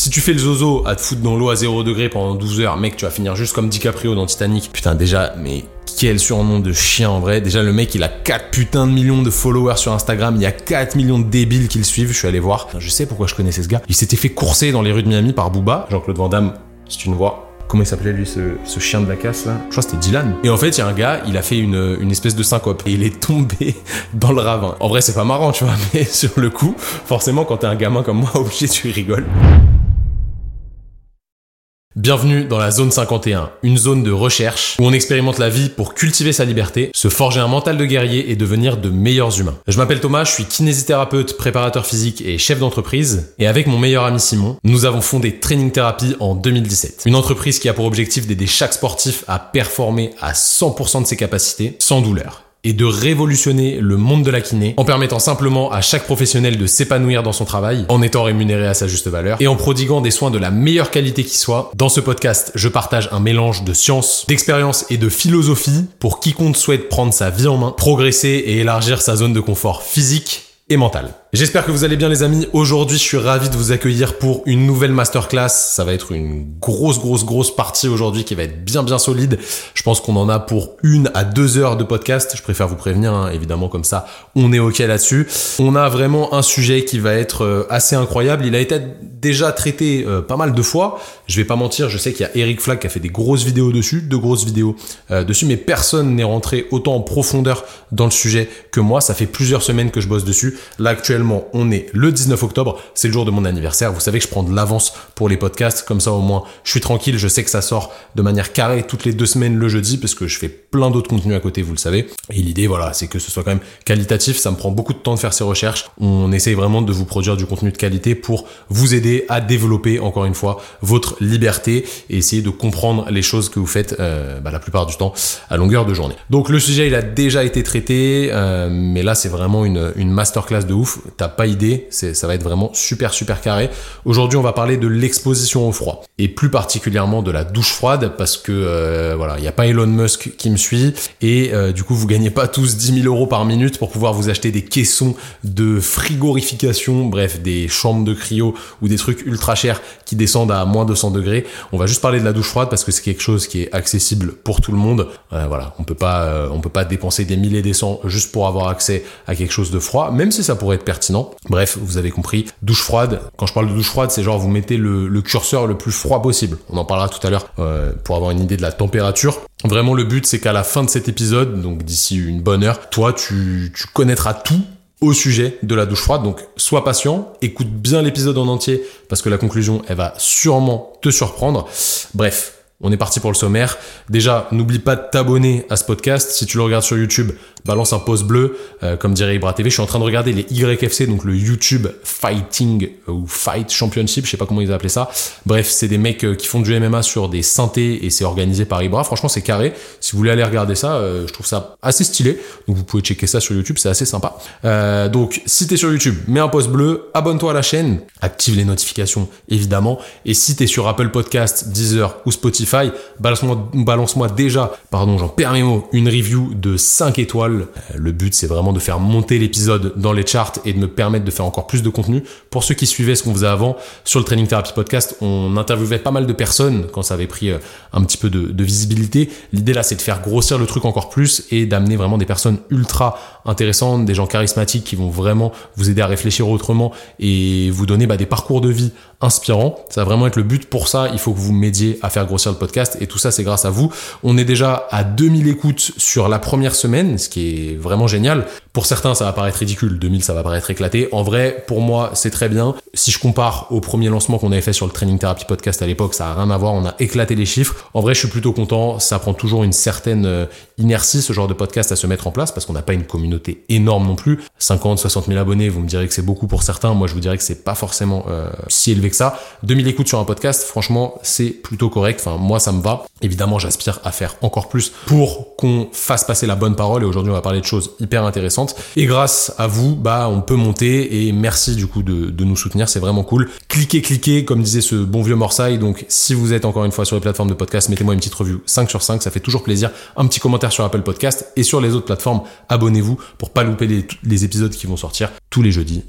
Si tu fais le zozo à te foutre dans l'eau à 0 degré pendant 12 heures, mec, tu vas finir juste comme DiCaprio dans Titanic. Putain, déjà, mais quel surnom de chien en vrai. Déjà, le mec, il a 4 putains de millions de followers sur Instagram. Il y a 4 millions de débiles qui le suivent. Je suis allé voir. Je sais pourquoi je connaissais ce gars. Il s'était fait courser dans les rues de Miami par Booba, Jean-Claude Van Damme, si tu ne vois. Comment il s'appelait lui, ce, chien de la casse là? Je crois que c'était Dylan. Et en fait, il y a un gars, il a fait une, une espèce de syncope et il est tombé dans le ravin. En vrai, c'est pas marrant, tu vois, mais sur le coup, forcément, quand t'es un gamin comme moi, obligé, tu rigoles. Bienvenue dans la zone 51, une zone de recherche où on expérimente la vie pour cultiver sa liberté, se forger un mental de guerrier et devenir de meilleurs humains. Je m'appelle Thomas, je suis kinésithérapeute, préparateur physique et chef d'entreprise et avec mon meilleur ami Simon, nous avons fondé Training Therapy en 2017. Une entreprise qui a pour objectif d'aider chaque sportif à performer à 100% de ses capacités sans douleur et de révolutionner le monde de la kiné en permettant simplement à chaque professionnel de s'épanouir dans son travail en étant rémunéré à sa juste valeur et en prodiguant des soins de la meilleure qualité qui soit. Dans ce podcast, je partage un mélange de science, d'expérience et de philosophie pour quiconque souhaite prendre sa vie en main, progresser et élargir sa zone de confort physique et mental. J'espère que vous allez bien les amis. Aujourd'hui, je suis ravi de vous accueillir pour une nouvelle masterclass. Ça va être une grosse, grosse, grosse partie aujourd'hui qui va être bien, bien solide. Je pense qu'on en a pour une à deux heures de podcast. Je préfère vous prévenir, hein, évidemment, comme ça, on est OK là-dessus. On a vraiment un sujet qui va être euh, assez incroyable. Il a été déjà traité euh, pas mal de fois. Je vais pas mentir, je sais qu'il y a Eric Flack qui a fait des grosses vidéos dessus, de grosses vidéos euh, dessus, mais personne n'est rentré autant en profondeur dans le sujet que moi. Ça fait plusieurs semaines que je bosse dessus. Là, on est le 19 octobre, c'est le jour de mon anniversaire. Vous savez que je prends de l'avance pour les podcasts, comme ça au moins je suis tranquille, je sais que ça sort de manière carrée toutes les deux semaines le jeudi, parce que je fais plein d'autres contenus à côté, vous le savez. Et l'idée, voilà, c'est que ce soit quand même qualitatif. Ça me prend beaucoup de temps de faire ces recherches. On essaye vraiment de vous produire du contenu de qualité pour vous aider à développer, encore une fois, votre liberté et essayer de comprendre les choses que vous faites euh, bah, la plupart du temps à longueur de journée. Donc le sujet, il a déjà été traité, euh, mais là, c'est vraiment une, une masterclass de ouf t'as pas idée, ça va être vraiment super super carré. Aujourd'hui, on va parler de l'exposition au froid et plus particulièrement de la douche froide parce que euh, voilà, il y a pas Elon Musk qui me suit et euh, du coup, vous gagnez pas tous 10 000 euros par minute pour pouvoir vous acheter des caissons de frigorification, bref, des chambres de cryo ou des trucs ultra chers qui descendent à moins de 200 degrés. On va juste parler de la douche froide parce que c'est quelque chose qui est accessible pour tout le monde. Euh, voilà, on peut pas, on peut pas dépenser des milliers des cents juste pour avoir accès à quelque chose de froid, même si ça pourrait être pertinent Bref, vous avez compris. Douche froide. Quand je parle de douche froide, c'est genre vous mettez le, curseur le plus froid possible. On en parlera tout à l'heure euh, pour avoir une idée de la température. Vraiment, le but, c'est qu'à la fin de cet épisode, donc d'ici une bonne heure, toi, tu, tu connaîtras tout au sujet de la douche froide. Donc, sois patient, écoute bien l'épisode en entier parce que la conclusion, elle va sûrement te surprendre. Bref, on est parti pour le sommaire. Déjà, n'oublie pas de t'abonner à ce podcast. Si tu le regardes sur YouTube, balance un pouce bleu, euh, comme dirait Ibra TV. Je suis en train de regarder les YFC, donc le YouTube Fighting euh, ou Fight Championship, je sais pas comment ils appelaient ça. Bref, c'est des mecs euh, qui font du MMA sur des synthés et c'est organisé par Ibra. Franchement, c'est carré. Si vous voulez aller regarder ça, je trouve ça assez stylé. Donc vous pouvez checker ça sur YouTube, c'est assez sympa. donc si t'es sur YouTube, mets un pouce bleu, abonne-toi à la chaîne, active les notifications évidemment. Et si t'es sur Apple Podcast, Deezer ou Spotify, balance-moi déjà, pardon, j'en perds mes mots, une review de 5 étoiles. Euh, le but, c'est vraiment de faire monter l'épisode dans les charts et de me permettre de faire encore plus de contenu. Pour ceux qui suivaient ce qu'on faisait avant, sur le Training Therapy Podcast, on interviewait pas mal de personnes quand ça avait pris euh, un petit peu de, de visibilité. L'idée là, c'est de faire grossir le truc encore plus et d'amener vraiment des personnes ultra intéressantes, des gens charismatiques qui vont vraiment vous aider à réfléchir autrement et vous donner bah, des parcours de vie inspirants. Ça va vraiment être le but. Pour ça, il faut que vous m'aidiez à faire grossir le podcast et tout ça c'est grâce à vous. On est déjà à 2000 écoutes sur la première semaine, ce qui est vraiment génial. Pour certains ça va paraître ridicule, 2000 ça va paraître éclaté. En vrai, pour moi c'est très bien. Si je compare au premier lancement qu'on avait fait sur le Training Therapy Podcast à l'époque, ça a rien à voir, on a éclaté les chiffres. En vrai je suis plutôt content, ça prend toujours une certaine euh, inertie ce genre de podcast à se mettre en place parce qu'on n'a pas une communauté énorme non plus. 50, 60 000 abonnés, vous me direz que c'est beaucoup pour certains, moi je vous dirais que c'est pas forcément euh, si élevé que ça. 2000 écoutes sur un podcast, franchement c'est plutôt correct. Enfin moi ça me va. Évidemment, j'aspire à faire encore plus pour qu'on fasse passer la bonne parole. Et aujourd'hui, on va parler de choses hyper intéressantes Et grâce à vous, bah, on peut monter et merci du coup de, nous soutenir, c'est vraiment cool. Cliquez, cliquez, comme disait ce bon vieux Morsay. Donc, si vous êtes encore une fois sur les plateformes de podcast, mettez-moi une petite review 5 sur 5, ça fait toujours plaisir. Un petit commentaire sur Apple Podcast et sur les autres plateformes, abonnez-vous pour pas louper les, épisodes qui vont sortir tous les jeudis,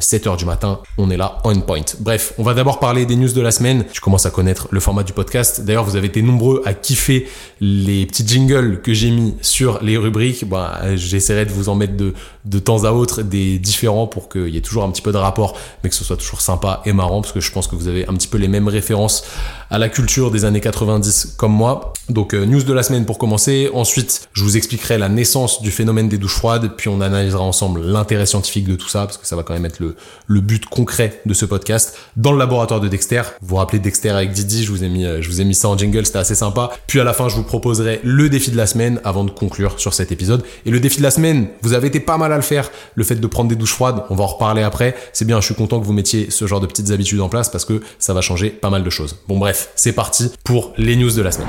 7h euh, du matin, on est là, on point. Bref, on va d'abord parler des news de la semaine. Tu commences à connaître le format du podcast. D'ailleurs, vous avez été nombreux à kiffer les petits jingles que j'ai mis sur les rubriques. Bah, j'essaierai de vous en mettre de, de temps à autre des différents pour qu'il y ait toujours un petit peu de rapport, mais que ce soit toujours sympa et marrant, parce que je pense que vous avez un petit peu les mêmes références à la culture des années 90 comme moi. Donc, euh, news de la semaine pour commencer. Ensuite, je vous expliquerai la naissance du phénomène des douches froides, puis on analysera ensemble l'intérêt scientifique de tout ça, parce que ça va quand même être le, le but concret de ce podcast, dans le laboratoire de Dexter. Vous vous rappelez Dexter avec Didi, je vous ai mis, euh, je vous ai mis ça en jingle, c'était assez sympa. Puis à la fin, je vous proposerai le défi de la semaine avant de conclure sur cet épisode. Et le défi de la semaine, vous avez été pas mal à le faire. Le fait de prendre des douches froides, on va en reparler après. C'est bien, je suis content que vous mettiez ce genre de petites habitudes en place parce que ça va changer pas mal de choses. Bon bref, c'est parti pour les news de la semaine.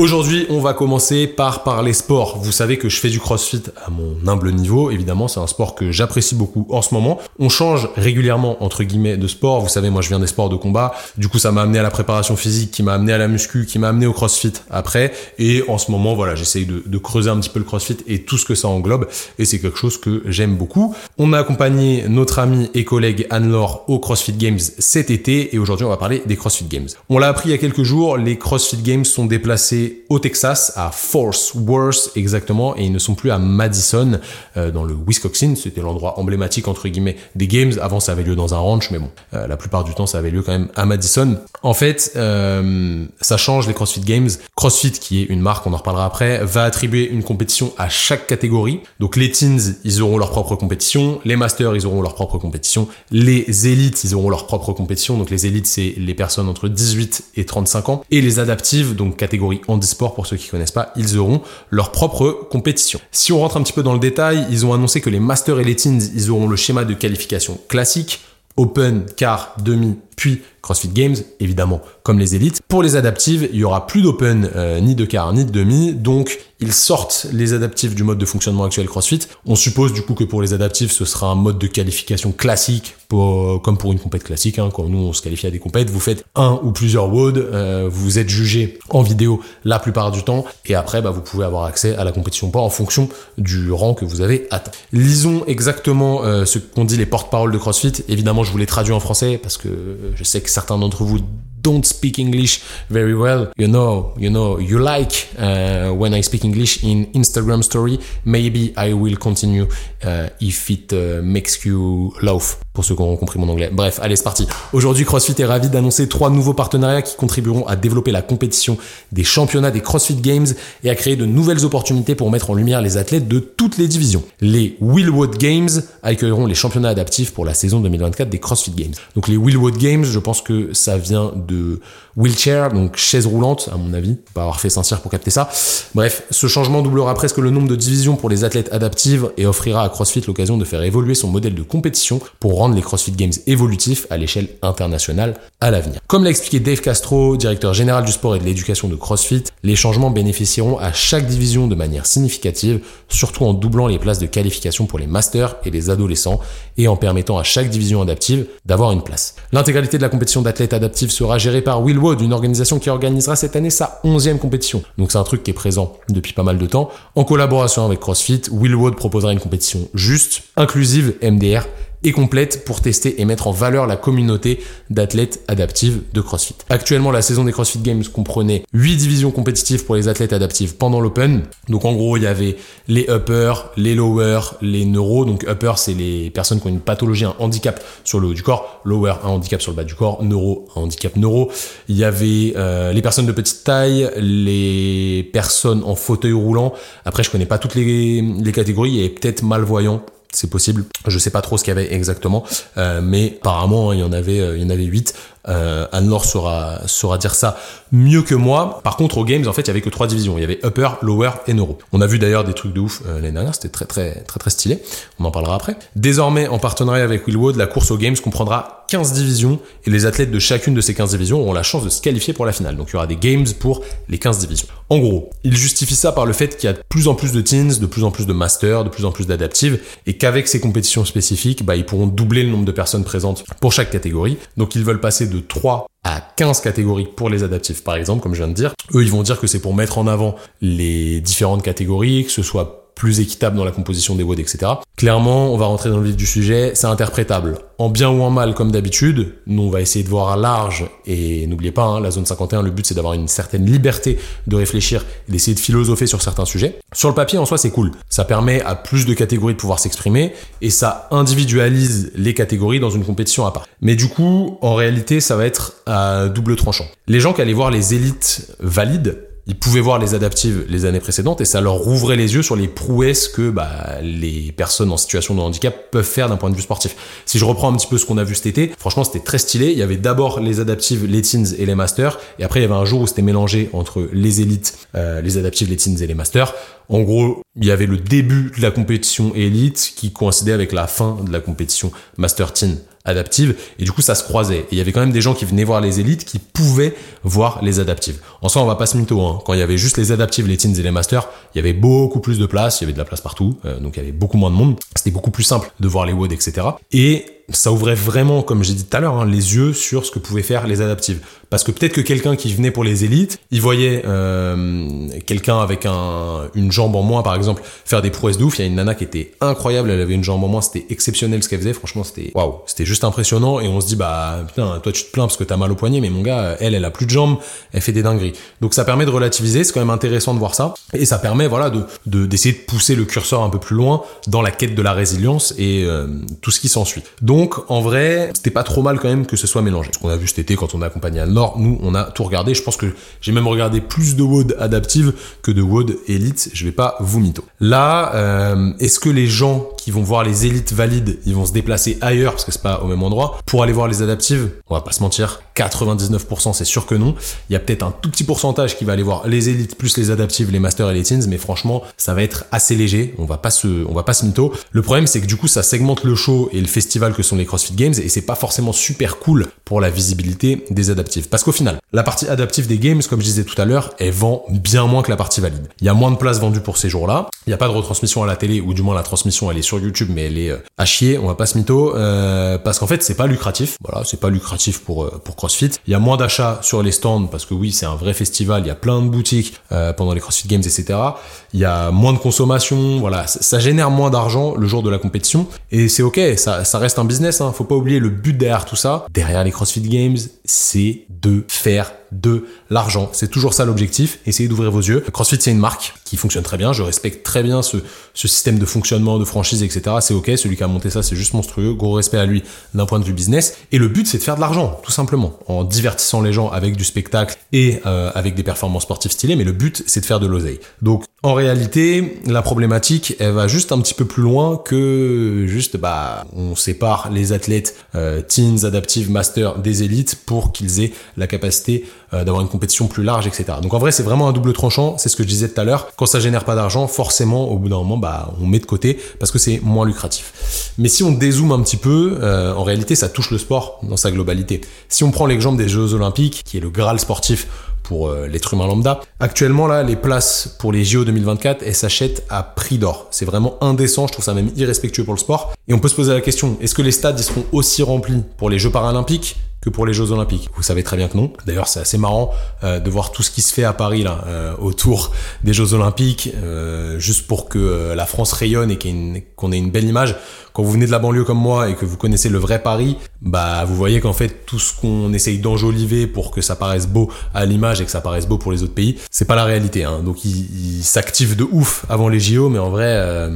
Aujourd'hui, on va commencer par parler sport. Vous savez que je fais du crossfit à mon humble niveau. Évidemment, c'est un sport que j'apprécie beaucoup en ce moment. On change régulièrement, entre guillemets, de sport. Vous savez, moi, je viens des sports de combat. Du coup, ça m'a amené à la préparation physique, qui m'a amené à la muscu, qui m'a amené au crossfit après. Et en ce moment, voilà, j'essaye de, creuser un petit peu le crossfit et tout ce que ça englobe. Et c'est quelque chose que j'aime beaucoup. On a accompagné notre ami et collègue Anne-Laure au CrossFit Games cet été. Et aujourd'hui, on va parler des CrossFit Games. On l'a appris il y a quelques jours. Les CrossFit Games sont déplacés au Texas, à Fort Worth exactement, et ils ne sont plus à Madison, euh, dans le Wisconsin. C'était l'endroit emblématique entre guillemets des Games. Avant, ça avait lieu dans un ranch, mais bon, euh, la plupart du temps, ça avait lieu quand même à Madison. En fait, euh, ça change les CrossFit Games. CrossFit, qui est une marque, on en reparlera après, va attribuer une compétition à chaque catégorie. Donc les teens, ils auront leur propre compétition. Les masters, ils auront leur propre compétition. Les élites, ils auront leur propre compétition. Donc les élites, c'est les personnes entre 18 et 35 ans. Et les adaptives, donc catégorie handisport pour ceux qui connaissent pas, ils auront leur propre compétition. Si on rentre un petit peu dans le détail, ils ont annoncé que les masters et les teens, ils auront le schéma de qualification classique, open, quart, demi, puis CrossFit Games, évidemment, comme les élites. Pour les adaptives, il y aura plus d'open, euh, ni de quart, ni de demi, donc ils sortent les adaptifs du mode de fonctionnement actuel CrossFit. On suppose du coup que pour les adaptifs, ce sera un mode de qualification classique, pour, comme pour une compète classique. Hein, quand nous on se qualifie à des compètes, vous faites un ou plusieurs WOD, euh, vous êtes jugé en vidéo la plupart du temps, et après bah, vous pouvez avoir accès à la compétition pas en fonction du rang que vous avez atteint. Lisons exactement euh, ce qu'ont dit les porte-paroles de CrossFit. Évidemment, je vous les traduis en français parce que je sais que certains d'entre vous don't speak English very well, you know, you know, you like uh, when I speak English in Instagram story. Maybe I will continue uh, if it uh, makes you laugh. Pour ceux qui ont compris mon anglais. Bref, allez, c'est parti. Aujourd'hui, CrossFit est ravi d'annoncer trois nouveaux partenariats qui contribueront à développer la compétition des championnats des CrossFit Games et à créer de nouvelles opportunités pour mettre en lumière les athlètes de toutes les divisions. Les Willwood Games accueilleront les championnats adaptifs pour la saison 2024 des CrossFit Games. Donc les Willwood Games, je pense que ça vient de wheelchair, donc chaise roulante, à mon avis. Pas avoir fait Saint-Cyr pour capter ça. Bref, ce changement doublera presque le nombre de divisions pour les athlètes adaptives et offrira à CrossFit l'occasion de faire évoluer son modèle de compétition pour rendre les CrossFit Games évolutifs à l'échelle internationale à l'avenir. Comme l'a expliqué Dave Castro, directeur général du sport et de l'éducation de CrossFit, les changements bénéficieront à chaque division de manière significative, surtout en doublant les places de qualification pour les masters et les adolescents et en permettant à chaque division adaptive d'avoir une place. L'intégralité de la compétition d'athlètes adaptifs sera gérée par Will Wood, une organisation qui organisera cette année sa 11e compétition. Donc c'est un truc qui est présent depuis pas mal de temps. En collaboration avec CrossFit, Will Wood proposera une compétition juste, inclusive, MDR et complète pour tester et mettre en valeur la communauté d'athlètes adaptives de CrossFit. Actuellement, la saison des CrossFit Games comprenait 8 divisions compétitives pour les athlètes adaptifs pendant l'Open. Donc en gros, il y avait les uppers, les lowers, les neuros. Donc upper, c'est les personnes qui ont une pathologie, un handicap sur le haut du corps. Lower, un handicap sur le bas du corps. Neuro, un handicap neuro. Il y avait euh, les personnes de petite taille, les personnes en fauteuil roulant. Après, je connais pas toutes les, les catégories. Il y avait peut-être malvoyants c'est possible. Je sais pas trop ce qu'il y avait exactement, euh, mais apparemment il y en avait, euh, il y en avait 8. Euh, Anne-Laure saura, dire ça mieux que moi. Par contre, aux Games, en fait, il y avait que trois divisions. Il y avait Upper, Lower et Neuro. On a vu d'ailleurs des trucs de ouf euh, l'année dernière. C'était très, très, très, très stylé. On en parlera après. Désormais, en partenariat avec Willwood, la course aux Games comprendra 15 divisions et les athlètes de chacune de ces 15 divisions auront la chance de se qualifier pour la finale. Donc, il y aura des Games pour les 15 divisions. En gros, il justifie ça par le fait qu'il y a de plus en plus de teens, de plus en plus de masters, de plus en plus d'adaptives et qu'avec ces compétitions spécifiques, bah, ils pourront doubler le nombre de personnes présentes pour chaque catégorie. Donc, ils veulent passer de 3 à 15 catégories pour les adaptifs, par exemple, comme je viens de dire. Eux, ils vont dire que c'est pour mettre en avant les différentes catégories, que ce soit plus équitable dans la composition des WOD, etc. Clairement, on va rentrer dans le vif du sujet, c'est interprétable. En bien ou en mal, comme d'habitude, nous on va essayer de voir à large, et n'oubliez pas, hein, la zone 51, le but c'est d'avoir une certaine liberté de réfléchir d'essayer de philosopher sur certains sujets. Sur le papier, en soi, c'est cool. Ça permet à plus de catégories de pouvoir s'exprimer, et ça individualise les catégories dans une compétition à part. Mais du coup, en réalité, ça va être à double tranchant. Les gens qui allaient voir les élites valides, ils pouvaient voir les adaptives les années précédentes et ça leur rouvrait les yeux sur les prouesses que bah, les personnes en situation de handicap peuvent faire d'un point de vue sportif. Si je reprends un petit peu ce qu'on a vu cet été, franchement c'était très stylé. Il y avait d'abord les adaptives, les teens et les masters et après il y avait un jour où c'était mélangé entre les élites, euh, les adaptives, les teens et les masters. En gros, il y avait le début de la compétition élite qui coïncidait avec la fin de la compétition master teen adaptive et du coup ça se croisait. Et il y avait quand même des gens qui venaient voir les élites qui pouvaient voir les adaptives. En soi on va pas se mytho hein. quand il y avait juste les adaptives les teens et les masters il y avait beaucoup plus de place il y avait de la place partout euh, donc il y avait beaucoup moins de monde. C'était beaucoup plus simple de voir les WOD etc et ça ouvrait vraiment, comme j'ai dit tout à l'heure, hein, les yeux sur ce que pouvaient faire les adaptives. Parce que peut-être que quelqu'un qui venait pour les élites, il voyait euh, quelqu'un avec un, une jambe en moins, par exemple, faire des prouesses de ouf. Il y a une nana qui était incroyable, elle avait une jambe en moins, c'était exceptionnel ce qu'elle faisait. Franchement, c'était waouh, c'était juste impressionnant. Et on se dit bah putain, toi tu te plains parce que t'as mal au poignet, mais mon gars, elle, elle a plus de jambes, elle fait des dingueries. Donc ça permet de relativiser, c'est quand même intéressant de voir ça, et ça permet voilà de d'essayer de, pousser le curseur un peu plus loin dans la quête de la résilience et euh, tout ce qui s'ensuit. Donc en vrai, c'était pas trop mal quand même que ce soit mélangé. Ce qu'on a vu cet été quand on a accompagné à Nord, nous on a tout regardé. Je pense que j'ai même regardé plus de WOD adaptive que de WOD élite. Je vais pas vous mytho. Là, euh, est-ce que les gens qui vont voir les élites valides, ils vont se déplacer ailleurs parce que c'est pas au même endroit pour aller voir les adaptives? On va pas se mentir, 99% c'est sûr que non. Il y a peut-être un tout petit pourcentage qui va aller voir les élites plus les adaptives, les masters et les teens, mais franchement, ça va être assez léger. On va pas se, on va pas se mytho. Le problème c'est que du coup ça segmente le show et le festival que sont les CrossFit Games et c'est pas forcément super cool pour la visibilité des adaptives. Parce qu'au final, la partie adaptive des games, comme je disais tout à l'heure, elle vend bien moins que la partie valide. Il y a moins de places vendues pour ces jours-là. Il n'y a pas de retransmission à la télé, ou du moins la transmission elle est sur YouTube, mais elle est euh, à chier. On va pas se mytho, euh, parce qu'en fait c'est pas lucratif. Voilà, c'est pas lucratif pour euh, pour CrossFit. Il y a moins d'achats sur les stands parce que oui, c'est un vrai festival. Il y a plein de boutiques pendant les CrossFit Games, etc. Il y a moins de consommation. Voilà, ça, génère moins d'argent le jour de la compétition et c'est ok. Ça, ça reste un business. Hein. Faut pas oublier le but derrière tout ça. Derrière les CrossFit Games, c'est de faire de l'argent. C'est toujours ça l'objectif. Essayez d'ouvrir vos yeux. CrossFit, c'est une marque qui fonctionne très bien. Je respecte très bien ce, ce système de fonctionnement, de franchise, etc. C'est ok. Celui qui a monté ça, c'est juste monstrueux. Gros respect à lui d'un point de vue business. Et le but, c'est de faire de l'argent, tout simplement, en divertissant les gens avec du spectacle et euh, avec des performances sportives stylées. Mais le but, c'est de faire de l'oseille. Donc, en réalité, la problématique, elle va juste un petit peu plus loin que juste, bah, on sépare les athlètes euh, teens, adaptive, master des élites pour qu'ils aient la capacité euh, d'avoir une compétition plus large, etc. Donc en vrai, c'est vraiment un double tranchant. C'est ce que je disais tout à l'heure. Quand ça génère pas d'argent, forcément, au bout d'un moment, bah, on met de côté parce que c'est moins lucratif. Mais si on dézoome un petit peu, euh, en réalité, ça touche le sport dans sa globalité. Si on prend l'exemple des Jeux Olympiques, qui est le Graal sportif pour euh, l'être humain lambda. Actuellement, là, les places pour les JO 2024, elles s'achètent à prix d'or. C'est vraiment indécent, je trouve ça même irrespectueux pour le sport. Et on peut se poser la question, est-ce que les stades ils seront aussi remplis pour les Jeux paralympiques? Que pour les Jeux Olympiques. Vous savez très bien que non. D'ailleurs, c'est assez marrant euh, de voir tout ce qui se fait à Paris là euh, autour des Jeux Olympiques, euh, juste pour que la France rayonne et qu'on ait une belle image. Quand vous venez de la banlieue comme moi et que vous connaissez le vrai Paris, bah vous voyez qu'en fait tout ce qu'on essaye d'enjoliver pour que ça paraisse beau à l'image et que ça paraisse beau pour les autres pays, c'est pas la réalité. Hein. Donc ils il s'activent de ouf avant les JO, mais en vrai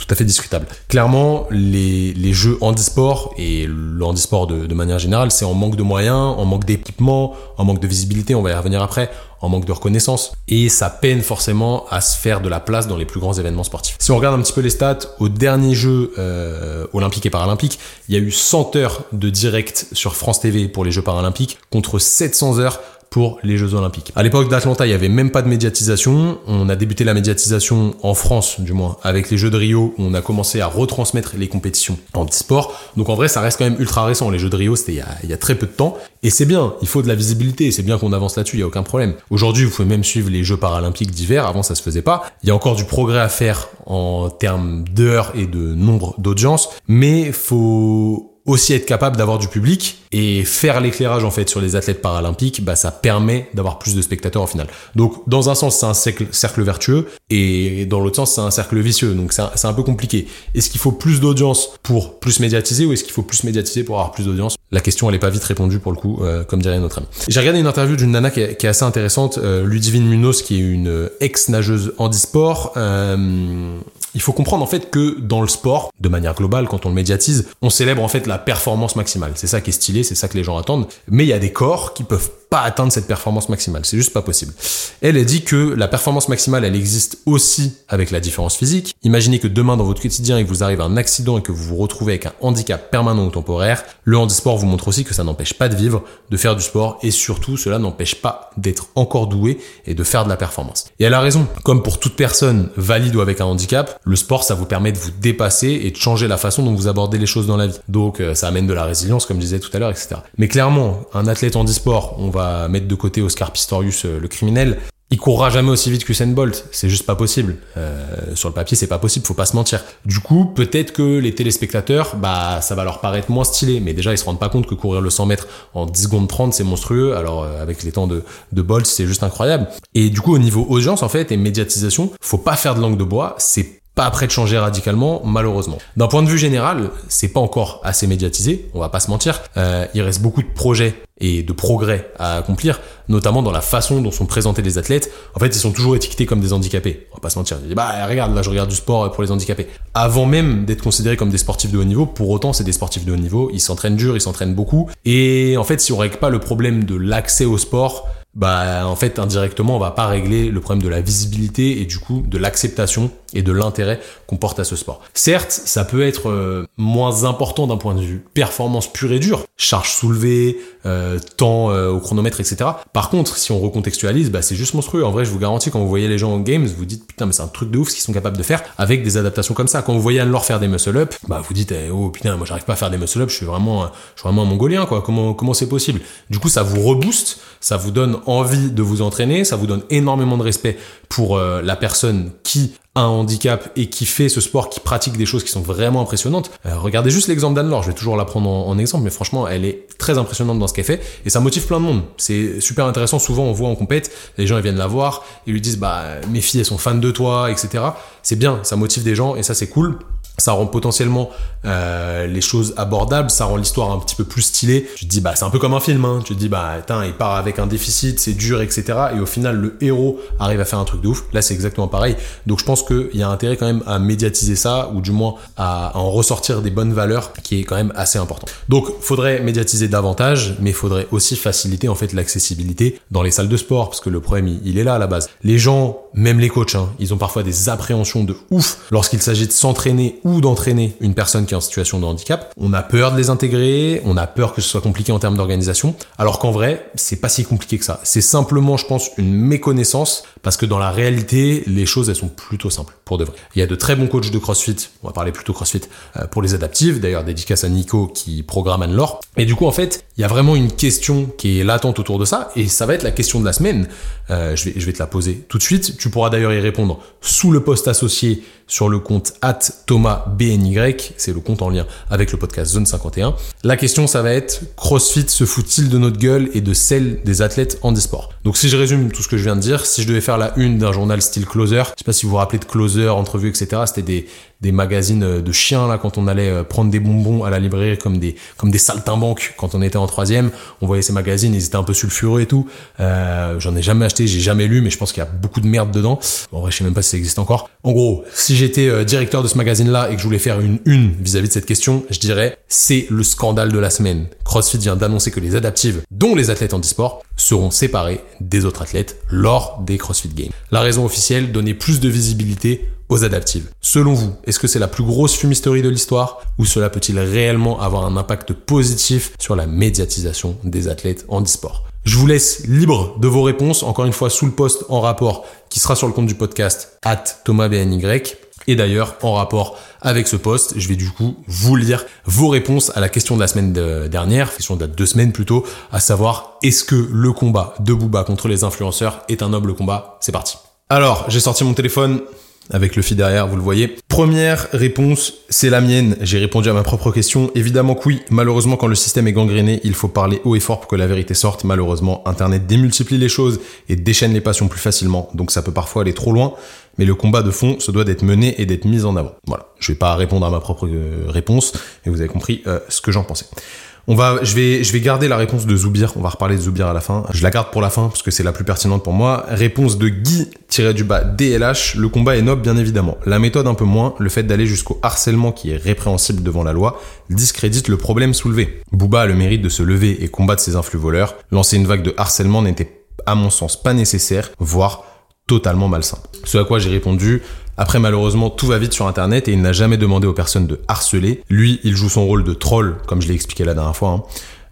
tout à fait discutable. Clairement, les, les jeux handisport et le handisport de, de manière générale, c'est en manque de moyens, en manque d'équipement, en manque de visibilité, on va y revenir après, en manque de reconnaissance, et ça peine forcément à se faire de la place dans les plus grands événements sportifs. Si on regarde un petit peu les stats, au dernier jeu euh, olympique et paralympique, il y a eu 100 heures de direct sur France TV pour les Jeux paralympiques contre 700 heures pour les Jeux Olympiques. À l'époque d'Atlanta, il n'y avait même pas de médiatisation. On a débuté la médiatisation en France, du moins, avec les Jeux de Rio, où on a commencé à retransmettre les compétitions en sport. Donc en vrai, ça reste quand même ultra récent. Les Jeux de Rio, c'était il, y a très peu de temps. Et c'est bien, il faut de la visibilité, c'est bien qu'on avance là-dessus, il n'y a aucun problème. Aujourd'hui, vous pouvez même suivre les Jeux paralympiques d'hiver, avant ça se faisait pas. Il y a encore du progrès à faire en termes d'heures et de nombre d'audience, mais faut aussi être capable d'avoir du public et faire l'éclairage en fait sur les athlètes paralympiques, bah ça permet d'avoir plus de spectateurs en finale. Donc dans un sens c'est un cercle, vertueux et dans l'autre sens c'est un cercle vicieux. Donc c'est un, un, peu compliqué. Est-ce qu'il faut plus d'audience pour plus médiatiser ou est-ce qu'il faut plus médiatiser pour avoir plus d'audience? La question elle est pas vite répondue pour le coup, euh, comme dirait notre ami. J'ai regardé une interview d'une nana qui est, assez intéressante, euh, Ludivine Munoz qui est une ex-nageuse handisport. Euh, il faut comprendre en fait que dans le sport, de manière globale, quand on le médiatise, on célèbre en fait la performance maximale. C'est ça qui est stylé, c'est ça que les gens attendent. Mais il y a des corps qui peuvent pas atteindre cette performance maximale. C'est juste pas possible. Elle a dit que la performance maximale, elle existe aussi avec la différence physique. Imaginez que demain dans votre quotidien, il vous arrive un accident et que vous vous retrouvez avec un handicap permanent ou temporaire. Le handisport vous montre aussi que ça n'empêche pas de vivre, de faire du sport et surtout cela n'empêche pas d'être encore doué et de faire de la performance. Et elle a raison. Comme pour toute personne valide ou avec un handicap, le sport ça vous permet de vous dépasser et de changer la façon dont vous abordez les choses dans la vie. Donc euh, ça amène de la résilience comme je disais tout à l'heure, etc. Mais clairement, un athlète handisport, on va mettre de côté Oscar Pistorius, euh, le criminel, il courra jamais aussi vite que Usain Bolt. C'est juste pas possible. Euh, sur le papier, c'est pas possible. Faut pas se mentir. Du coup, peut-être que les téléspectateurs, bah, ça va leur paraître moins stylé. Mais déjà, ils se rendent pas compte que courir le 100 mètres en 10 secondes 30, c'est monstrueux. Alors, euh, avec les temps de, de Bolt, c'est juste incroyable. Et du coup, au niveau audience, en fait, et médiatisation, faut pas faire de langue de bois. C'est pas prêt de changer radicalement, malheureusement. D'un point de vue général, c'est pas encore assez médiatisé, on va pas se mentir. Euh, il reste beaucoup de projets et de progrès à accomplir, notamment dans la façon dont sont présentés les athlètes. En fait, ils sont toujours étiquetés comme des handicapés. On va pas se mentir. bah regarde, là je regarde du sport pour les handicapés. Avant même d'être considérés comme des sportifs de haut niveau, pour autant c'est des sportifs de haut niveau. Ils s'entraînent dur, ils s'entraînent beaucoup. Et en fait, si on règle pas le problème de l'accès au sport, bah en fait indirectement on va pas régler le problème de la visibilité et du coup de l'acceptation et de l'intérêt qu'on porte à ce sport. Certes, ça peut être euh, moins important d'un point de vue performance pure et dure, charge soulevée, euh, temps euh, au chronomètre, etc. Par contre, si on recontextualise, bah c'est juste monstrueux. En vrai, je vous garantis quand vous voyez les gens en games, vous dites putain mais c'est un truc de ouf ce qu'ils sont capables de faire avec des adaptations comme ça. Quand vous voyez Anne-Laure faire des muscle up, bah vous dites eh, oh putain moi j'arrive pas à faire des muscle up, je suis vraiment je suis vraiment un mongolien quoi. Comment comment c'est possible? Du coup, ça vous rebooste, ça vous donne envie de vous entraîner, ça vous donne énormément de respect pour euh, la personne qui un handicap et qui fait ce sport, qui pratique des choses qui sont vraiment impressionnantes. Euh, regardez juste l'exemple d'Anne-Laure, je vais toujours la prendre en, exemple, mais franchement, elle est très impressionnante dans ce qu'elle fait et ça motive plein de monde. C'est super intéressant, souvent on voit en compète, les gens ils viennent la voir, ils lui disent bah mes filles elles sont fans de toi, etc. C'est bien, ça motive des gens et ça c'est cool ça rend potentiellement euh, les choses abordables, ça rend l'histoire un petit peu plus stylée. Tu te dis bah c'est un peu comme un film, hein. tu te dis bah attends il part avec un déficit, c'est dur, etc. Et au final le héros arrive à faire un truc de ouf. Là c'est exactement pareil. Donc je pense qu'il y a intérêt quand même à médiatiser ça ou du moins à, en ressortir des bonnes valeurs, qui est quand même assez important. Donc faudrait médiatiser davantage, mais faudrait aussi faciliter en fait l'accessibilité dans les salles de sport parce que le problème il, est là à la base. Les gens, même les coachs, hein, ils ont parfois des appréhensions de ouf lorsqu'il s'agit de s'entraîner ou d'entraîner une personne qui est en situation de handicap. On a peur de les intégrer, on a peur que ce soit compliqué en termes d'organisation, alors qu'en vrai, c'est pas si compliqué que ça. C'est simplement, je pense, une méconnaissance, parce que dans la réalité, les choses, elles sont plutôt simples, pour de vrai. Il y a de très bons coachs de CrossFit, on va parler plutôt CrossFit, euh, pour les adaptives, d'ailleurs, dédicace à Nico qui programme Anne-Laure. Et du coup, en fait, il y a vraiment une question qui est latente autour de ça, et ça va être la question de la semaine. Euh, je, vais, je vais te la poser tout de suite. Tu pourras d'ailleurs y répondre sous le post associé sur le compte at Thomas BNY, c'est le compte en lien avec le podcast Zone 51. La question, ça va être CrossFit se fout-il de notre gueule et de celle des athlètes en e-sport? Donc si je résume tout ce que je viens de dire, si je devais faire la une d'un journal style Closer, je sais pas si vous vous rappelez de Closer, entrevue, etc. C'était des, des magazines euh, de chiens là quand on allait euh, prendre des bonbons à la librairie comme des comme des saltimbanques quand on était en troisième on voyait ces magazines ils étaient un peu sulfureux et tout euh, j'en ai jamais acheté j'ai jamais lu mais je pense qu'il y a beaucoup de merde dedans en vrai je sais même pas si ça existe encore en gros si j'étais directeur de ce magazine là et que je voulais faire une une vis-à-vis de cette question je dirais c'est le scandale de la semaine. CrossFit vient d'annoncer que les adaptives, dont les athlètes en e-sport, seront séparés des autres athlètes lors des CrossFit Games. La raison officielle, donner plus de visibilité aux adaptives. Selon vous, est-ce que c'est la plus grosse fumisterie de l'histoire ou cela peut-il réellement avoir un impact positif sur la médiatisation des athlètes en e-sport? Je vous laisse libre de vos réponses, encore une fois sous le post en rapport qui sera sur le compte du podcast at thomasbny. Et d'ailleurs, en rapport avec ce post, je vais du coup vous lire vos réponses à la question de la semaine dernière, question de deux semaines plutôt, à savoir est-ce que le combat de Booba contre les influenceurs est un noble combat? C'est parti. Alors, j'ai sorti mon téléphone, avec le fil derrière, vous le voyez. Première réponse, c'est la mienne. J'ai répondu à ma propre question. Évidemment que oui. Malheureusement, quand le système est gangréné, il faut parler haut et fort pour que la vérité sorte. Malheureusement, Internet démultiplie les choses et déchaîne les passions plus facilement. Donc ça peut parfois aller trop loin. Mais le combat de fond se doit d'être mené et d'être mis en avant. Voilà. Je vais pas répondre à ma propre euh, réponse, mais vous avez compris euh, ce que j'en pensais. Je vais, je vais garder la réponse de Zoubir. On va reparler de Zoubir à la fin. Je la garde pour la fin parce que c'est la plus pertinente pour moi. Réponse de Guy-du-bas DLH. Le combat est noble, bien évidemment. La méthode un peu moins. Le fait d'aller jusqu'au harcèlement qui est répréhensible devant la loi discrédite le problème soulevé. Booba a le mérite de se lever et combattre ses influx voleurs. Lancer une vague de harcèlement n'était, à mon sens, pas nécessaire, voire totalement malsain. Ce à quoi j'ai répondu, après, malheureusement, tout va vite sur Internet et il n'a jamais demandé aux personnes de harceler. Lui, il joue son rôle de troll, comme je l'ai expliqué la dernière fois. Hein.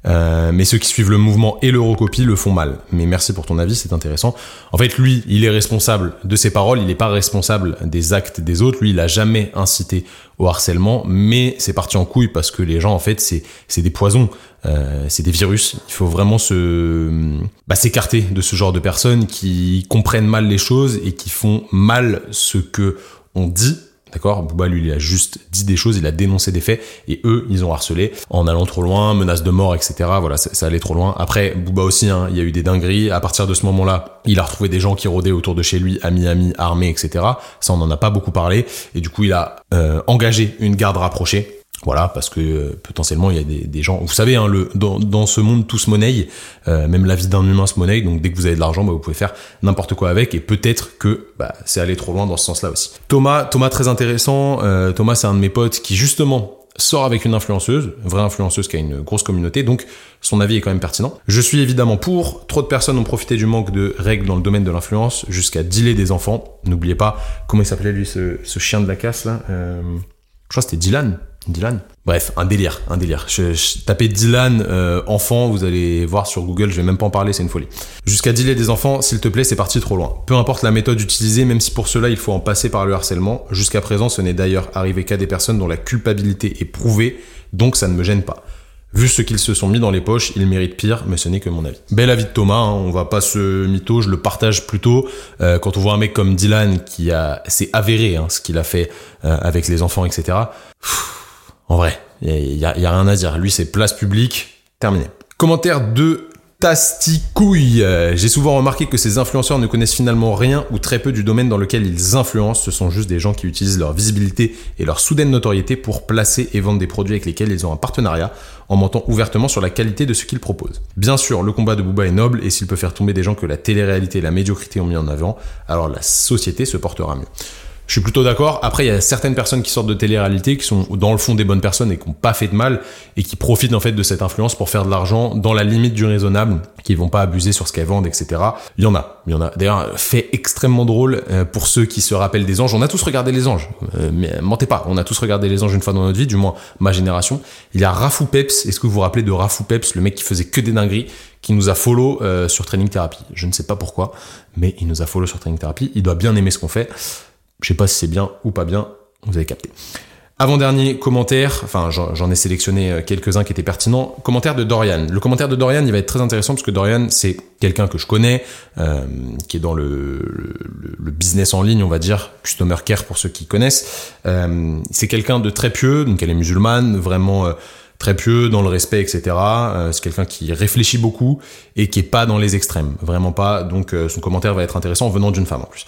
Euh, mais ceux qui suivent le mouvement et l'eurocopie le font mal. Mais merci pour ton avis, c'est intéressant. En fait, lui, il est responsable de ses paroles, il n'est pas responsable des actes des autres. Lui, il a jamais incité au harcèlement, mais c'est parti en couille parce que les gens, en fait, c'est des poisons. Euh, c'est des virus. Il faut vraiment se bah, s'écarter de ce genre de personnes qui comprennent mal les choses et qui font mal ce que on dit D'accord? Booba, lui, il a juste dit des choses, il a dénoncé des faits, et eux, ils ont harcelé en allant trop loin, menace de mort, etc. Voilà, ça, allait trop loin. Après, Booba aussi, hein, il y a eu des dingueries. À partir de ce moment-là, il a retrouvé des gens qui rôdaient autour de chez lui, à Miami, armés, etc. Ça, on n'en a pas beaucoup parlé. Et du coup, il a euh, engagé une garde rapprochée voilà, parce que euh, potentiellement il y a des, gens. Vous savez, hein, dans, ce monde tout se monnaie, euh, même la vie d'un humain se monnaie. Donc dès que vous avez de l'argent, bah, vous pouvez faire n'importe quoi avec. Et peut-être que bah, c'est aller trop loin dans ce sens-là aussi. Thomas, Thomas très intéressant. Euh, Thomas, c'est un de mes potes qui justement sort avec une influenceuse, vraie influenceuse qui a une grosse communauté. Donc son avis est quand même pertinent. Je suis évidemment pour. Trop de personnes ont profité du manque de règles dans le domaine de l'influence jusqu'à dealer des enfants. N'oubliez pas comment il s'appelait lui ce, ce, chien de la casse là. Je crois que c'était Dylan. Dylan Bref, un délire, un délire. Je, tapez Dylan euh, enfant, vous allez voir sur Google, je vais même pas en parler, c'est une folie. Jusqu'à dealer des enfants, s'il te plaît, c'est parti trop loin. Peu importe la méthode utilisée, même si pour cela il faut en passer par le harcèlement, jusqu'à présent ce n'est d'ailleurs arrivé qu'à des personnes dont la culpabilité est prouvée, donc ça ne me gêne pas. Vu ce qu'ils se sont mis dans les poches, ils méritent pire, mais ce n'est que mon avis. Bel avis de Thomas, hein, on va pas se mytho, je le partage plutôt. Euh, quand on voit un mec comme Dylan qui a, c'est avéré hein, ce qu'il a fait euh, avec les enfants, etc. En vrai, il y, a, rien à dire. Lui, c'est place publique, terminé. Commentaire de Tasticouille. Euh, j'ai souvent remarqué que ces influenceurs ne connaissent finalement rien ou très peu du domaine dans lequel ils influencent. Ce sont juste des gens qui utilisent leur visibilité et leur soudaine notoriété pour placer et vendre des produits avec lesquels ils ont un partenariat en mentant ouvertement sur la qualité de ce qu'ils proposent. Bien sûr, le combat de Booba est noble et s'il peut faire tomber des gens que la télé-réalité et la médiocrité ont mis en avant, alors la société se portera mieux. Je suis plutôt d'accord. Après, il y a certaines personnes qui sortent de télé-réalité qui sont dans le fond des bonnes personnes et qui n'ont pas fait de mal et qui profitent en fait de cette influence pour faire de l'argent dans la limite du raisonnable, qui vont pas abuser sur ce qu'elles vendent, etc. Il y en a, il y en a. D'ailleurs, fait extrêmement drôle euh, pour ceux qui se rappellent des anges. On a tous regardé les anges, euh, mais mentez pas, on a tous regardé les anges une fois dans notre vie, du moins ma génération. Il y a Rafou Peps. Est-ce que vous vous rappelez de Rafou Peps, le mec qui faisait que des dingueries, qui nous a follow euh, sur Training Therapy? Je ne sais pas pourquoi, mais il nous a follow sur Training Therapy. Il doit bien aimer ce qu'on fait. Je sais pas si c'est bien ou pas bien, vous avez capté. Avant-dernier commentaire, enfin j'en ai sélectionné euh, quelques-uns qui étaient pertinents. Commentaire de Dorian. Le commentaire de Dorian, il va être très intéressant parce que Dorian, c'est quelqu'un que je connais, euh, qui est dans le, le, business en ligne, on va dire, customer care pour ceux qui connaissent. Euh, c'est quelqu'un de très pieux, donc elle est musulmane, vraiment euh, très pieux, dans le respect, etc. Euh, c'est quelqu'un qui réfléchit beaucoup et qui est pas dans les extrêmes, vraiment pas. Donc son commentaire va être intéressant venant d'une femme en plus.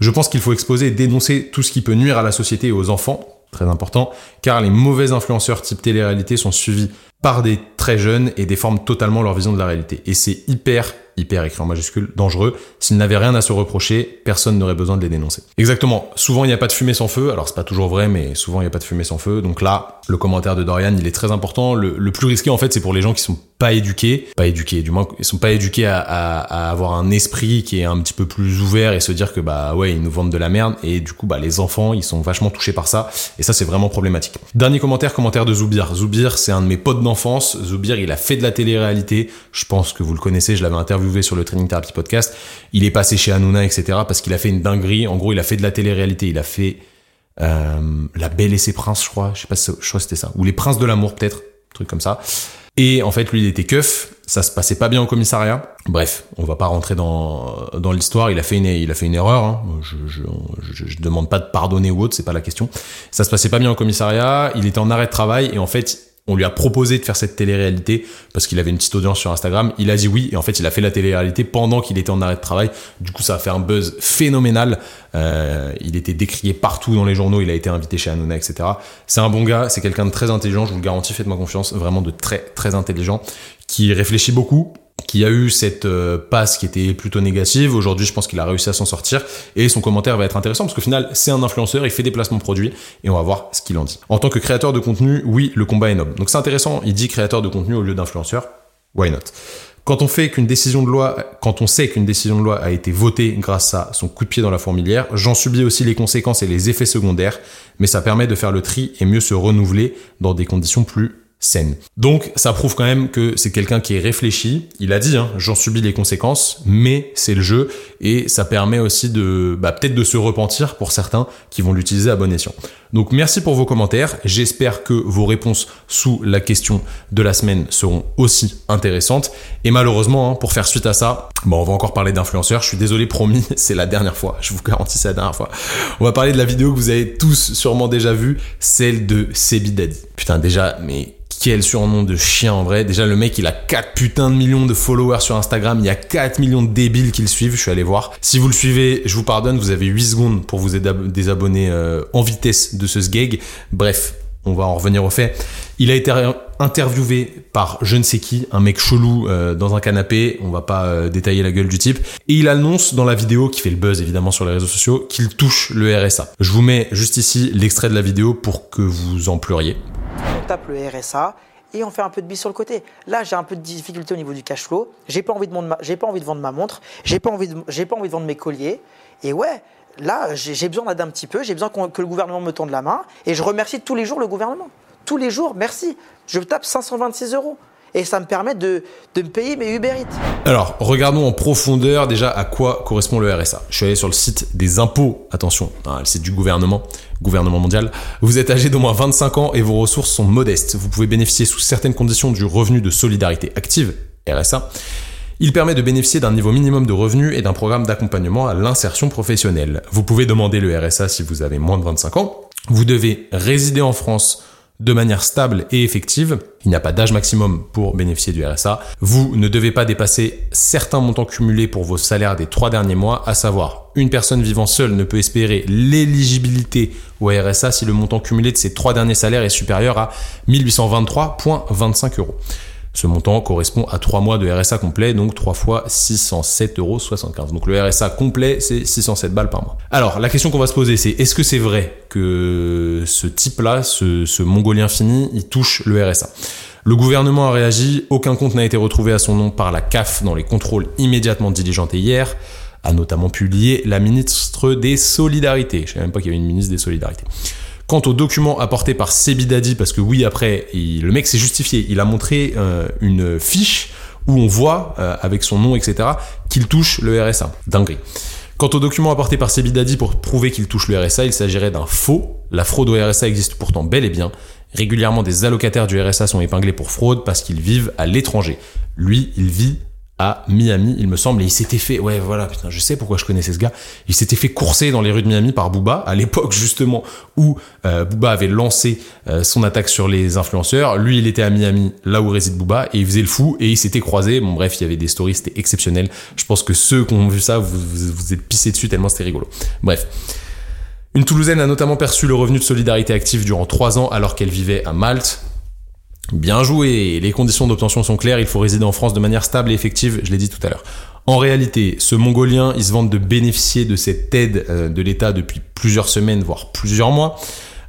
Je pense qu'il faut exposer et dénoncer tout ce qui peut nuire à la société et aux enfants, très important, car les mauvais influenceurs type télé-réalité sont suivis par des très jeunes et déforment totalement leur vision de la réalité. Et c'est hyper hyper écrit en majuscule, dangereux. S'ils n'avaient rien à se reprocher, personne n'aurait besoin de les dénoncer. Exactement. Souvent, il n'y a pas de fumée sans feu. Alors, c'est pas toujours vrai, mais souvent, il n'y a pas de fumée sans feu. Donc là, le commentaire de Dorian, il est très important. Le, plus risqué, en fait, c'est pour les gens qui sont pas éduqués, pas éduqués, du moins, ils sont pas éduqués à, avoir un esprit qui est un petit peu plus ouvert et se dire que bah ouais, ils nous vendent de la merde et du coup bah les enfants ils sont vachement touchés par ça et ça c'est vraiment problématique. Dernier commentaire, commentaire de Zoubir. Zoubir c'est un de mes potes. Zoubir il a fait de la télé-réalité. Je pense que vous le connaissez, je l'avais interviewé sur le Training Therapy podcast. Il est passé chez Hanouna etc parce qu'il a fait une dinguerie. En gros il a fait de la télé-réalité, il a fait euh, La Belle et ses Princes je crois, je sais pas, je crois c'était ça ou Les Princes de l'amour peut-être, truc comme ça. Et en fait, lui, il était keuf. Ça se passait pas bien au commissariat. Bref, on va pas rentrer dans, dans l'histoire. Il a fait une, il a fait une erreur. Hein. Je, je, demande pas de pardonner ou autre, c'est pas la question. Ça se passait pas bien au commissariat. Il était en arrêt de travail et en fait, on lui a proposé de faire cette télé-réalité parce qu'il avait une petite audience sur Instagram. Il a dit oui et en fait il a fait la télé-réalité pendant qu'il était en arrêt de travail. Du coup ça a fait un buzz phénoménal. Euh, il était décrié partout dans les journaux. Il a été invité chez Hanouna, etc. C'est un bon gars. C'est quelqu'un de très intelligent. Je vous le garantis. Faites-moi confiance. Vraiment de très très intelligent qui réfléchit beaucoup qui a eu cette euh, passe qui était plutôt négative. Aujourd'hui, je pense qu'il a réussi à s'en sortir et son commentaire va être intéressant parce qu'au final, c'est un influenceur, il fait des placements produits et on va voir ce qu'il en dit. En tant que créateur de contenu, oui, le combat est noble. Donc c'est intéressant, il dit créateur de contenu au lieu d'influenceur. Why not? Quand on fait qu'une décision de loi, quand on sait qu'une décision de loi a été votée grâce à son coup de pied dans la fourmilière, j'en subis aussi les conséquences et les effets secondaires, mais ça permet de faire le tri et mieux se renouveler dans des conditions plus Donc ça prouve quand même que c'est quelqu'un qui est réfléchi. Il a dit, hein, j'en subis les conséquences, mais c'est le jeu et ça permet aussi de bah, peut-être de se repentir pour certains qui vont l'utiliser à bon escient. Donc merci pour vos commentaires. J'espère que vos réponses sous la question de la semaine seront aussi intéressantes. Et malheureusement, hein, pour faire suite à ça, bon, on va encore parler d'influenceurs. Je suis désolé, promis, c'est la dernière fois. Je vous garantis, c'est la dernière fois. On va parler de la vidéo que vous avez tous sûrement déjà vue, celle de Sebi Daddy. Putain, déjà, mais quel surnom de chien en vrai. Déjà, le mec, il a 4 putains de millions de followers sur Instagram. Il y a 4 millions de débiles qui le suivent. Je suis allé voir. Si vous le suivez, je vous pardonne. Vous avez 8 secondes pour vous désabonner euh, en vitesse de ce sgeg. Bref, on va en revenir au fait. Il a été interviewé par je ne sais qui, un mec chelou euh, dans un canapé, on va pas euh, détailler la gueule du type, et il annonce dans la vidéo, qui fait le buzz évidemment sur les réseaux sociaux, qu'il touche le RSA. Je vous mets juste ici l'extrait de la vidéo pour que vous en pleuriez tape le RSA et on fait un peu de bise sur le côté. Là, j'ai un peu de difficulté au niveau du cash flow. J'ai pas envie de vendre ma, j'ai pas envie de vendre ma montre. J'ai pas envie de, pas envie de vendre mes colliers. Et ouais, là, j'ai besoin d'aider un petit peu. J'ai besoin que le gouvernement me tende la main. Et je remercie tous les jours le gouvernement. Tous les jours, merci. Je tape 526 euros et ça me permet de, de me payer mes Uber Eats. Alors, regardons en profondeur déjà à quoi correspond le RSA. Je suis allé sur le site des impôts, attention, hein, le site du gouvernement, gouvernement mondial. Vous êtes âgé d'au moins 25 ans et vos ressources sont modestes. Vous pouvez bénéficier sous certaines conditions du revenu de solidarité active, RSA. Il permet de bénéficier d'un niveau minimum de revenus et d'un programme d'accompagnement à l'insertion professionnelle. Vous pouvez demander le RSA si vous avez moins de 25 ans. Vous devez résider en France de manière stable et effective. Il n'y a pas d'âge maximum pour bénéficier du RSA. Vous ne devez pas dépasser certains montants cumulés pour vos salaires des trois derniers mois, à savoir une personne vivant seule ne peut espérer l'éligibilité au RSA si le montant cumulé de ses trois derniers salaires est supérieur à 1823,25 euros. Ce montant correspond à 3 mois de RSA complet, donc 3 fois 607,75 euros. Donc le RSA complet, c'est 607 balles par mois. Alors, la question qu'on va se poser, c'est est-ce que c'est vrai que ce type-là, ce, mongolien fini, il touche le RSA le gouvernement a réagi, aucun compte n'a été retrouvé à son nom par la CAF dans les contrôles immédiatement diligentés hier, a notamment publié la ministre des Solidarités. Je ne savais même pas qu'il y avait une ministre des Solidarités. Quant aux documents apportés par Sebidadi, parce que oui, après, le mec s'est justifié, il a montré euh, une fiche où on voit, euh, avec son nom, etc., qu'il touche le RSA. Dinguerie. Quant aux documents apportés par Sebidadi pour prouver qu'il touche le RSA, il s'agirait d'un faux. La fraude au RSA existe pourtant bel et bien. Régulièrement, des allocataires du RSA sont épinglés pour fraude parce qu'ils vivent à l'étranger. Lui, il vit à Miami, il me semble, et il s'était fait, ouais, voilà, putain, je sais pourquoi je connaissais ce gars. Il s'était fait courser dans les rues de Miami par Booba, à l'époque justement où euh, Booba avait lancé euh, son attaque sur les influenceurs. Lui, il était à Miami, là où réside Booba, et il faisait le fou, et il s'était croisé. Bon, bref, il y avait des stories, c'était exceptionnel. Je pense que ceux qui ont vu ça, vous vous, vous êtes pissé dessus tellement c'était rigolo. Bref. Une Toulousaine a notamment perçu le revenu de solidarité active durant trois ans alors qu'elle vivait à Malte. Bien joué, les conditions d'obtention sont claires, il faut résider en France de manière stable et effective, je l'ai dit tout à l'heure. En réalité, ce Mongolien, il se vante de bénéficier de cette aide euh, de l'État depuis plusieurs semaines, voire plusieurs mois.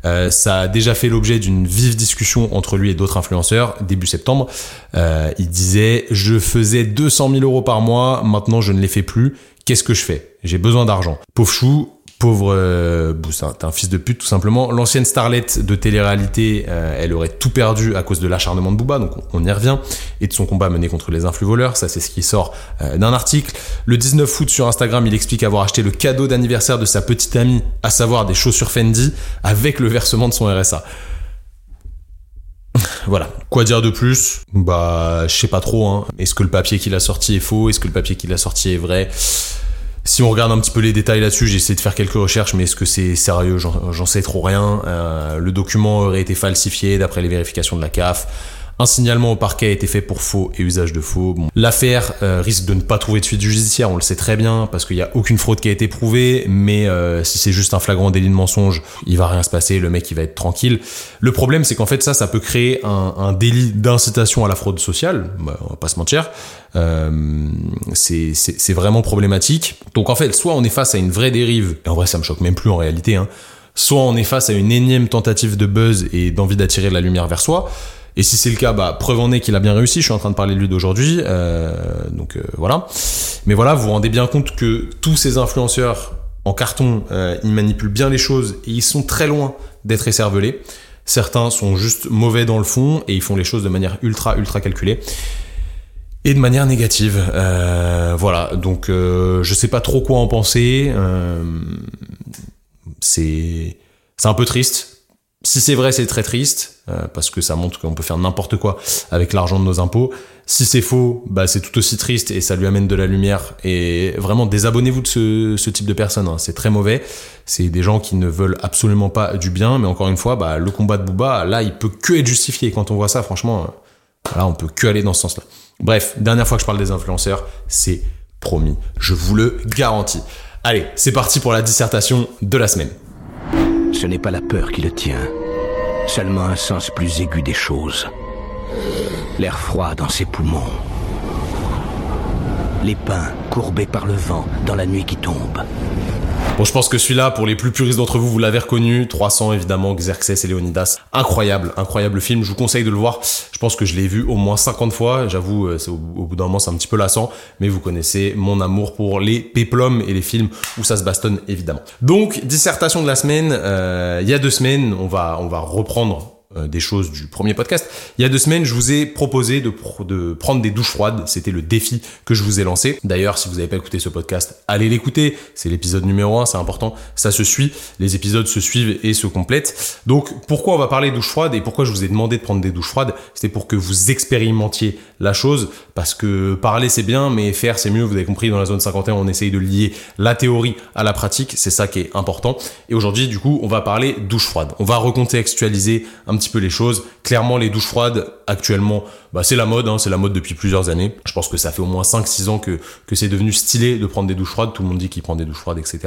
Euh, ça a déjà fait l'objet d'une vive discussion entre lui et d'autres influenceurs début septembre. Euh, il disait je faisais 200 000 euros par mois, maintenant je ne les fais plus. Qu'est-ce que je fais? J'ai besoin d'argent. Pauvre chou, pauvre, euh, t'es un fils de pute tout simplement. L'ancienne starlette de télé-réalité, euh, elle aurait tout perdu à cause de l'acharnement de Booba, donc on, y revient, et de son combat mené contre les influx voleurs, ça c'est ce qui sort euh, d'un article. Le 19 août sur Instagram, il explique avoir acheté le cadeau d'anniversaire de sa petite amie, à savoir des chaussures Fendi, avec le versement de son RSA. Voilà. Quoi dire de plus? Bah, je sais pas trop. Hein. Est-ce que le papier qu'il a sorti est faux? Est-ce que le papier qu'il a sorti est vrai? Si on regarde un petit peu les détails là-dessus, j'ai essayé de faire quelques recherches, mais est-ce que c'est sérieux? J'en sais trop rien. Euh, le document aurait été falsifié d'après les vérifications de la CAF. Un signalement au parquet a été fait pour faux et usage de faux. Bon. L'affaire euh, risque de ne pas trouver de suite judiciaire, on le sait très bien, parce qu'il n'y a aucune fraude qui a été prouvée, mais euh, si c'est juste un flagrant délit de mensonge, il va rien se passer, le mec il va être tranquille. Le problème c'est qu'en fait ça, ça peut créer un, un délit d'incitation à la fraude sociale, bah, on va pas se mentir. Euh, c'est vraiment problématique. Donc en fait, soit on est face à une vraie dérive, et en vrai ça me choque même plus en réalité, hein, soit on est face à une énième tentative de buzz et d'envie d'attirer la lumière vers soi, et si c'est le cas, bah, preuve en est qu'il a bien réussi. Je suis en train de parler de lui d'aujourd'hui. Euh, donc euh, voilà. Mais voilà, vous vous rendez bien compte que tous ces influenceurs en carton, euh, ils manipulent bien les choses et ils sont très loin d'être écervelés. Certains sont juste mauvais dans le fond et ils font les choses de manière ultra ultra calculée et de manière négative. Voilà, donc euh, je sais pas trop quoi en penser. C'est c'est un peu triste si c'est vrai, c'est très triste, euh, parce que ça montre qu'on peut faire n'importe quoi avec l'argent de nos impôts. Si c'est faux, bah c'est tout aussi triste et ça lui amène de la lumière. Et vraiment, désabonnez-vous de ce, type de personnes. Hein. C'est très mauvais. C'est des gens qui ne veulent absolument pas du bien. Mais encore une fois, bah, le combat de Booba, là, il peut que être justifié. Quand on voit ça, franchement, euh, là, on peut que aller dans ce sens-là. Bref, dernière fois que je parle des influenceurs, c'est promis. Je vous le garantis. Allez, c'est parti pour la dissertation de la semaine. Ce n'est pas la peur qui le tient, seulement un sens plus aigu des choses. L'air froid dans ses poumons. Les pins courbés par le vent dans la nuit qui tombe. Bon, je pense que celui-là, pour les plus puristes d'entre vous, vous l'avez reconnu. 300, évidemment, Xerxes et Leonidas. Incroyable, incroyable film. Je vous conseille de le voir. Je pense que je l'ai vu au moins 50 fois. J'avoue, euh, au, au, bout d'un moment, c'est un petit peu lassant. Mais vous connaissez mon amour pour les péplums et les films où ça se bastonne, évidemment. Donc, dissertation de la semaine. Euh, il y a deux semaines, on va, on va reprendre des choses du premier podcast. Il y a deux semaines, je vous ai proposé de, prendre des douches froides. C'était le défi que je vous ai lancé. D'ailleurs, si vous n'avez pas écouté ce podcast, allez l'écouter. C'est l'épisode numéro 1, c'est important. Ça se suit. Les épisodes se suivent et se complètent. Donc, pourquoi on va parler douches froides et pourquoi je vous ai demandé de prendre des douches froides? C'était pour que vous expérimentiez la chose. Parce que parler, c'est bien, mais faire, c'est mieux. Vous avez compris, dans la zone 51, on essaye de lier la théorie à la pratique. C'est ça qui est important. Et aujourd'hui, du coup, on va parler douche froide. On va recontextualiser un petit peu les choses. Clairement, les douches froides, actuellement, bah, c'est la mode, hein, c'est la mode depuis plusieurs années. Je pense que ça fait au moins 5-6 ans que, que c'est devenu stylé de prendre des douches froides. Tout le monde dit qu'il prend des douches froides, etc.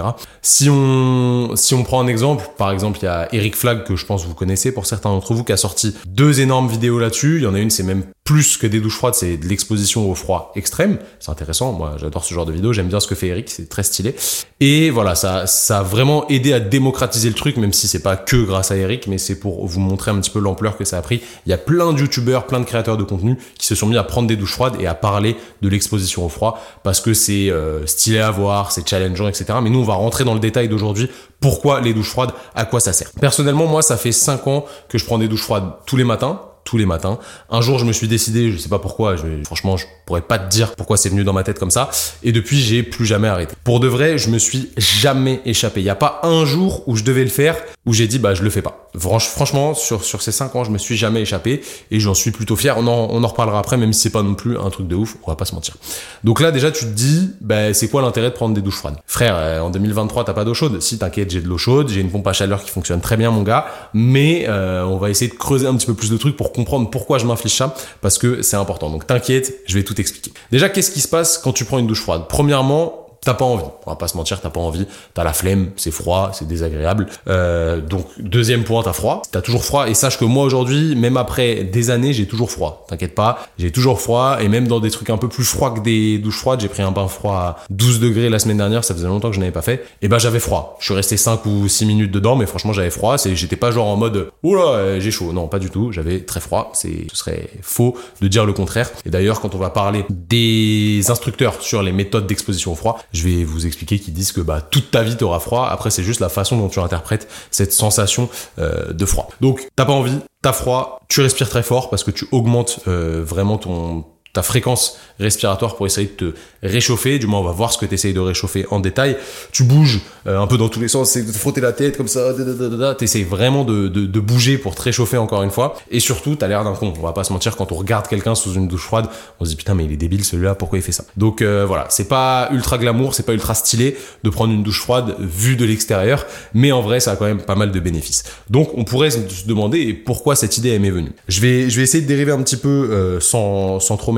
Si on, si on prend un exemple, par exemple, il y a Eric Flag, que je pense vous connaissez pour certains d'entre vous, qui a sorti deux énormes vidéos là-dessus. Il y en a une, c'est même plus que des douches froides, c'est de l'exposition au froid extrême. C'est intéressant. Moi, j'adore ce genre de vidéo. J'aime bien ce que fait Eric. C'est très stylé. Et voilà, ça, ça a vraiment aidé à démocratiser le truc, même si c'est pas que grâce à Eric, mais c'est pour vous montrer un petit peu l'ampleur que ça a pris. Il y a plein de youtubeurs, plein de créateurs de contenu qui se sont mis à prendre des douches froides et à parler de l'exposition au froid parce que c'est euh, stylé à voir, c'est challengeant, etc. Mais nous, on va rentrer dans le détail d'aujourd'hui. Pourquoi les douches froides? À quoi ça sert? Personnellement, moi, ça fait 5 ans que je prends des douches froides tous les matins tous les matins. Un jour, je me suis décidé, je sais pas pourquoi, je, franchement, je pourrais pas te dire pourquoi c'est venu dans ma tête comme ça. Et depuis, j'ai plus jamais arrêté. Pour de vrai, je me suis jamais échappé. Il y a pas un jour où je devais le faire où j'ai dit bah je le fais pas. Franchement, sur, sur ces 5 ans, je me suis jamais échappé et j'en suis plutôt fier. On en, on en reparlera après, même si c'est pas non plus un truc de ouf, on va pas se mentir. Donc là, déjà, tu te dis, bah, c'est quoi l'intérêt de prendre des douches froides? Frère, euh, en 2023, t'as pas d'eau chaude. Si t'inquiète, j'ai de l'eau chaude, j'ai une pompe à chaleur qui fonctionne très bien, mon gars. Mais euh, on va essayer de creuser un petit peu plus de trucs pour comprendre pourquoi je m'inflige ça, parce que c'est important. Donc t'inquiète, je vais tout expliquer. Déjà, qu'est-ce qui se passe quand tu prends une douche froide? Premièrement, t'as pas envie. On va pas se mentir, t'as pas envie. T'as la flemme, c'est froid, c'est désagréable. Euh, donc deuxième point, t'as froid. T'as toujours froid et sache que moi aujourd'hui, même après des années, j'ai toujours froid. T'inquiète pas, j'ai toujours froid et même dans des trucs un peu plus froids que des douches froides, j'ai pris un bain froid à 12 degrés la semaine dernière, ça faisait longtemps que je n'avais pas fait. Et ben j'avais froid. Je suis resté 5 ou 6 minutes dedans, mais franchement j'avais froid. C'est, j'étais pas genre en mode oula j'ai chaud. Non, pas du tout. J'avais très froid. C'est, ce serait faux de dire le contraire. Et d'ailleurs, quand on va parler des instructeurs sur les méthodes d'exposition au froid, je vais vous expliquer qu'ils disent que bah toute ta vie t'auras froid. Après c'est juste la façon dont tu interprètes cette sensation euh, de froid. Donc t'as pas envie, t'as froid, tu respires très fort parce que tu augmentes euh, vraiment ton ta fréquence respiratoire pour essayer de te réchauffer. Du moins, on va voir ce que tu essayes de réchauffer en détail. Tu bouges euh, un peu dans tous les sens, c'est de frotter la tête comme ça, tu essayes vraiment de, de, de, bouger pour te réchauffer encore une fois. Et surtout, tu as l'air d'un con. On va pas se mentir, quand on regarde quelqu'un sous une douche froide, on se dit putain, mais il est débile celui-là, pourquoi il fait ça? Donc euh, voilà, c'est pas ultra glamour, c'est pas ultra stylé de prendre une douche froide vue de l'extérieur, mais en vrai, ça a quand même pas mal de bénéfices. Donc on pourrait se demander pourquoi cette idée m'est venue. Je vais, je vais essayer de dériver un petit peu euh, sans, sans trop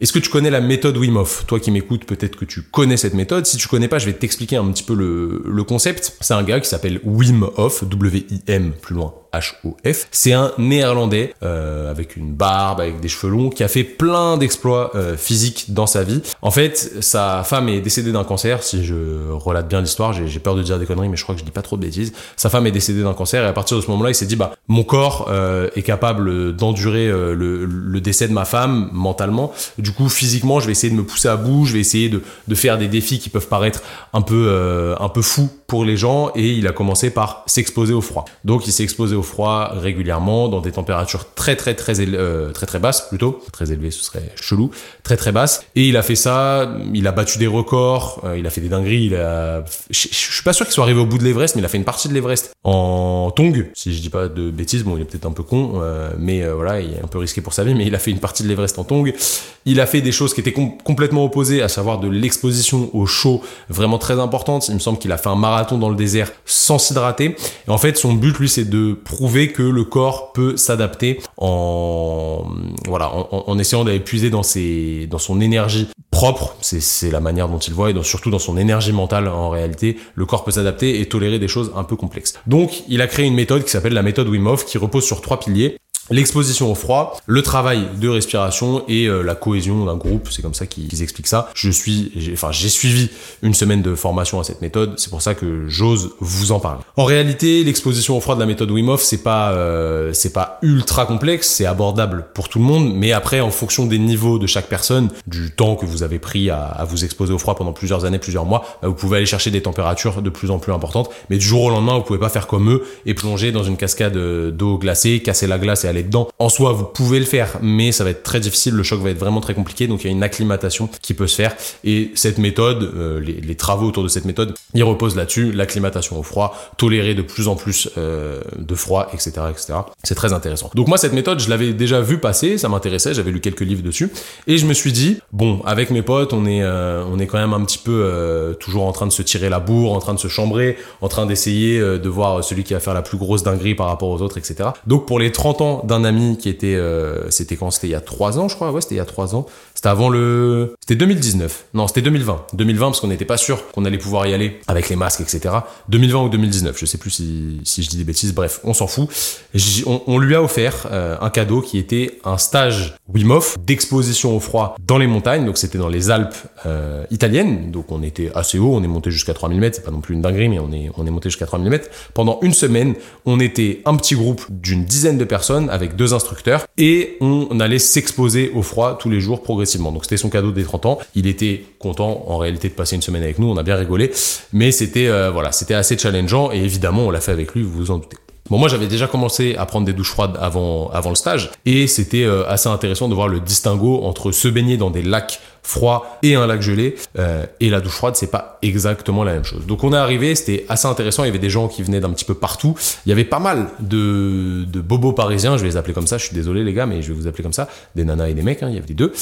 Est-ce que tu connais la méthode Wim Hof? Toi qui m'écoutes, peut-être que tu connais cette méthode. Si tu connais pas, je vais t'expliquer un petit peu le, concept. C'est un gars qui s'appelle Wim Hof, W-I-M plus loin H-O-F. C'est un néerlandais euh, avec une barbe, avec des cheveux longs, qui a fait plein d'exploits euh, physiques dans sa vie. En fait, sa femme est décédée d'un cancer, si je relate bien l'histoire, j'ai peur de dire des conneries, mais je crois que je dis pas trop de bêtises. Sa femme est décédée d'un cancer et à partir de ce moment-là, il s'est dit, bah, mon corps euh, est capable d'endurer euh, le, le, décès de ma femme mentalement. Du coup, physiquement, je vais essayer de me pousser à bout, je vais essayer de, de faire des défis qui peuvent paraître un peu, euh, un peu fous les gens et il a commencé par s'exposer au froid. Donc, il s'est exposé au froid régulièrement dans des températures très très très euh, très très basses plutôt. Très élevées ce serait chelou. Très très basses. Et il a fait ça il a battu des records euh, il a fait des dingueries il a je, suis pas sûr qu'il soit arrivé au bout de l'Everest mais il a fait une partie de l'Everest en tong si je dis pas de bêtises. Bon il est peut-être un peu con euh, mais voilà il est un peu risqué pour sa vie mais il a fait une partie de l'Everest en tong il a fait des choses qui étaient complètement opposées à savoir de l'exposition au chaud vraiment très importante. Il me semble qu'il a fait un marathon dans le désert sans s'hydrater. Et en fait son but lui c'est de prouver que le corps peut s'adapter en voilà en, essayant d'aller puiser dans ses dans son énergie propre, c'est la manière dont il voit et surtout dans son énergie mentale en réalité, le corps peut s'adapter et tolérer des choses un peu complexes. Donc, il a créé une méthode qui s'appelle la méthode Wim qui repose sur trois piliers l'exposition au froid, le travail de respiration et euh, la cohésion d'un groupe. C'est comme ça qu'ils expliquent ça. Je suis, enfin, j'ai suivi une semaine de formation à cette méthode. C'est pour ça que j'ose vous en parler. En réalité, l'exposition au froid de la méthode Wim Hof, c'est pas, euh, c'est pas ultra complexe, c'est abordable pour tout le monde. Mais après, en fonction des niveaux de chaque personne, du temps que vous avez pris à, vous exposer au froid pendant plusieurs années, plusieurs mois, bah, vous pouvez aller chercher des températures de plus en plus importantes. Mais du jour au lendemain, vous pouvez pas faire comme eux et plonger dans une cascade euh, d'eau glacée, casser la glace et aller dedans. En soi, vous pouvez le faire, mais ça va être très difficile. Le choc va être vraiment très compliqué. Donc il y a une acclimatation qui peut se faire. Et cette méthode, euh, les, travaux autour de cette méthode, ils reposent là-dessus. L'acclimatation au froid, tolérer de plus en plus euh, de froid, etc., etc. C'est très intéressant. Donc moi, cette méthode, je l'avais déjà vu passer. Ça m'intéressait. J'avais lu quelques livres dessus. Et je me suis dit, bon, avec mes potes, on est, euh, on est quand même un petit peu toujours en train de se tirer la bourre, en train de se chambrer, en train d'essayer de voir celui qui va faire la plus grosse dinguerie par rapport aux autres, etc. Donc pour les 30 ans d'un ami qui était, euh, c'était quand? C'était il y a trois ans, je crois. Ouais, c'était il y a trois ans. C'était avant le, c'était 2019. Non, c'était 2020. 2020 parce qu'on n'était pas sûr qu'on allait pouvoir y aller avec les masques, etc. 2020 ou 2019. Je sais plus si, je dis des bêtises. Bref, on s'en fout. On, lui a offert euh, un cadeau qui était un stage Wim Hof d'exposition au froid dans les montagnes. Donc c'était dans les Alpes euh, italiennes. Donc on était assez haut. On est monté jusqu'à 3000 mètres. C'est pas non plus une dinguerie, mais on est, on est monté jusqu'à 3000 mètres. Pendant une semaine, on était un petit groupe d'une dizaine de personnes avec deux instructeurs et on allait s'exposer au froid tous les jours progressivement. Donc c'était son cadeau des 30 ans. Il était content en réalité de passer une semaine avec nous, on a bien rigolé, mais c'était euh, voilà, c'était assez challengeant. Et évidemment on l'a fait avec lui, vous vous en doutez. Bon, moi j'avais déjà commencé à prendre des douches froides avant, avant le stage. Et c'était euh, assez intéressant de voir le distinguo entre se baigner dans des lacs froids et un lac gelé euh, et la douche froide c'est pas exactement la même chose. Donc on est arrivé, c'était assez intéressant, il y avait des gens qui venaient d'un petit peu partout, il y avait pas mal de, de bobos parisiens, je vais les appeler comme ça, je suis désolé les gars mais je vais vous appeler comme ça, des nanas et des mecs, hein, il y avait des deux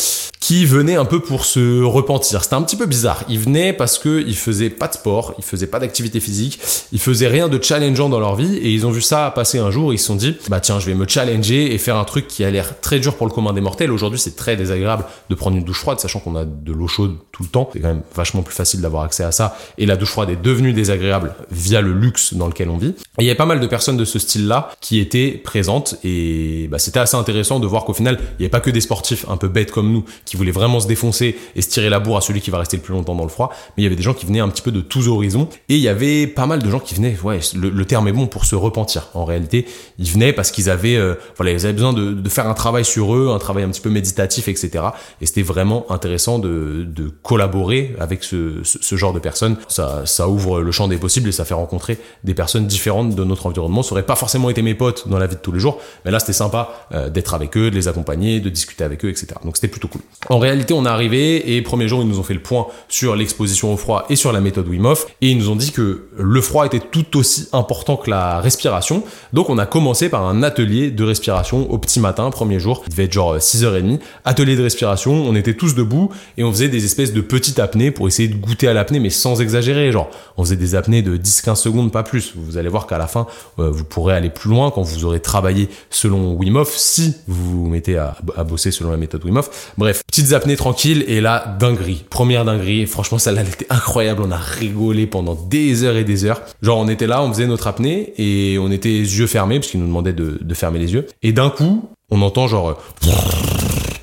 qui venait un peu pour se repentir. C'était un petit peu bizarre. Il venait parce que il faisait pas de sport, il faisait pas d'activité physique, il faisait rien de challengeant dans leur vie et ils ont vu ça passer un jour, ils se sont dit bah tiens, je vais me challenger et faire un truc qui a l'air très dur pour le commun des mortels. Aujourd'hui, c'est très désagréable de prendre une douche froide sachant qu'on a de l'eau chaude tout le temps. C'est quand même vachement plus facile d'avoir accès à ça et la douche froide est devenue désagréable via le luxe dans lequel on vit. Et il y a pas mal de personnes de ce style-là qui étaient présentes et bah, c'était assez intéressant de voir qu'au final, il n'y avait pas que des sportifs un peu bêtes comme nous qui voulaient vraiment se défoncer et se tirer la bourre à celui qui va rester le plus longtemps dans le froid, mais il y avait des gens qui venaient un petit peu de tous horizons et il y avait pas mal de gens qui venaient, ouais, le, terme est bon pour se repentir. En réalité, ils venaient parce qu'ils avaient, euh, voilà, ils avaient besoin de, de, faire un travail sur eux, un travail un petit peu méditatif, etc. Et c'était vraiment intéressant de, collaborer avec ce, genre de personnes. Ça, ouvre le champ des possibles et ça fait rencontrer des personnes différentes de notre environnement. Ça aurait pas forcément été mes potes dans la vie de tous les jours, mais là c'était sympa euh, d'être avec eux, de les accompagner, de discuter avec eux, etc. Donc c'était plutôt cool. En réalité, on est arrivé et premier jour, ils nous ont fait le point sur l'exposition au froid et sur la méthode Wim Hof et ils nous ont dit que le froid était tout aussi important que la respiration. Donc on a commencé par un atelier de respiration au petit matin, premier jour. Il devait être genre 6h30. Atelier de respiration, on était tous debout et on faisait des espèces de petites apnées pour essayer de goûter à l'apnée, mais sans exagérer. Genre, on faisait des apnées de 10-15 secondes, pas plus. Vous allez voir qu'à la fin, euh, vous pourrez aller plus loin quand vous aurez travaillé selon Wim si vous vous mettez à, bosser selon la méthode Wim. Bref, petites apnées tranquilles et là, dinguerie. Première dinguerie. Franchement, celle-là, elle était incroyable. On a rigolé pendant des heures et des heures. Genre, on était là, on faisait notre apnée et on était yeux fermés parce qu'il nous demandait de, de fermer les yeux. Et d'un coup, on entend genre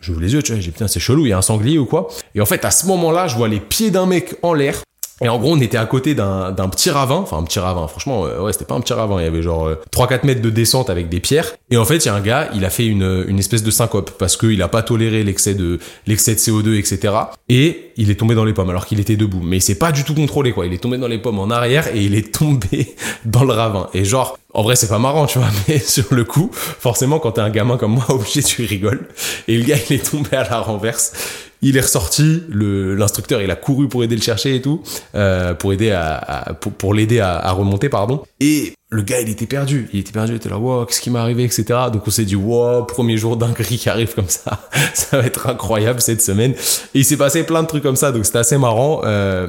j'ouvre les yeux, tu vois, j'ai putain c'est chelou, il y a un sanglier ou quoi. Et en fait à ce moment-là, je vois les pieds d'un mec en l'air et en gros, on était à côté d'un petit ravin, enfin un petit ravin, franchement, euh, ouais, c'était pas un petit ravin, il y avait genre 3-4 mètres de descente avec des pierres. Et en fait, il y a un gars, il a fait une, une espèce de syncope parce qu'il a pas toléré l'excès de l'excès de CO2, etc. Et il est tombé dans les pommes alors qu'il était debout. Mais il s'est pas du tout contrôlé, quoi. Il est tombé dans les pommes en arrière et il est tombé dans le ravin. Et genre, en vrai, c'est pas marrant, tu vois, mais sur le coup, forcément, quand t'es un gamin comme moi, obligé, tu rigoles. Et le gars, il est tombé à la renverse. Il est ressorti, l'instructeur il a couru pour aider le chercher et tout, euh, pour aider à, à pour, pour l'aider à, à, remonter pardon. Et le gars il était perdu, il était perdu, il était là, wow, qu'est-ce qui m'est arrivé, etc. Donc on s'est dit, wow, premier jour d'un gris qui arrive comme ça, ça va être incroyable cette semaine. Et il s'est passé plein de trucs comme ça, donc c'était assez marrant. Euh,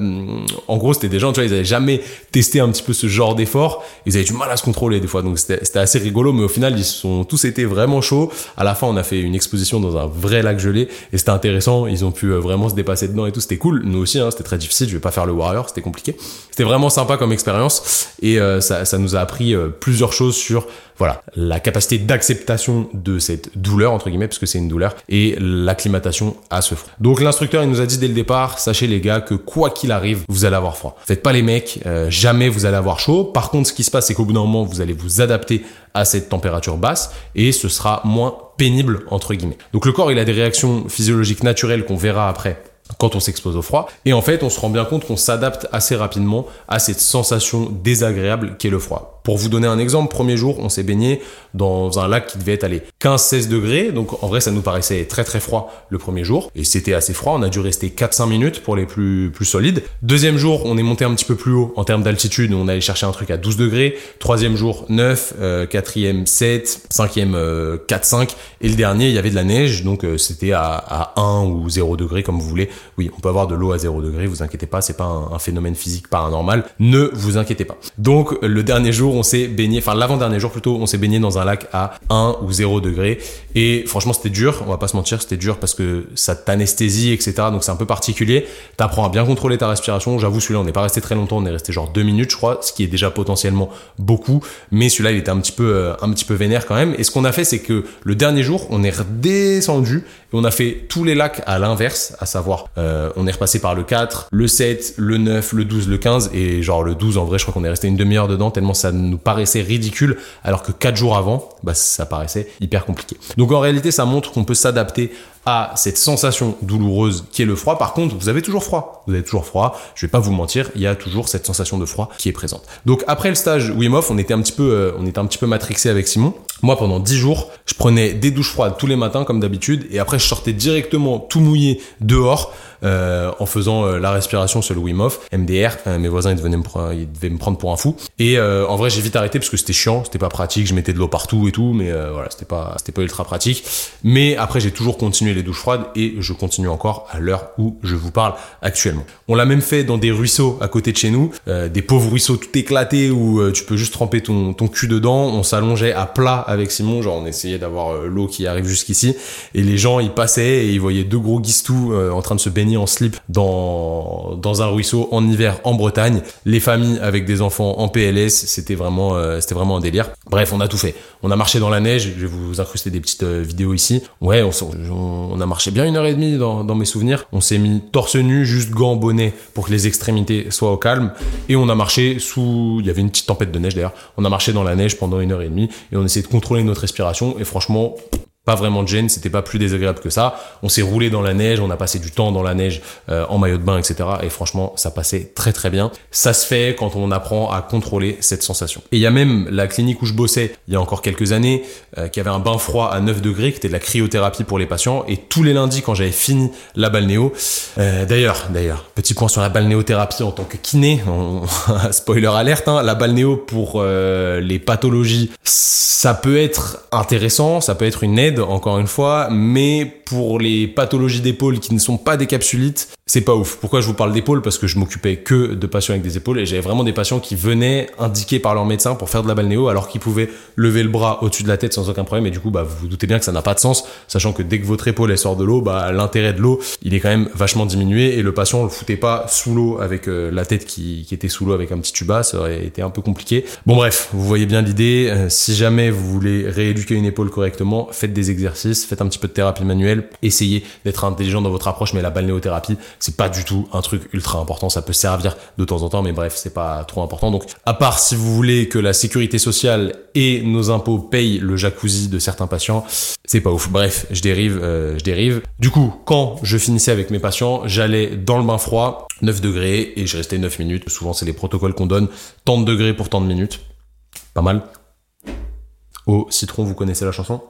en gros, c'était des gens, tu vois, ils avaient jamais testé un petit peu ce genre d'effort, ils avaient du mal à se contrôler des fois, donc c'était assez rigolo, mais au final ils sont tous été vraiment chauds. À la fin, on a fait une exposition dans un vrai lac gelé et c'était intéressant. Ils ont pu euh, vraiment se dépasser dedans et tout, c'était cool. Nous aussi, hein, c'était très difficile. Je vais pas faire le warrior, c'était compliqué. C'était vraiment sympa comme expérience et euh, ça, ça nous a appris euh, plusieurs choses sur voilà la capacité d'acceptation de cette douleur entre guillemets parce que c'est une douleur et l'acclimatation à ce froid. Donc l'instructeur il nous a dit dès le départ sachez les gars que quoi qu'il arrive vous allez avoir froid. Faites pas les mecs euh, jamais vous allez avoir chaud. Par contre ce qui se passe c'est qu'au bout d'un moment vous allez vous adapter à cette température basse et ce sera moins pénible entre guillemets. Donc le corps il a des réactions physiologiques naturelles qu'on verra après quand on s'expose au froid. Et en fait, on se rend bien compte qu'on s'adapte assez rapidement à cette sensation désagréable qu'est le froid. Pour vous donner un exemple, premier jour, on s'est baigné dans un lac qui devait être allé 15-16 degrés. Donc en vrai, ça nous paraissait très très froid le premier jour. Et c'était assez froid. On a dû rester 4-5 minutes pour les plus, plus solides. Deuxième jour, on est monté un petit peu plus haut en termes d'altitude. On allait chercher un truc à 12 degrés. Troisième jour, 9. Euh, quatrième, 7. Cinquième, 4-5. Et le dernier, il y avait de la neige. Donc euh, c'était à, à 1 ou 0 degrés comme vous voulez. Oui, on peut avoir de l'eau à 0 degrés. Vous inquiétez pas. C'est pas un, un phénomène physique paranormal. Ne vous inquiétez pas. Donc le dernier jour, on s'est baigné, enfin l'avant-dernier jour plutôt, on s'est baigné dans un à 1 ou 0 degré. Et franchement, c'était dur, on va pas se mentir, c'était dur parce que ça t'anesthésie, etc. Donc c'est un peu particulier. T'apprends à bien contrôler ta respiration. J'avoue, celui-là, on n'est pas resté très longtemps, on est resté genre 2 minutes, je crois, ce qui est déjà potentiellement beaucoup. Mais celui-là, il était un petit peu, euh, un petit peu vénère quand même. Et ce qu'on a fait, c'est que le dernier jour, on est redescendu et on a fait tous les lacs à l'inverse, à savoir, euh, on est repassé par le 4, le 7, le 9, le 12, le 15, et genre le 12, en vrai, je crois qu'on est resté une demi-heure dedans, tellement ça nous paraissait ridicule, alors que 4 jours avant, bah, ça paraissait hyper compliqué. Donc en réalité, ça montre qu'on peut s'adapter cette sensation douloureuse qui est le froid. Par contre, vous avez toujours froid. Vous avez toujours froid. Je vais pas vous mentir, il y a toujours cette sensation de froid qui est présente. Donc après le stage Wim Hof, on était un petit peu, euh, on était un petit peu matrixé avec Simon. Moi, pendant 10 jours, je prenais des douches froides tous les matins comme d'habitude, et après je sortais directement tout mouillé dehors. Euh, en faisant euh, la respiration sur le Wim Hof, MDR. Mes voisins ils devaient, me prendre, ils devaient me prendre pour un fou. Et en vrai j'ai vite arrêté parce que c'était chiant, c'était pas pratique, je mettais de l'eau partout et tout, mais voilà c'était pas c'était pas ultra pratique. Mais après j'ai toujours continué les douches froides et je continue encore à l'heure où je vous parle actuellement. On l'a même fait dans des ruisseaux à côté de chez nous, euh, des pauvres ruisseaux tout éclatés où euh, tu peux juste tremper ton, cul dedans. On s'allongeait à plat avec Simon, genre on essayait d'avoir euh, l'eau qui arrive jusqu'ici et les gens ils passaient et ils voyaient deux gros guistous en train de se baigner en slip dans, dans un ruisseau en hiver en Bretagne. Les familles avec des enfants en PLS, c'était vraiment, c'était vraiment un délire. Bref, on a tout fait. On a marché dans la neige, je vais vous incruster des petites vidéos ici. Ouais, on, on, a marché bien une heure et demie dans, dans mes souvenirs. On s'est mis torse nu, juste gants, bonnet pour que les extrémités soient au calme. Et on a marché sous, il y avait une petite tempête de neige d'ailleurs. On a marché dans la neige pendant une heure et demie et on essayait de contrôler notre respiration. Et franchement, pas vraiment de gêne, c'était pas plus désagréable que ça. On s'est roulé dans la neige, on a passé du temps dans la neige euh, en maillot de bain, etc. Et franchement, ça passait très très bien. Ça se fait quand on apprend à contrôler cette sensation. Et il y a même la clinique où je bossais il y a encore quelques années, euh, qui avait un bain froid à 9 degrés, qui était de la cryothérapie pour les patients. Et tous les lundis, quand j'avais fini la balnéo, euh, d'ailleurs, d'ailleurs, petit point sur la balnéothérapie en tant que kiné, spoiler alerte, hein, la balnéo pour les pathologies, ça peut être intéressant, ça peut être une aide encore une fois, mais pour les pathologies d'épaule qui ne sont pas des capsulites, c'est pas ouf. Pourquoi je vous parle d'épaule Parce que je m'occupais que de patients avec des épaules et j'avais vraiment des patients qui venaient indiqués par leur médecin pour faire de la balnéo alors qu'ils pouvaient lever le bras au-dessus de la tête sans aucun problème. Et du coup bah vous vous doutez bien que ça n'a pas de sens sachant que dès que votre épaule elle sort de l'eau bah l'intérêt de l'eau il est quand même vachement diminué et le patient le foutait pas sous l'eau avec euh, la tête qui, qui était sous l'eau avec un petit tuba. Ça aurait été un peu compliqué. Bon bref vous voyez bien l'idée. Euh, si jamais vous voulez rééduquer une épaule correctement faites des exercices faites un petit peu de thérapie manuelle essayez d'être intelligent dans votre approche mais la balnéothérapie c'est pas du tout un truc ultra important. Ça peut servir de temps en temps, mais bref, c'est pas trop important. Donc, à part si vous voulez que la sécurité sociale et nos impôts payent le jacuzzi de certains patients, c'est pas ouf. Bref, je dérive, euh, je dérive. Du coup, quand je finissais avec mes patients, j'allais dans le bain froid, 9 degrés, et je restais 9 minutes. Souvent, c'est les protocoles qu'on donne. Tant de degrés pour tant de minutes. Pas mal. Au citron, vous connaissez la chanson?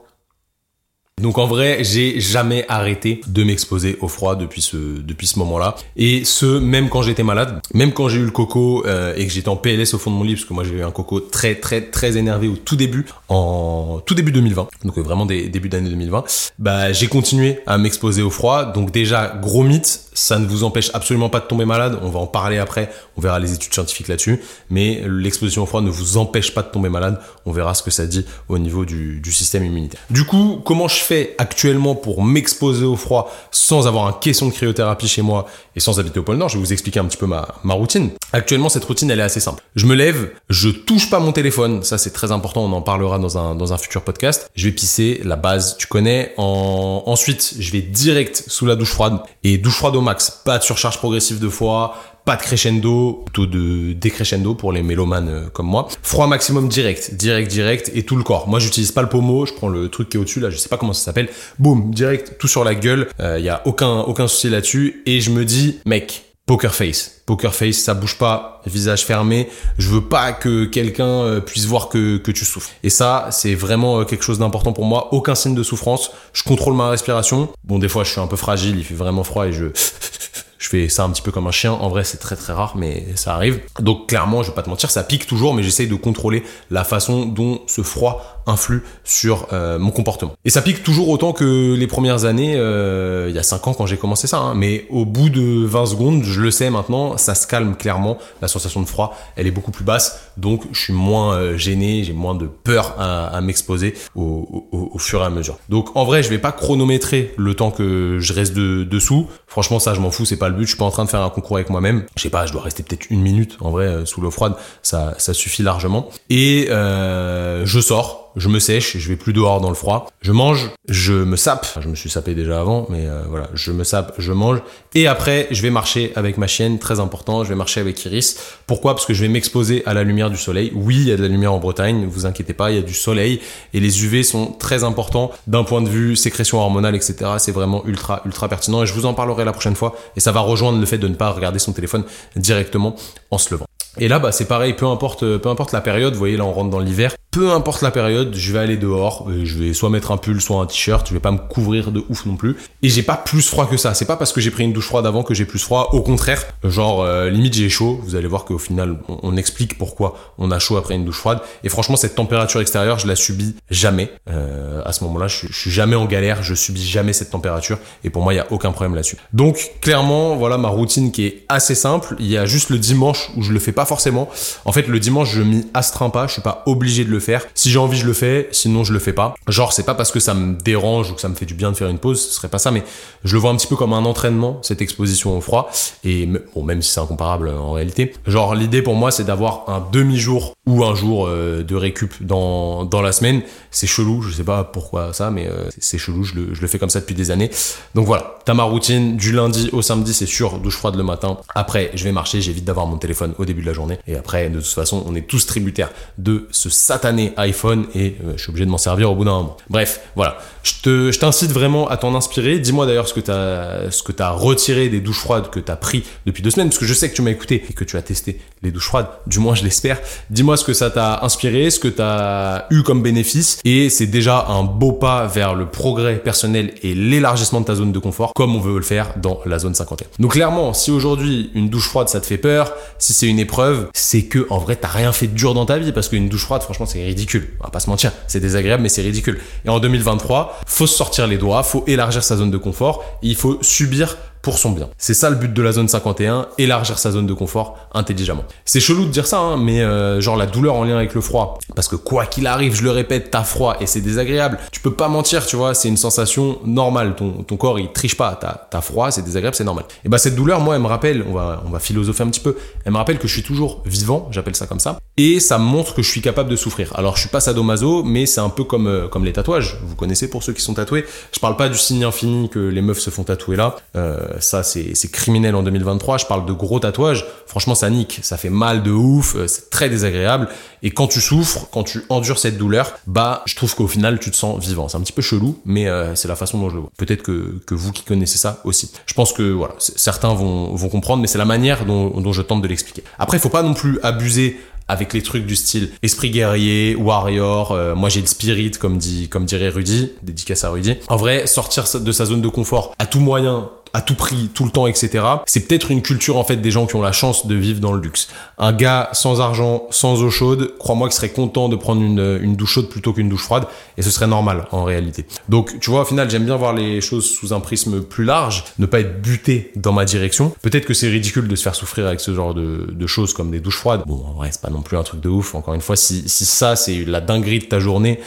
Donc en vrai, j'ai jamais arrêté de m'exposer au froid depuis ce moment-là. Et ce même quand j'étais malade, même quand j'ai eu le coco euh, et que j'étais en PLS au fond de mon lit parce que moi j'ai eu un coco très très très énervé au tout début en tout début 2020. Donc euh, vraiment des début d'année 2020. Bah j'ai continué à m'exposer au froid. Donc déjà gros mythe, ça ne vous empêche absolument pas de tomber malade. On va en parler après. On verra les études scientifiques là-dessus. Mais l'exposition au froid ne vous empêche pas de tomber malade. On verra ce que ça dit au niveau du, système immunitaire. Du coup, comment je fais actuellement pour m'exposer au froid sans avoir un caisson de cryothérapie chez moi et sans habiter au pôle Nord? Je vais vous expliquer un petit peu ma, routine. Actuellement, cette routine, elle est assez simple. Je me lève, je touche pas mon téléphone. Ça, c'est très important. On en parlera dans un, dans un futur podcast. Je vais pisser, la base, tu connais. En... Ensuite, je vais direct sous la douche froide et douche froide au pas de surcharge progressive de foie, pas de crescendo, plutôt de décrescendo pour les mélomanes euh, comme moi. Froid maximum direct, direct, direct et tout le corps. Moi, j'utilise pas le pommeau, je prends le truc qui est au-dessus là, je sais pas comment ça s'appelle. Boum, direct, tout sur la gueule. Il euh, y a aucun aucun souci là-dessus et je me dis, mec, Poker face. Poker face, ça bouge pas, visage fermé. Je veux pas que quelqu'un euh, puisse voir que, que tu souffres. Et ça, c'est vraiment quelque chose d'important pour moi. Aucun signe de souffrance. Je contrôle ma respiration. Bon, des fois, je suis un peu fragile, il fait vraiment froid et je je fais ça un petit peu comme un chien. En vrai, c'est très très rare, mais ça arrive. Donc clairement, je vais pas te mentir, ça pique toujours, mais j'essaye de contrôler la façon dont ce froid influe sur euh, mon comportement. Et ça pique toujours autant que les premières années, euh, il y a 5 ans quand j'ai commencé ça. Hein. Mais au bout de 20 secondes, je le sais maintenant, ça se calme clairement. La sensation de froid, elle est beaucoup plus basse. Donc je suis moins euh, gêné, j'ai moins de peur à, m'exposer au, fur et à mesure. Donc en vrai, je vais pas chronométrer le temps que je reste de, dessous. Franchement, ça, je m'en fous, c'est pas le but. Je suis pas en train de faire un concours avec moi-même. Je sais pas, je dois rester peut-être une minute. En vrai, sous l'eau froide, ça, ça suffit largement. Et je sors je me sèche, je vais plus dehors dans le froid, je mange, je me sape, je me suis sapé déjà avant, mais euh, voilà, je me sape, je mange, et après je vais marcher avec ma chienne, très important, je vais marcher avec Iris. Pourquoi? Parce que je vais m'exposer à la lumière du soleil. Oui, il y a de la lumière en Bretagne, ne vous inquiétez pas, il y a du soleil, et les UV sont très importants d'un point de vue sécrétion hormonale, etc. C'est vraiment ultra, ultra pertinent, et je vous en parlerai la prochaine fois, et ça va rejoindre le fait de ne pas regarder son téléphone directement en se levant. Et là, bah, c'est pareil, peu importe, peu importe la période, vous voyez, là, on rentre dans l'hiver. Peu importe la période, je vais aller dehors, et je vais soit mettre un pull, soit un t-shirt, je vais pas me couvrir de ouf non plus. Et j'ai pas plus froid que ça. C'est pas parce que j'ai pris une douche froide avant que j'ai plus froid. Au contraire, genre euh, limite j'ai chaud. Vous allez voir qu'au final, on, on explique pourquoi on a chaud après une douche froide. Et franchement, cette température extérieure, je la subis jamais. Euh, à ce moment-là, je, je suis jamais en galère, je subis jamais cette température. Et pour moi, il y a aucun problème là-dessus. Donc clairement, voilà ma routine qui est assez simple. Il y a juste le dimanche où je le fais pas forcément. En fait, le dimanche, je m'y astreins pas. Je suis pas obligé de le faire. Si j'ai envie, je le fais. Sinon, je le fais pas. Genre, c'est pas parce que ça me dérange ou que ça me fait du bien de faire une pause. Ce serait pas ça, mais je le vois un petit peu comme un entraînement, cette exposition au froid. Et bon, même si c'est incomparable en réalité. Genre, l'idée pour moi, c'est d'avoir un demi-jour ou un jour euh, de récup dans, dans la semaine. C'est chelou. Je sais pas pourquoi ça, mais euh, c'est chelou. Je le, je le fais comme ça depuis des années. Donc voilà. T'as ma routine du lundi au samedi, c'est sûr. Douche froide le matin. Après, je vais marcher. J'évite d'avoir mon téléphone au début de la journée. Et après, de toute façon, on est tous tributaires de ce satané iPhone et euh, je suis obligé de m'en servir au bout d'un moment. Bref, voilà. Je te, je t'incite vraiment à t'en inspirer. Dis-moi d'ailleurs ce que ce que t'as retiré des douches froides que t'as pris depuis deux semaines, parce que je sais que tu m'as écouté et que tu as testé les douches froides. Du moins, je l'espère. Dis-moi ce que ça t'a inspiré, ce que t'as eu comme bénéfice et c'est déjà un beau pas vers le progrès personnel et l'élargissement de ta zone de confort, comme on veut le faire dans la zone 51. Donc clairement, si aujourd'hui une douche froide ça te fait peur, si c'est une épreuve, c'est que en vrai t'as rien fait de dur dans ta vie parce qu'une douche froide, franchement, c'est ridicule. On va pas se mentir, c'est désagréable, mais c'est ridicule. Et en 2023, faut se sortir les doigts, faut élargir sa zone de confort, il faut subir pour son bien. C'est ça le but de la zone 51, élargir sa zone de confort intelligemment. C'est chelou de dire ça, hein, mais euh, genre la douleur en lien avec le froid. Parce que quoi qu'il arrive, je le répète, t'as froid et c'est désagréable. Tu peux pas mentir, tu vois, c'est une sensation normale. Ton, corps, il triche pas. T'as, froid, c'est désagréable, c'est normal. Et bah cette douleur, moi, elle me rappelle, on va, on va philosopher un petit peu, elle me rappelle que je suis toujours vivant, j'appelle ça comme ça. Et ça montre que je suis capable de souffrir. Alors je suis pas sadomaso, mais c'est un peu comme, euh, comme les tatouages. Vous connaissez pour ceux qui sont tatoués. Je parle pas du signe infini que les meufs se font tatouer là. Euh, ça c'est criminel en 2023. Je parle de gros tatouages. Franchement, ça nique, ça fait mal de ouf, euh, c'est très désagréable. Et quand tu souffres, quand tu endures cette douleur, bah, je trouve qu'au final, tu te sens vivant. C'est un petit peu chelou, mais euh, c'est la façon dont je le vois. Peut-être que, que vous qui connaissez ça aussi. Je pense que voilà, certains vont, vont comprendre, mais c'est la manière dont, je tente de l'expliquer. Après, il faut pas non plus abuser avec les trucs du style esprit guerrier, warrior, euh, moi j'ai le spirit comme dit comme dirait Rudy, dédicace à Rudy. En vrai, sortir de sa zone de confort à tout moyen, à tout prix, tout le temps, etc. C'est peut-être une culture en fait des gens qui ont la chance de vivre dans le luxe. Un gars sans argent, sans eau chaude, crois-moi qu'il serait content de prendre une, douche chaude plutôt qu'une douche froide, et ce serait normal en réalité. Donc tu vois, au final, j'aime bien voir les choses sous un prisme plus large, ne pas être buté dans ma direction. Peut-être que c'est ridicule de se faire souffrir avec ce genre de, de choses comme des douches froides. Bon, en vrai, c'est pas non plus un truc de ouf. Encore une fois, si, si ça c'est la dinguerie de ta journée,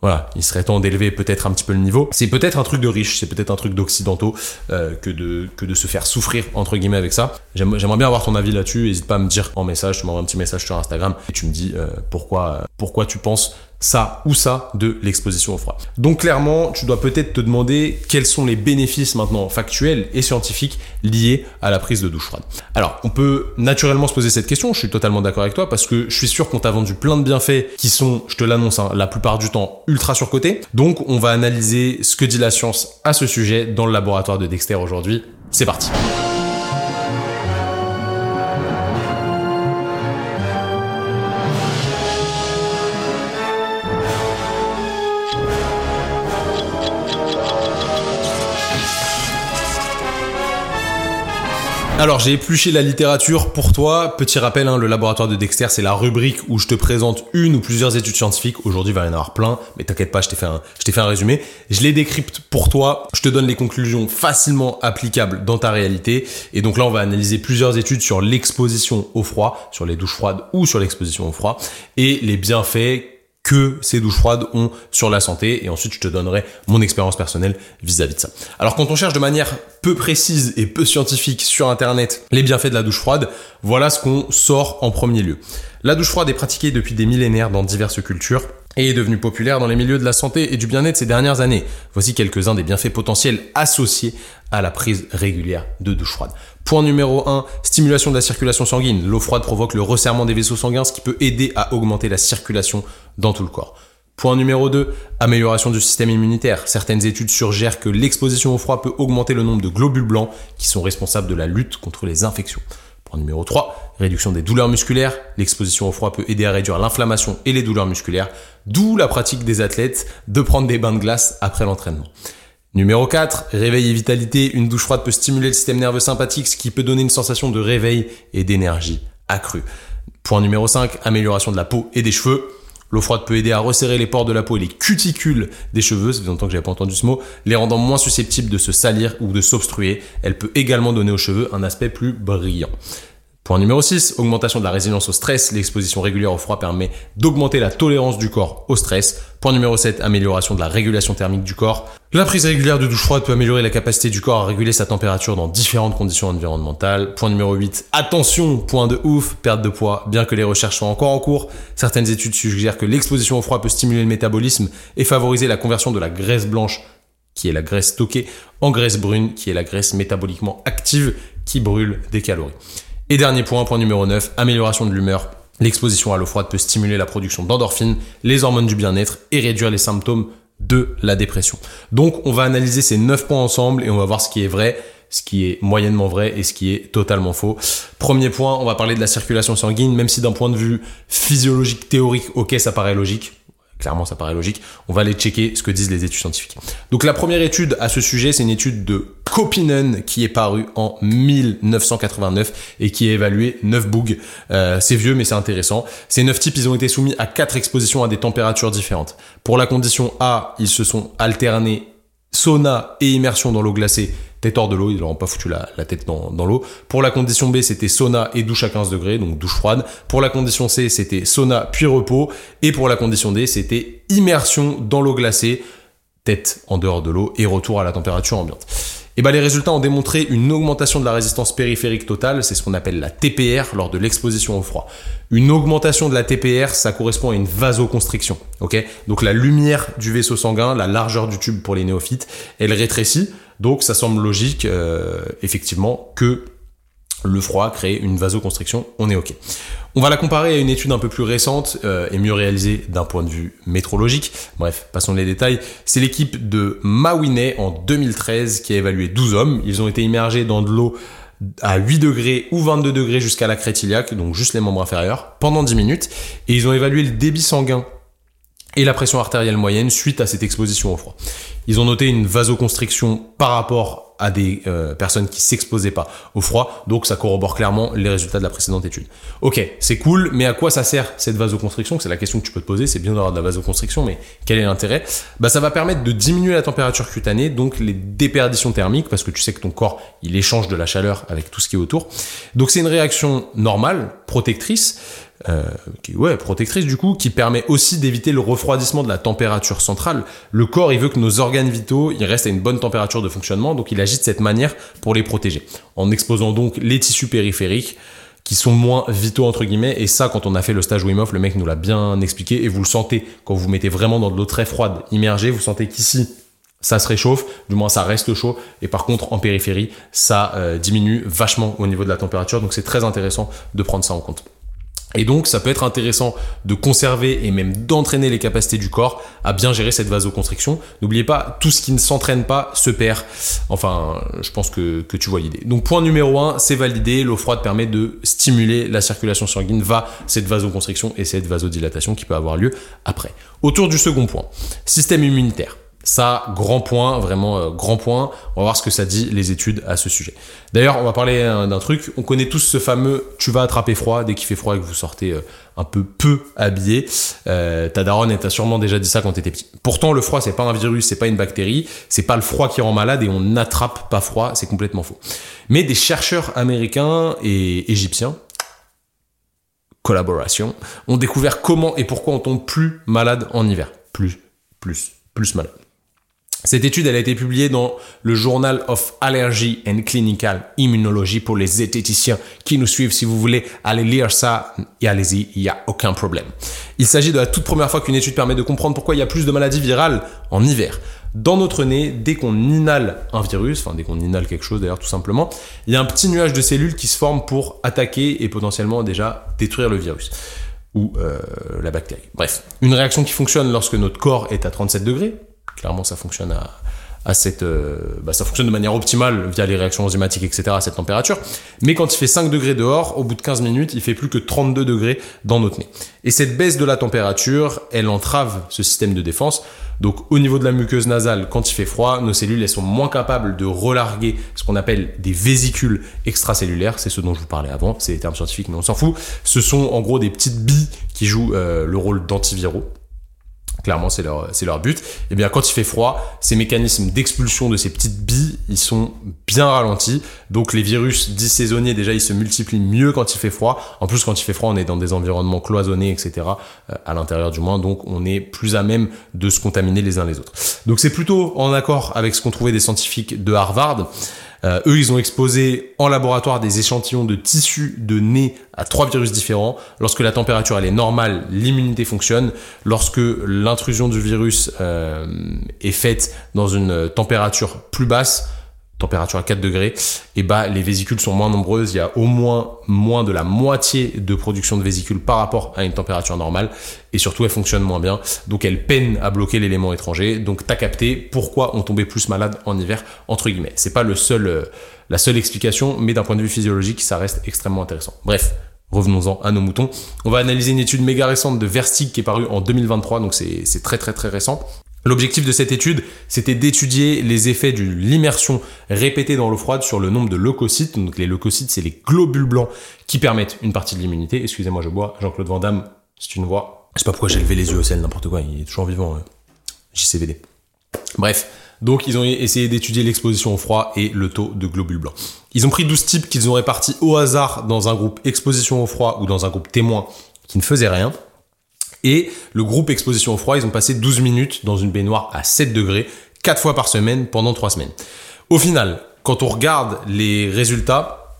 voilà, il serait temps d'élever peut-être un petit peu le niveau. C'est peut-être un truc de riche, c'est peut-être un truc d'occidentaux euh, que de que de se faire souffrir entre guillemets avec ça. J'aimerais bien avoir ton avis là-dessus. N'hésite pas à me dire en message, tu m'envoies un petit message sur Instagram et tu me dis euh, pourquoi pourquoi tu penses ça ou ça de l'exposition au froid. Donc clairement, tu dois peut-être te demander quels sont les bénéfices maintenant factuels et scientifiques liés à la prise de douche froide. Alors, on peut naturellement se poser cette question, je suis totalement d'accord avec toi, parce que je suis sûr qu'on t'a vendu plein de bienfaits qui sont, je te l'annonce, hein, la plupart du temps ultra surcotés. Donc, on va analyser ce que dit la science à ce sujet dans le laboratoire de Dexter aujourd'hui. C'est parti. Alors j'ai épluché la littérature pour toi. Petit rappel, hein, le laboratoire de Dexter, c'est la rubrique où je te présente une ou plusieurs études scientifiques. Aujourd'hui, il va y en avoir plein, mais t'inquiète pas, je t'ai fait un, je t'ai fait un résumé. Je les décrypte pour toi. Je te donne les conclusions facilement applicables dans ta réalité. Et donc là, on va analyser plusieurs études sur l'exposition au froid, sur les douches froides ou sur l'exposition au froid, et les bienfaits que ces douches froides ont sur la santé et ensuite je te donnerai mon expérience personnelle vis-à-vis de ça. Alors quand on cherche de manière peu précise et peu scientifique sur internet les bienfaits de la douche froide, voilà ce qu'on sort en premier lieu. La douche froide est pratiquée depuis des millénaires dans diverses cultures et est devenue populaire dans les milieux de la santé et du bien-être ces dernières années. Voici quelques-uns des bienfaits potentiels associés à la prise régulière de douche froide. Point numéro 1, stimulation de la circulation sanguine. L'eau froide provoque le resserrement des vaisseaux sanguins, ce qui peut aider à augmenter la circulation dans tout le corps. Point numéro 2, amélioration du système immunitaire. Certaines études suggèrent que l'exposition au froid peut augmenter le nombre de globules blancs qui sont responsables de la lutte contre les infections. Point numéro 3, réduction des douleurs musculaires. L'exposition au froid peut aider à réduire l'inflammation et les douleurs musculaires, d'où la pratique des athlètes de prendre des bains de glace après l'entraînement. Numéro 4, réveil et vitalité. Une douche froide peut stimuler le système nerveux sympathique, ce qui peut donner une sensation de réveil et d'énergie accrue. Point numéro 5, amélioration de la peau et des cheveux. L'eau froide peut aider à resserrer les pores de la peau et les cuticules des cheveux, ça fait longtemps que j'avais pas entendu ce mot, les rendant moins susceptibles de se salir ou de s'obstruer. Elle peut également donner aux cheveux un aspect plus brillant. Point numéro 6, augmentation de la résilience au stress. L'exposition régulière au froid permet d'augmenter la tolérance du corps au stress. Point numéro 7, amélioration de la régulation thermique du corps. La prise régulière de douche froide peut améliorer la capacité du corps à réguler sa température dans différentes conditions environnementales. Point numéro 8, attention, point de ouf, perte de poids. Bien que les recherches soient encore en cours, certaines études suggèrent que l'exposition au froid peut stimuler le métabolisme et favoriser la conversion de la graisse blanche qui est la graisse stockée, en graisse brune, qui est la graisse métaboliquement active, qui brûle des calories. Et dernier point, point numéro 9, amélioration de l'humeur. L'exposition à l'eau froide peut stimuler la production d'endorphines, les hormones du bien-être et réduire les symptômes de la dépression. Donc on va analyser ces 9 points ensemble et on va voir ce qui est vrai, ce qui est moyennement vrai et ce qui est totalement faux. Premier point, on va parler de la circulation sanguine, même si d'un point de vue physiologique, théorique, ok, ça paraît logique. Clairement, ça paraît logique. On va aller checker ce que disent les études scientifiques. Donc la première étude à ce sujet, c'est une étude de Kopinen qui est parue en 1989 et qui a évalué 9 bugs. Euh, c'est vieux mais c'est intéressant. Ces 9 types, ils ont été soumis à 4 expositions à des températures différentes. Pour la condition A, ils se sont alternés sauna et immersion dans l'eau glacée tête hors de l'eau, ils n'auront pas foutu la, tête dans, l'eau. Pour la condition B, c'était sauna et douche à 15 degrés, donc douche froide. Pour la condition C, c'était sauna puis repos. Et pour la condition D, c'était immersion dans l'eau glacée, tête en dehors de l'eau et retour à la température ambiante. Et ben les résultats ont démontré une augmentation de la résistance périphérique totale, c'est ce qu'on appelle la TPR lors de l'exposition au froid. Une augmentation de la TPR, ça correspond à une vasoconstriction, Donc la lumière du vaisseau sanguin, la largeur du tube pour les néophytes, elle rétrécit. Donc ça semble logique, euh, effectivement, que le froid crée une vasoconstriction, on est OK. On va la comparer à une étude un peu plus récente euh, et mieux réalisée d'un point de vue métrologique. Bref, passons les détails. C'est l'équipe de Mawiney en 2013 qui a évalué 12 hommes. Ils ont été immergés dans de l'eau à 8 degrés ou 22 degrés jusqu'à la crête donc juste les membres inférieurs, pendant 10 minutes. Et ils ont évalué le débit sanguin et la pression artérielle moyenne suite à cette exposition au froid. Ils ont noté une vasoconstriction par rapport à des euh, personnes qui s'exposaient pas au froid, donc ça corrobore clairement les résultats de la précédente étude. Ok, c'est cool, mais à quoi ça sert cette vasoconstriction? C'est la question que tu peux te poser, c'est bien d'avoir de la vasoconstriction, mais quel est l'intérêt? Bah ça va permettre de diminuer la température cutanée, donc les déperditions thermiques, parce que tu sais que ton corps, il échange de la chaleur avec tout ce qui est autour. Donc c'est une réaction normale, protectrice, euh, qui, ouais, protectrice du coup, qui permet aussi d'éviter le refroidissement de la température centrale. Le corps, il veut que nos organes vitaux, ils restent à une bonne température de fonctionnement, donc il agit de cette manière pour les protéger, en exposant donc les tissus périphériques qui sont moins vitaux entre guillemets et ça quand on a fait le stage Wim Hof le mec nous l'a bien expliqué et vous le sentez quand vous mettez vraiment dans de l'eau très froide immergée vous sentez qu'ici ça se réchauffe, du moins ça reste chaud, et par contre en périphérie, ça euh, diminue vachement au niveau de la température, donc c'est très intéressant de prendre ça en compte. Et donc, ça peut être intéressant de conserver et même d'entraîner les capacités du corps à bien gérer cette vasoconstriction. N'oubliez pas, tout ce qui ne s'entraîne pas se perd. Enfin, je pense que, tu vois l'idée. Donc, point numéro un, c'est validé. L'eau froide permet de stimuler la circulation sanguine, va cette vasoconstriction et cette vasodilatation qui peut avoir lieu après. Autour du second point, système immunitaire. Ça, grand point, vraiment euh, grand point. On va voir ce que ça dit les études à ce sujet. D'ailleurs, on va parler euh, d'un truc. On connaît tous ce fameux tu vas attraper froid dès qu'il fait froid et que vous sortez euh, un peu peu habillé. ta daronne t'a sûrement déjà dit ça quand t'étais petit. Pourtant, le froid, c'est pas un virus, c'est pas une bactérie, c'est pas le froid qui rend malade et on n'attrape pas froid, c'est complètement faux. Mais des chercheurs américains et égyptiens, collaboration, ont découvert comment et pourquoi on tombe plus malade en hiver. Plus, plus, plus malade. Cette étude elle a été publiée dans le Journal of Allergy and Clinical Immunology pour les zététiciens qui nous suivent. Si vous voulez aller lire ça, allez-y, il n'y a aucun problème. Il s'agit de la toute première fois qu'une étude permet de comprendre pourquoi il y a plus de maladies virales en hiver. Dans notre nez, dès qu'on inhale un virus, enfin dès qu'on inhale quelque chose d'ailleurs tout simplement, il y a un petit nuage de cellules qui se forme pour attaquer et potentiellement déjà détruire le virus ou euh, la bactérie. Bref, une réaction qui fonctionne lorsque notre corps est à 37 degrés, Clairement, ça fonctionne à, cette, euh, bah, de manière optimale via les réactions enzymatiques, etc. à cette température. Mais quand il fait 5 degrés dehors, au bout de 15 minutes, il fait plus que 32 degrés dans notre nez. Et cette baisse de la température, elle entrave ce système de défense. Donc au niveau de la muqueuse nasale, quand il fait froid, nos cellules elles sont moins capables de relarguer ce qu'on appelle des vésicules extracellulaires. C'est ce dont je vous parlais avant, c'est des termes scientifiques, mais on s'en fout. Ce sont en gros des petites billes qui jouent euh, le rôle d'antiviraux. Clairement, c'est leur, c'est leur but. Eh bien, quand il fait froid, ces mécanismes d'expulsion de ces petites billes, ils sont bien ralentis. Donc, les virus dits déjà, ils se multiplient mieux quand il fait froid. En plus, quand il fait froid, on est dans des environnements cloisonnés, etc. Euh, à l'intérieur du moins. Donc, on est plus à même de se contaminer les uns les autres. Donc, c'est plutôt en accord avec ce qu'ont trouvé des scientifiques de Harvard. Euh, eux, ils ont exposé en laboratoire des échantillons de tissus de nez à trois virus différents. Lorsque la température elle est normale, l'immunité fonctionne. Lorsque l'intrusion du virus euh, est faite dans une température plus basse, température à 4 degrés, et bah les vésicules sont moins nombreuses, il y a au moins moins de la moitié de production de vésicules par rapport à une température normale, et surtout elles fonctionnent moins bien, donc elles peinent à bloquer l'élément étranger, donc t'as capté pourquoi on tombait plus malade en hiver, entre guillemets. C'est pas le seul, euh, la seule explication, mais d'un point de vue physiologique, ça reste extrêmement intéressant. Bref, Revenons-en à nos moutons. On va analyser une étude méga récente de Vertig qui est parue en 2023, donc c'est très très très récent. L'objectif de cette étude, c'était d'étudier les effets de l'immersion répétée dans l'eau froide sur le nombre de leucocytes. Donc les leucocytes, c'est les globules blancs qui permettent une partie de l'immunité. Excusez-moi, je bois. Jean-Claude Van Damme, c'est une voix. Je sais pas pourquoi j'ai levé les yeux au sel, n'importe quoi. Il est toujours vivant. Hein. JCVD. Bref. Donc ils ont essayé d'étudier l'exposition au froid et le taux de globules blancs. Ils ont pris 12 types qu'ils ont répartis au hasard dans un groupe exposition au froid ou dans un groupe témoin qui ne faisait rien. Et le groupe exposition au froid, ils ont passé 12 minutes dans une baignoire à 7 degrés, 4 fois par semaine pendant 3 semaines. Au final, quand on regarde les résultats,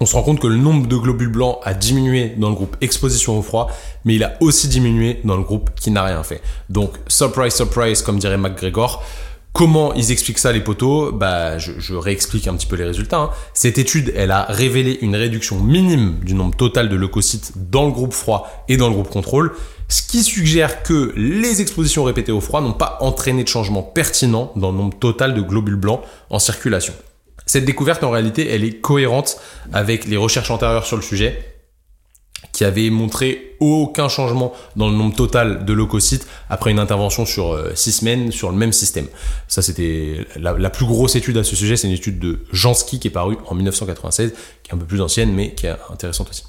on se rend compte que le nombre de globules blancs a diminué dans le groupe exposition au froid, mais il a aussi diminué dans le groupe qui n'a rien fait. Donc, surprise, surprise, comme dirait McGregor, Comment ils expliquent ça les poteaux? Bah, je, réexplique un petit peu les résultats. Hein. Cette étude, elle a révélé une réduction minime du nombre total de leucocytes dans le groupe froid et dans le groupe contrôle, ce qui suggère que les expositions répétées au froid n'ont pas entraîné de changement pertinent dans le nombre total de globules blancs en circulation. Cette découverte, en réalité, elle est cohérente avec les recherches antérieures sur le sujet, qui avait montré aucun changement dans le nombre total de leucocytes après une intervention sur euh, six semaines sur le même système. Ça, c'était la, plus grosse étude à ce sujet, c'est une étude de Jansky qui est parue en 1996, qui est un peu plus ancienne, mais qui est intéressante aussi.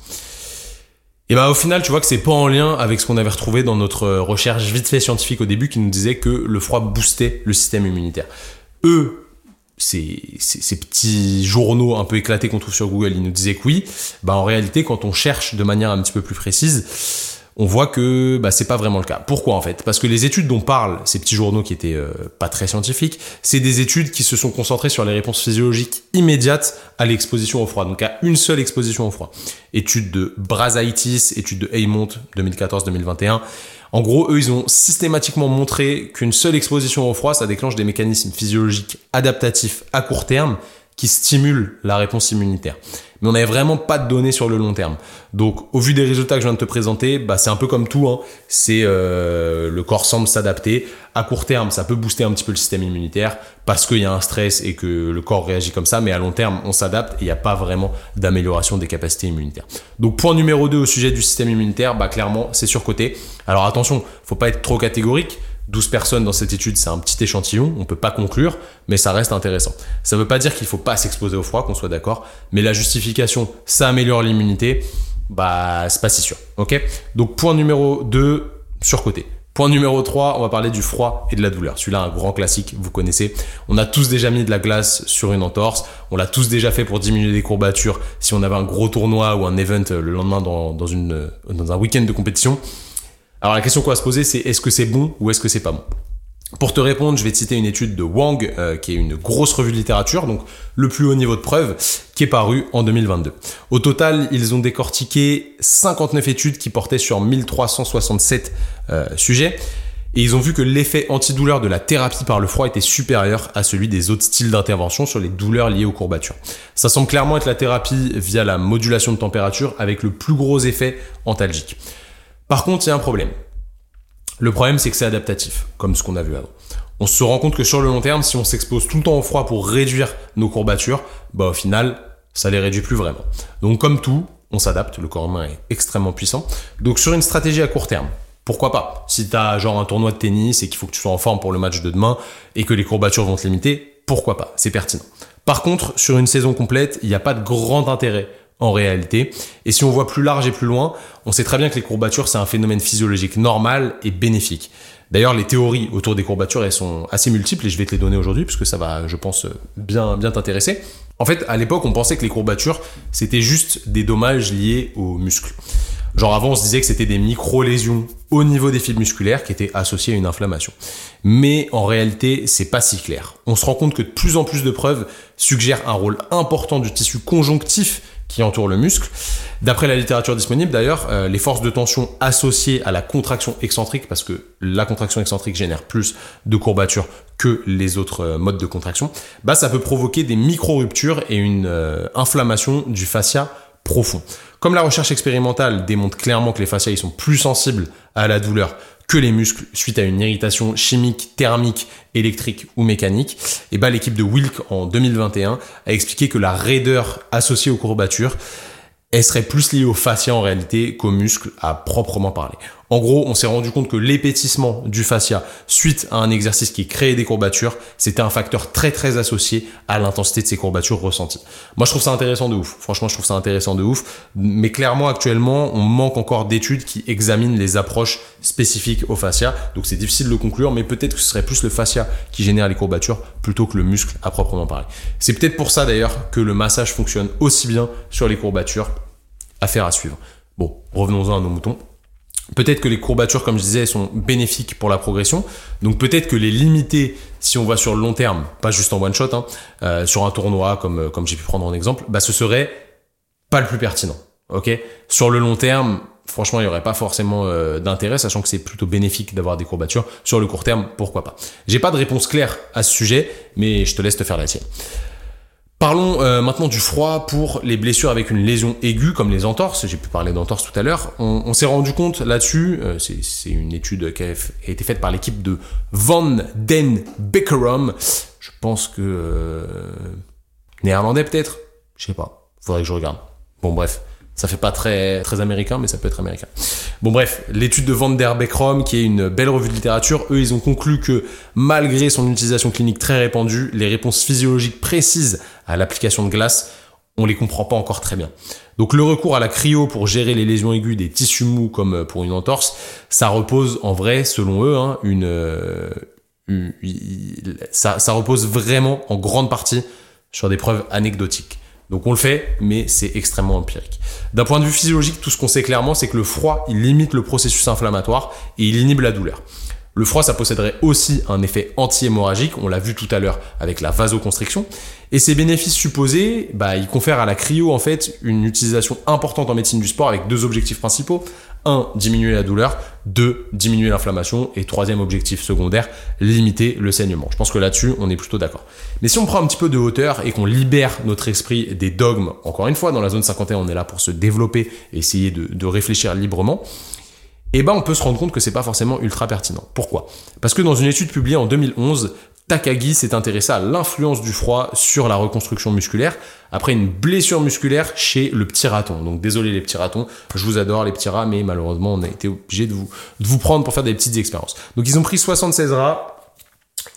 Et bah au final, tu vois que c'est pas en lien avec ce qu'on avait retrouvé dans notre recherche vite fait scientifique au début qui nous disait que le froid boostait le système immunitaire. Eux, ces, ces, petits journaux un peu éclatés qu'on trouve sur Google, ils nous disaient que oui. Bah en réalité, quand on cherche de manière un petit peu plus précise, on voit que bah, c'est pas vraiment le cas. Pourquoi en fait? Parce que les études dont parlent ces petits journaux qui étaient euh, pas très scientifiques, c'est des études qui se sont concentrées sur les réponses physiologiques immédiates à l'exposition au froid, donc à une seule exposition au froid. Étude de Brazaitis, étude de Heymont 2014-2021. En gros, eux, ils ont systématiquement montré qu'une seule exposition au froid, ça déclenche des mécanismes physiologiques adaptatifs à court terme qui stimulent la réponse immunitaire mais on n'avait vraiment pas de données sur le long terme. Donc, au vu des résultats que je viens de te présenter, bah, c'est un peu comme tout. Hein. C'est euh, le corps semble s'adapter. À court terme, ça peut booster un petit peu le système immunitaire parce qu'il y a un stress et que le corps réagit comme ça. Mais à long terme, on s'adapte et il n'y a pas vraiment d'amélioration des capacités immunitaires. Donc, point numéro 2 au sujet du système immunitaire, bah, clairement, c'est surcoté. Alors attention, faut pas être trop catégorique. 12 personnes dans cette étude, c'est un petit échantillon, on peut pas conclure, mais ça reste intéressant. Ça veut pas dire qu'il faut pas s'exposer au froid, qu'on soit d'accord, mais la justification, ça améliore l'immunité, bah c'est pas si sûr. Ok? Donc point numéro 2, surcoté. Point numéro 3, on va parler du froid et de la douleur. Celui-là, un grand classique, vous connaissez. On a tous déjà mis de la glace sur une entorse. On l'a tous déjà fait pour diminuer des courbatures si on avait un gros tournoi ou un event le lendemain dans, dans, une, dans un week-end de compétition. Alors la question qu'on va se poser, c'est est-ce que c'est bon ou est-ce que c'est pas bon? Pour te répondre, je vais te citer une étude de Wang, euh, qui est une grosse revue de littérature, donc le plus haut niveau de preuve, qui est paru en 2022. Au total, ils ont décortiqué 59 études qui portaient sur 1367 euh, sujets, et ils ont vu que l'effet antidouleur de la thérapie par le froid était supérieur à celui des autres styles d'intervention sur les douleurs liées aux courbatures. Ça semble clairement être la thérapie via la modulation de température avec le plus gros effet antalgique. Par contre, il y a un problème. Le problème, c'est que c'est adaptatif, comme ce qu'on a vu avant. On se rend compte que sur le long terme, si on s'expose tout le temps au froid pour réduire nos courbatures, bah au final, ça les réduit plus vraiment. Donc comme tout, on s'adapte, le corps humain est extrêmement puissant. Donc sur une stratégie à court terme, pourquoi pas? Si t'as genre un tournoi de tennis et qu'il faut que tu sois en forme pour le match de demain et que les courbatures vont te limiter, pourquoi pas? C'est pertinent. Par contre, sur une saison complète, il n'y a pas de grand intérêt en réalité. Et si on voit plus large et plus loin, on sait très bien que les courbatures, c'est un phénomène physiologique normal et bénéfique. D'ailleurs, les théories autour des courbatures, elles sont assez multiples et je vais te les donner aujourd'hui puisque ça va, je pense, bien, bien t'intéresser. En fait, à l'époque, on pensait que les courbatures, c'était juste des dommages liés aux muscles. Genre avant, on se disait que c'était des micro-lésions au niveau des fibres musculaires qui étaient associées à une inflammation. Mais en réalité, c'est pas si clair. On se rend compte que de plus en plus de preuves suggèrent un rôle important du tissu conjonctif qui entoure le muscle. D'après la littérature disponible d'ailleurs, euh, les forces de tension associées à la contraction excentrique, parce que la contraction excentrique génère plus de courbatures que les autres euh, modes de contraction, bah ça peut provoquer des micro-ruptures et une euh, inflammation du fascia profond. Comme la recherche expérimentale démontre clairement que les fascias sont plus sensibles à la douleur que les muscles suite à une irritation chimique, thermique, électrique ou mécanique, et bah l'équipe de Wilk en 2021 a expliqué que la raideur associée aux courbatures elle serait plus liée au fascia en réalité qu'aux muscles à proprement parler. En gros, on s'est rendu compte que l'épaississement du fascia suite à un exercice qui créait des courbatures, c'était un facteur très très associé à l'intensité de ces courbatures ressenties. Moi, je trouve ça intéressant de ouf. Franchement, je trouve ça intéressant de ouf. Mais clairement, actuellement, on manque encore d'études qui examinent les approches spécifiques au fascia. Donc, c'est difficile de le conclure, mais peut-être que ce serait plus le fascia qui génère les courbatures plutôt que le muscle à proprement parler. C'est peut-être pour ça d'ailleurs que le massage fonctionne aussi bien sur les courbatures Affaire à suivre. Bon, revenons-en à nos moutons. Peut-être que les courbatures, comme je disais, sont bénéfiques pour la progression. Donc peut-être que les limiter, si on va sur le long terme, pas juste en one shot, hein, euh, sur un tournoi comme euh, comme j'ai pu prendre en exemple, bah ce serait pas le plus pertinent. Sur le long terme, franchement, il n'y aurait pas forcément euh, d'intérêt, sachant que c'est plutôt bénéfique d'avoir des courbatures. Sur le court terme, pourquoi pas? J'ai pas de réponse claire à ce sujet, mais je te laisse te faire la tienne. Parlons euh, maintenant du froid pour les blessures avec une lésion aiguë comme les entorses. J'ai pu parler d'entorses tout à l'heure. On, s'est rendu compte là-dessus, euh, c'est une étude qui a, été faite par l'équipe de Van Den Beckerum. Je pense que euh, néerlandais peut-être? Je sais pas. Faudrait que je regarde. Bon bref, ça fait pas très très américain, mais ça peut être américain. Bon bref, l'étude de Van der Beckrom, qui est une belle revue de littérature, eux ils ont conclu que malgré son utilisation clinique très répandue, les réponses physiologiques précises à l'application de glace, on les comprend pas encore très bien. Donc le recours à la cryo pour gérer les lésions aiguës des tissus mous comme pour une entorse, ça repose en vrai, selon eux, hein, une, euh, ça, ça repose vraiment en grande partie sur des preuves anecdotiques. Donc on le fait, mais c'est extrêmement empirique. D'un point de vue physiologique, tout ce qu'on sait clairement, c'est que le froid, il limite le processus inflammatoire et il inhibe la douleur. Le froid, ça posséderait aussi un effet anti-hémorragique, on l'a vu tout à l'heure avec la vasoconstriction. Et ces bénéfices supposés, bah, ils confèrent à la cryo en fait une utilisation importante en médecine du sport avec deux objectifs principaux. 1. Diminuer la douleur. 2. Diminuer l'inflammation. Et troisième objectif secondaire, limiter le saignement. Je pense que là-dessus, on est plutôt d'accord. Mais si on prend un petit peu de hauteur et qu'on libère notre esprit des dogmes, encore une fois, dans la zone 51, on est là pour se développer et essayer de, de réfléchir librement, eh ben on peut se rendre compte que c'est pas forcément ultra pertinent. Pourquoi? Parce que dans une étude publiée en 2011, Takagi s'est intéressé à l'influence du froid sur la reconstruction musculaire après une blessure musculaire chez le petit raton. Donc désolé les petits ratons, je vous adore les petits rats, mais malheureusement on a été obligé de vous, de vous prendre pour faire des petites expériences. Donc ils ont pris 76 rats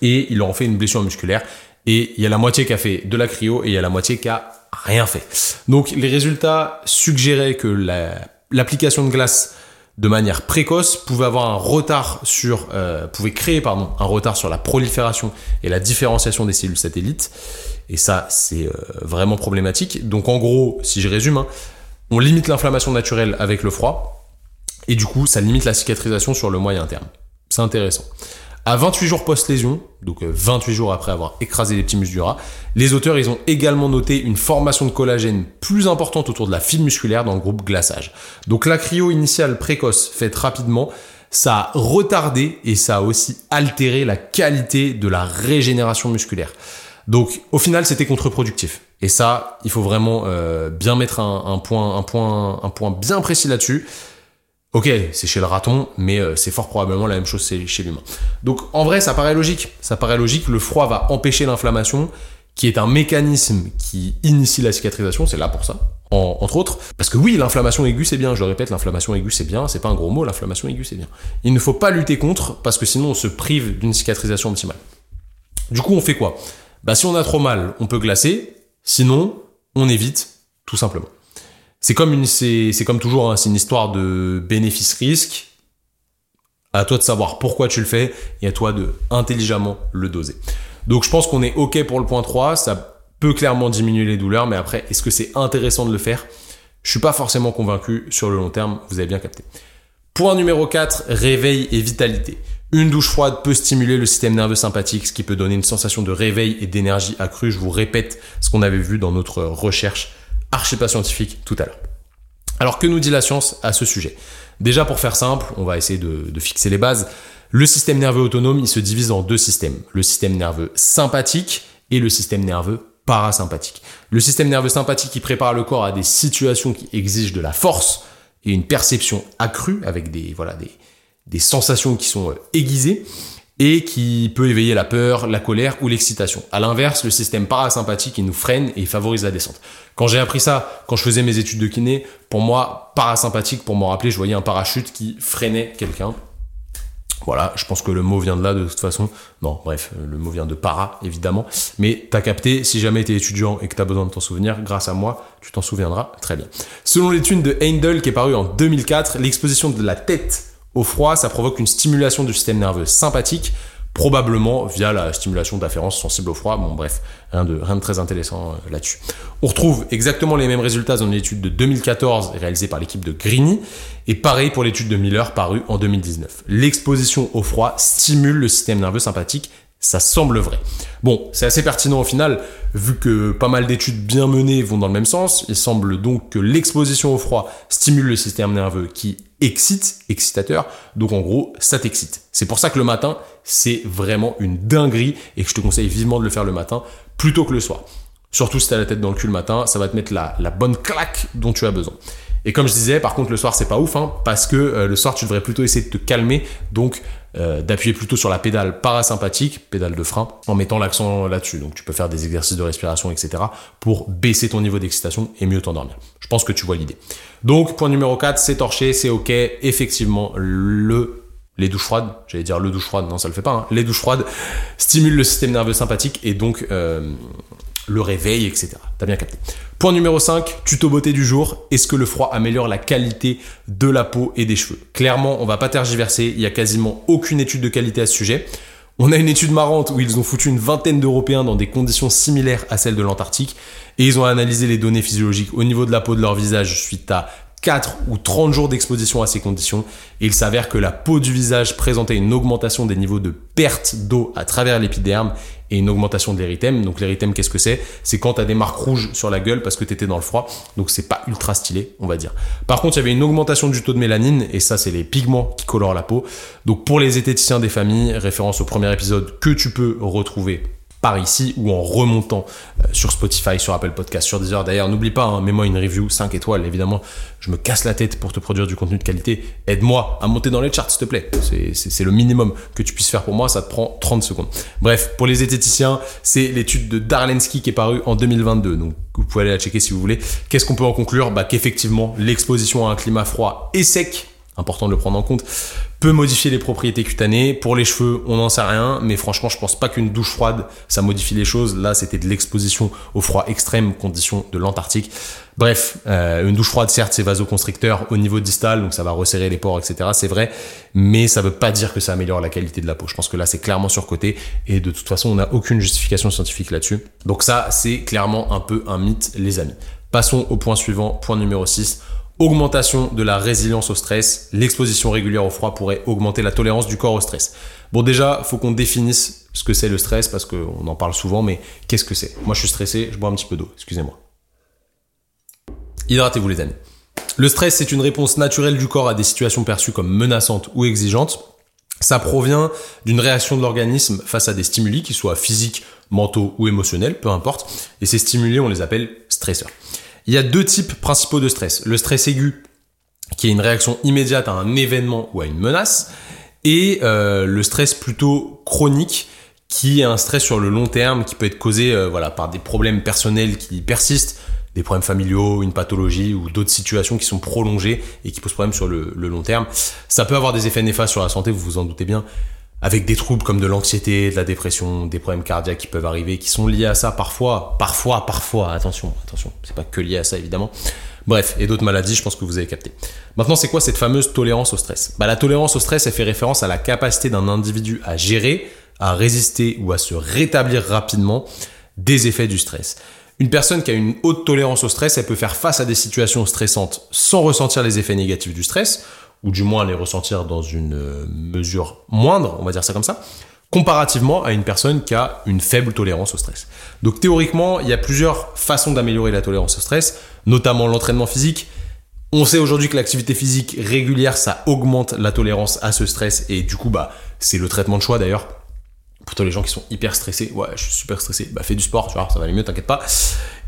et ils leur ont fait une blessure musculaire. Et il y a la moitié qui a fait de la cryo et il y a la moitié qui a rien fait. Donc les résultats suggéraient que l'application de glace de manière précoce pouvait avoir un retard sur, euh, pouvait créer pardon, un retard sur la prolifération et la différenciation des cellules satellites. Et ça, c'est euh, vraiment problématique. Donc en gros, si je résume, hein, on limite l'inflammation naturelle avec le froid, et du coup, ça limite la cicatrisation sur le moyen terme. C'est intéressant. À 28 jours post-lésion, donc 28 euh, jours après avoir écrasé les petits muscles du rat, les auteurs ils ont également noté une formation de collagène plus importante autour de la fibre musculaire dans le groupe glaçage. Donc la cryo initiale précoce faite rapidement, ça a retardé et ça a aussi altéré la qualité de la régénération musculaire. Donc au final c'était contre-productif. Et ça, il faut vraiment euh, bien mettre un, point, bien précis là-dessus. Ok, c'est chez le raton, mais euh, c'est fort probablement la même chose chez l'humain. Donc en vrai, ça paraît logique. Ça paraît logique. Le froid va empêcher l'inflammation, qui est un mécanisme qui initie la cicatrisation. C'est là pour ça, entre autres. Parce que oui, l'inflammation aiguë, c'est bien. Je le répète, l'inflammation aiguë, c'est bien. C'est pas un gros mot. L'inflammation aiguë, c'est bien. Il ne faut pas lutter contre, parce que sinon on se prive d'une cicatrisation optimale. Du coup, on fait quoi? Bah si on a trop mal, on peut glacer. Sinon, on évite, tout simplement. C'est comme une, c'est, comme toujours, hein, c'est une histoire de bénéfice-risque. À toi de savoir pourquoi tu le fais et à toi de intelligemment le doser. Donc je pense qu'on est ok pour le point 3, ça peut clairement diminuer les douleurs, mais après, est-ce que c'est intéressant de le faire? Je suis pas forcément convaincu sur le long terme, vous avez bien capté. Point numéro 4, réveil et vitalité. Une douche froide peut stimuler le système nerveux sympathique, ce qui peut donner une sensation de réveil et d'énergie accrue. Je vous répète ce qu'on avait vu dans notre recherche archi pas scientifique tout à l'heure. Alors que nous dit la science à ce sujet? Déjà pour faire simple, on va essayer de, fixer les bases. Le système nerveux autonome, il se divise en deux systèmes. Le système nerveux sympathique et le système nerveux parasympathique. Le système nerveux sympathique qui prépare le corps à des situations qui exigent de la force et une perception accrue avec des, voilà, des, des sensations qui sont euh, aiguisées et qui peut éveiller la peur, la colère ou l'excitation. À l'inverse, le système parasympathique, il nous freine et il favorise la descente. Quand j'ai appris ça, quand je faisais mes études de kiné, pour moi, parasympathique, pour m'en rappeler, je voyais un parachute qui freinait quelqu'un. Voilà, je pense que le mot vient de là de toute façon. Non, bref, le mot vient de para, évidemment. Mais t'as capté, si jamais t'es étudiant et que t'as besoin de t'en souvenir, grâce à moi, tu t'en souviendras très bien. Selon l'étude de Heindel qui est parue en 2004, l'exposition de la tête au froid, ça provoque une stimulation du système nerveux sympathique, probablement via la stimulation d'afférence sensible au froid. Bon, bref, rien de, très intéressant euh, là-dessus. On retrouve exactement les mêmes résultats dans une étude de 2014 réalisée par l'équipe de Grigny, et pareil pour l'étude de Miller parue en 2019. L'exposition au froid stimule le système nerveux sympathique ça semble vrai. Bon, c'est assez pertinent au final, vu que pas mal d'études bien menées vont dans le même sens. Il semble donc que l'exposition au froid stimule le système nerveux qui excite, excitateur. Donc en gros, ça t'excite. C'est pour ça que le matin, c'est vraiment une dinguerie et que je te conseille vivement de le faire le matin plutôt que le soir. Surtout si t'as la tête dans le cul le matin, ça va te mettre la, la bonne claque dont tu as besoin. Et comme je disais, par contre, le soir, c'est pas ouf, hein, parce que euh, le soir, tu devrais plutôt essayer de te calmer, donc euh, d'appuyer plutôt sur la pédale parasympathique, pédale de frein, en mettant l'accent là-dessus. Donc, tu peux faire des exercices de respiration, etc., pour baisser ton niveau d'excitation et mieux t'endormir. Je pense que tu vois l'idée. Donc, point numéro 4, c'est torché, c'est ok. Effectivement, le les douches froides, j'allais dire le douche froide, non ça le fait pas, hein. les douches froides stimulent le système nerveux sympathique et donc euh, le réveil, etc. T'as bien capté. Point numéro 5, tuto beauté du jour. Est-ce que le froid améliore la qualité de la peau et des cheveux? Clairement, on va pas tergiverser, il y a quasiment aucune étude de qualité à ce sujet. On a une étude marrante où ils ont foutu une vingtaine d'Européens dans des conditions similaires à celles de l'Antarctique et ils ont analysé les données physiologiques au niveau de la peau de leur visage suite à 4 ou 30 jours d'exposition à ces conditions et il s'avère que la peau du visage présentait une augmentation des niveaux de perte d'eau à travers l'épiderme et une augmentation de l'érythème. Donc l'érythème, qu'est-ce que c'est? C'est quand tu des marques rouges sur la gueule parce que tu étais dans le froid. Donc c'est pas ultra stylé, on va dire. Par contre, il y avait une augmentation du taux de mélanine et ça, c'est les pigments qui colorent la peau. Donc pour les esthéticiens des familles, référence au premier épisode que tu peux retrouver par ici ou en remontant euh, sur Spotify, sur Apple Podcast, sur Deezer. D'ailleurs, n'oublie pas, hein, mets-moi une review 5 étoiles. Évidemment, je me casse la tête pour te produire du contenu de qualité. Aide-moi à monter dans les charts, s'il te plaît. C'est le minimum que tu puisses faire pour moi. Ça te prend 30 secondes. Bref, pour les esthéticiens, c'est l'étude de Darlensky qui est parue en 2022. Donc, vous pouvez aller la checker si vous voulez. Qu'est-ce qu'on peut en conclure? Bah, Qu'effectivement, l'exposition à un climat froid et sec important de le prendre en compte, peut modifier les propriétés cutanées. Pour les cheveux, on n'en sait rien, mais franchement, je pense pas qu'une douche froide, ça modifie les choses. Là, c'était de l'exposition au froid extrême, condition de l'Antarctique. Bref, euh, une douche froide, certes, c'est vasoconstricteur au niveau distal, donc ça va resserrer les pores, etc. C'est vrai, mais ça veut pas dire que ça améliore la qualité de la peau. Je pense que là, c'est clairement surcoté, et de toute façon, on n'a aucune justification scientifique là-dessus. Donc ça, c'est clairement un peu un mythe, les amis. Passons au point suivant, point numéro 6 Augmentation de la résilience au stress. L'exposition régulière au froid pourrait augmenter la tolérance du corps au stress. Bon déjà, faut qu'on définisse ce que c'est le stress parce qu'on en parle souvent, mais qu'est-ce que c'est? Moi je suis stressé, je bois un petit peu d'eau, excusez-moi. Hydratez-vous les amis. Le stress, c'est une réponse naturelle du corps à des situations perçues comme menaçantes ou exigeantes. Ça provient d'une réaction de l'organisme face à des stimuli, qui soient physiques, mentaux ou émotionnels, peu importe. Et ces stimuli, on les appelle stresseurs. Il y a deux types principaux de stress. Le stress aigu, qui est une réaction immédiate à un événement ou à une menace, et euh, le stress plutôt chronique, qui est un stress sur le long terme, qui peut être causé euh, voilà, par des problèmes personnels qui persistent, des problèmes familiaux, une pathologie ou d'autres situations qui sont prolongées et qui posent problème sur le, le long terme. Ça peut avoir des effets néfastes sur la santé, vous vous en doutez bien avec des troubles comme de l'anxiété, de la dépression, des problèmes cardiaques qui peuvent arriver, qui sont liés à ça parfois, parfois, parfois, attention, attention, c'est pas que lié à ça évidemment. Bref, et d'autres maladies, je pense que vous avez capté. Maintenant, c'est quoi cette fameuse tolérance au stress? Bah, La tolérance au stress, elle fait référence à la capacité d'un individu à gérer, à résister ou à se rétablir rapidement des effets du stress. Une personne qui a une haute tolérance au stress, elle peut faire face à des situations stressantes sans ressentir les effets négatifs du stress, ou du moins les ressentir dans une euh, mesure moindre, on va dire ça comme ça, comparativement à une personne qui a une faible tolérance au stress. Donc théoriquement, il y a plusieurs façons d'améliorer la tolérance au stress, notamment l'entraînement physique. On sait aujourd'hui que l'activité physique régulière, ça augmente la tolérance à ce stress et du coup, bah, c'est le traitement de choix d'ailleurs. Tous les gens qui sont hyper stressés, ouais, je suis super stressé, bah fais du sport, tu vois, ça va aller mieux, t'inquiète pas.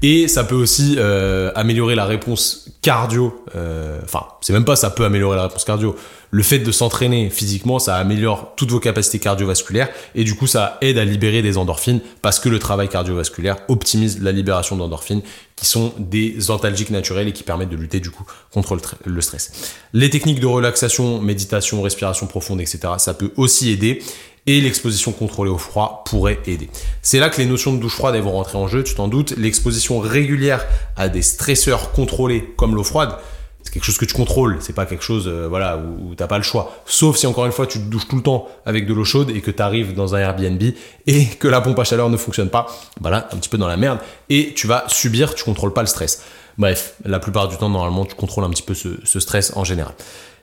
Et ça peut aussi euh, améliorer la réponse cardio. Euh, enfin, c'est même pas ça peut améliorer la réponse cardio. Le fait de s'entraîner physiquement, ça améliore toutes vos capacités cardiovasculaires et du coup, ça aide à libérer des endorphines parce que le travail cardiovasculaire optimise la libération d'endorphines qui sont des antalgiques naturels et qui permettent de lutter du coup contre le stress. Les techniques de relaxation, méditation, respiration profonde, etc., ça peut aussi aider et l'exposition contrôlée au froid pourrait aider. C'est là que les notions de douche froide vont rentrer en jeu, tu t'en doutes. L'exposition régulière à des stresseurs contrôlés comme l'eau froide, c'est quelque chose que tu contrôles, c'est pas quelque chose euh, voilà où, t'as pas le choix. Sauf si encore une fois tu te douches tout le temps avec de l'eau chaude et que tu arrives dans un Airbnb et que la pompe à chaleur ne fonctionne pas, voilà, un petit peu dans la merde et tu vas subir, tu contrôles pas le stress. Bref, la plupart du temps normalement tu contrôles un petit peu ce, stress en général.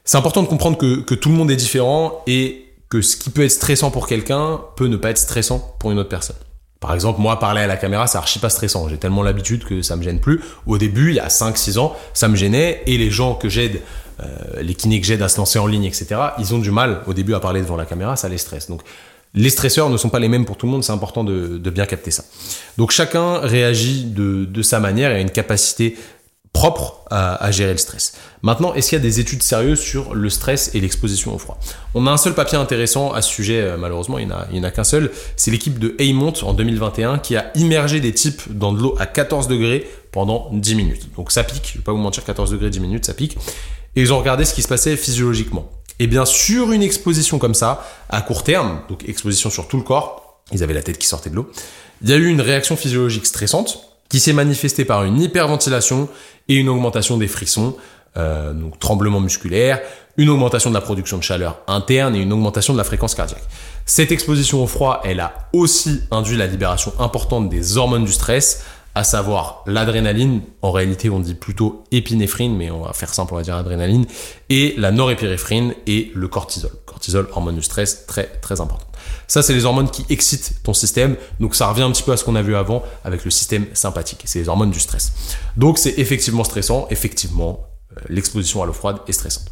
C'est important de comprendre que, que tout le monde est différent et que ce qui peut être stressant pour quelqu'un peut ne pas être stressant pour une autre personne. Par exemple, moi, parler à la caméra, c'est archi pas stressant. J'ai tellement l'habitude que ça me gêne plus. Au début, il y a 5-6 ans, ça me gênait. Et les gens que j'aide, euh, les kinés que j'aide à se lancer en ligne, etc., ils ont du mal au début à parler devant la caméra, ça les stresse. Donc, les stresseurs ne sont pas les mêmes pour tout le monde, c'est important de, bien capter ça. Donc, chacun réagit de, de sa manière et a une capacité propre à, gérer le stress. Maintenant, est-ce qu'il y a des études sérieuses sur le stress et l'exposition au froid? On a un seul papier intéressant à ce sujet, euh, malheureusement, il n'y en a, qu'un seul. C'est l'équipe de Heymont en 2021 qui a immergé des types dans de l'eau à 14 degrés pendant 10 minutes. Donc ça pique, je vais pas vous mentir, 14 degrés 10 minutes, ça pique. Et ils ont regardé ce qui se passait physiologiquement. Et bien sur une exposition comme ça, à court terme, donc exposition sur tout le corps, ils avaient la tête qui sortait de l'eau, il y a eu une réaction physiologique stressante qui s'est manifestée par une hyperventilation et une augmentation des frissons, euh, donc tremblements musculaires, une augmentation de la production de chaleur interne et une augmentation de la fréquence cardiaque. Cette exposition au froid, elle a aussi induit la libération importante des hormones du stress, à savoir l'adrénaline, en réalité on dit plutôt épinéphrine, mais on va faire simple, on va dire adrénaline, et la norépinéphrine et le cortisol. Cortisol, hormone du stress, très très important. Ça, c'est les hormones qui excitent ton système. Donc, ça revient un petit peu à ce qu'on a vu avant avec le système sympathique. C'est les hormones du stress. Donc, c'est effectivement stressant. Effectivement, euh, l'exposition à l'eau froide est stressante.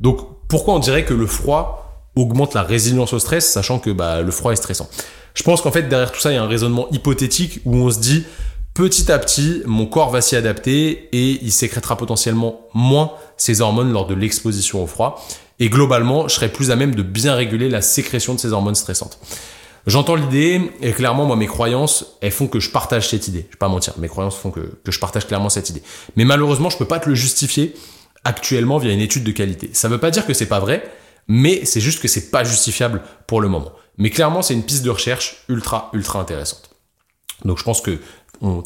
Donc, pourquoi on dirait que le froid augmente la résilience au stress, sachant que bah, le froid est stressant? Je pense qu'en fait, derrière tout ça, il y a un raisonnement hypothétique où on se dit, petit à petit, mon corps va s'y adapter et il sécrétera potentiellement moins ces hormones lors de l'exposition au froid. Et globalement, je serai plus à même de bien réguler la sécrétion de ces hormones stressantes. J'entends l'idée, et clairement, moi, mes croyances, elles font que je partage cette idée. Je vais pas mentir, mes croyances font que, que je partage clairement cette idée. Mais malheureusement, je peux pas te le justifier actuellement via une étude de qualité. Ça veut pas dire que c'est pas vrai, mais c'est juste que c'est pas justifiable pour le moment. Mais clairement, c'est une piste de recherche ultra, ultra intéressante. Donc je pense que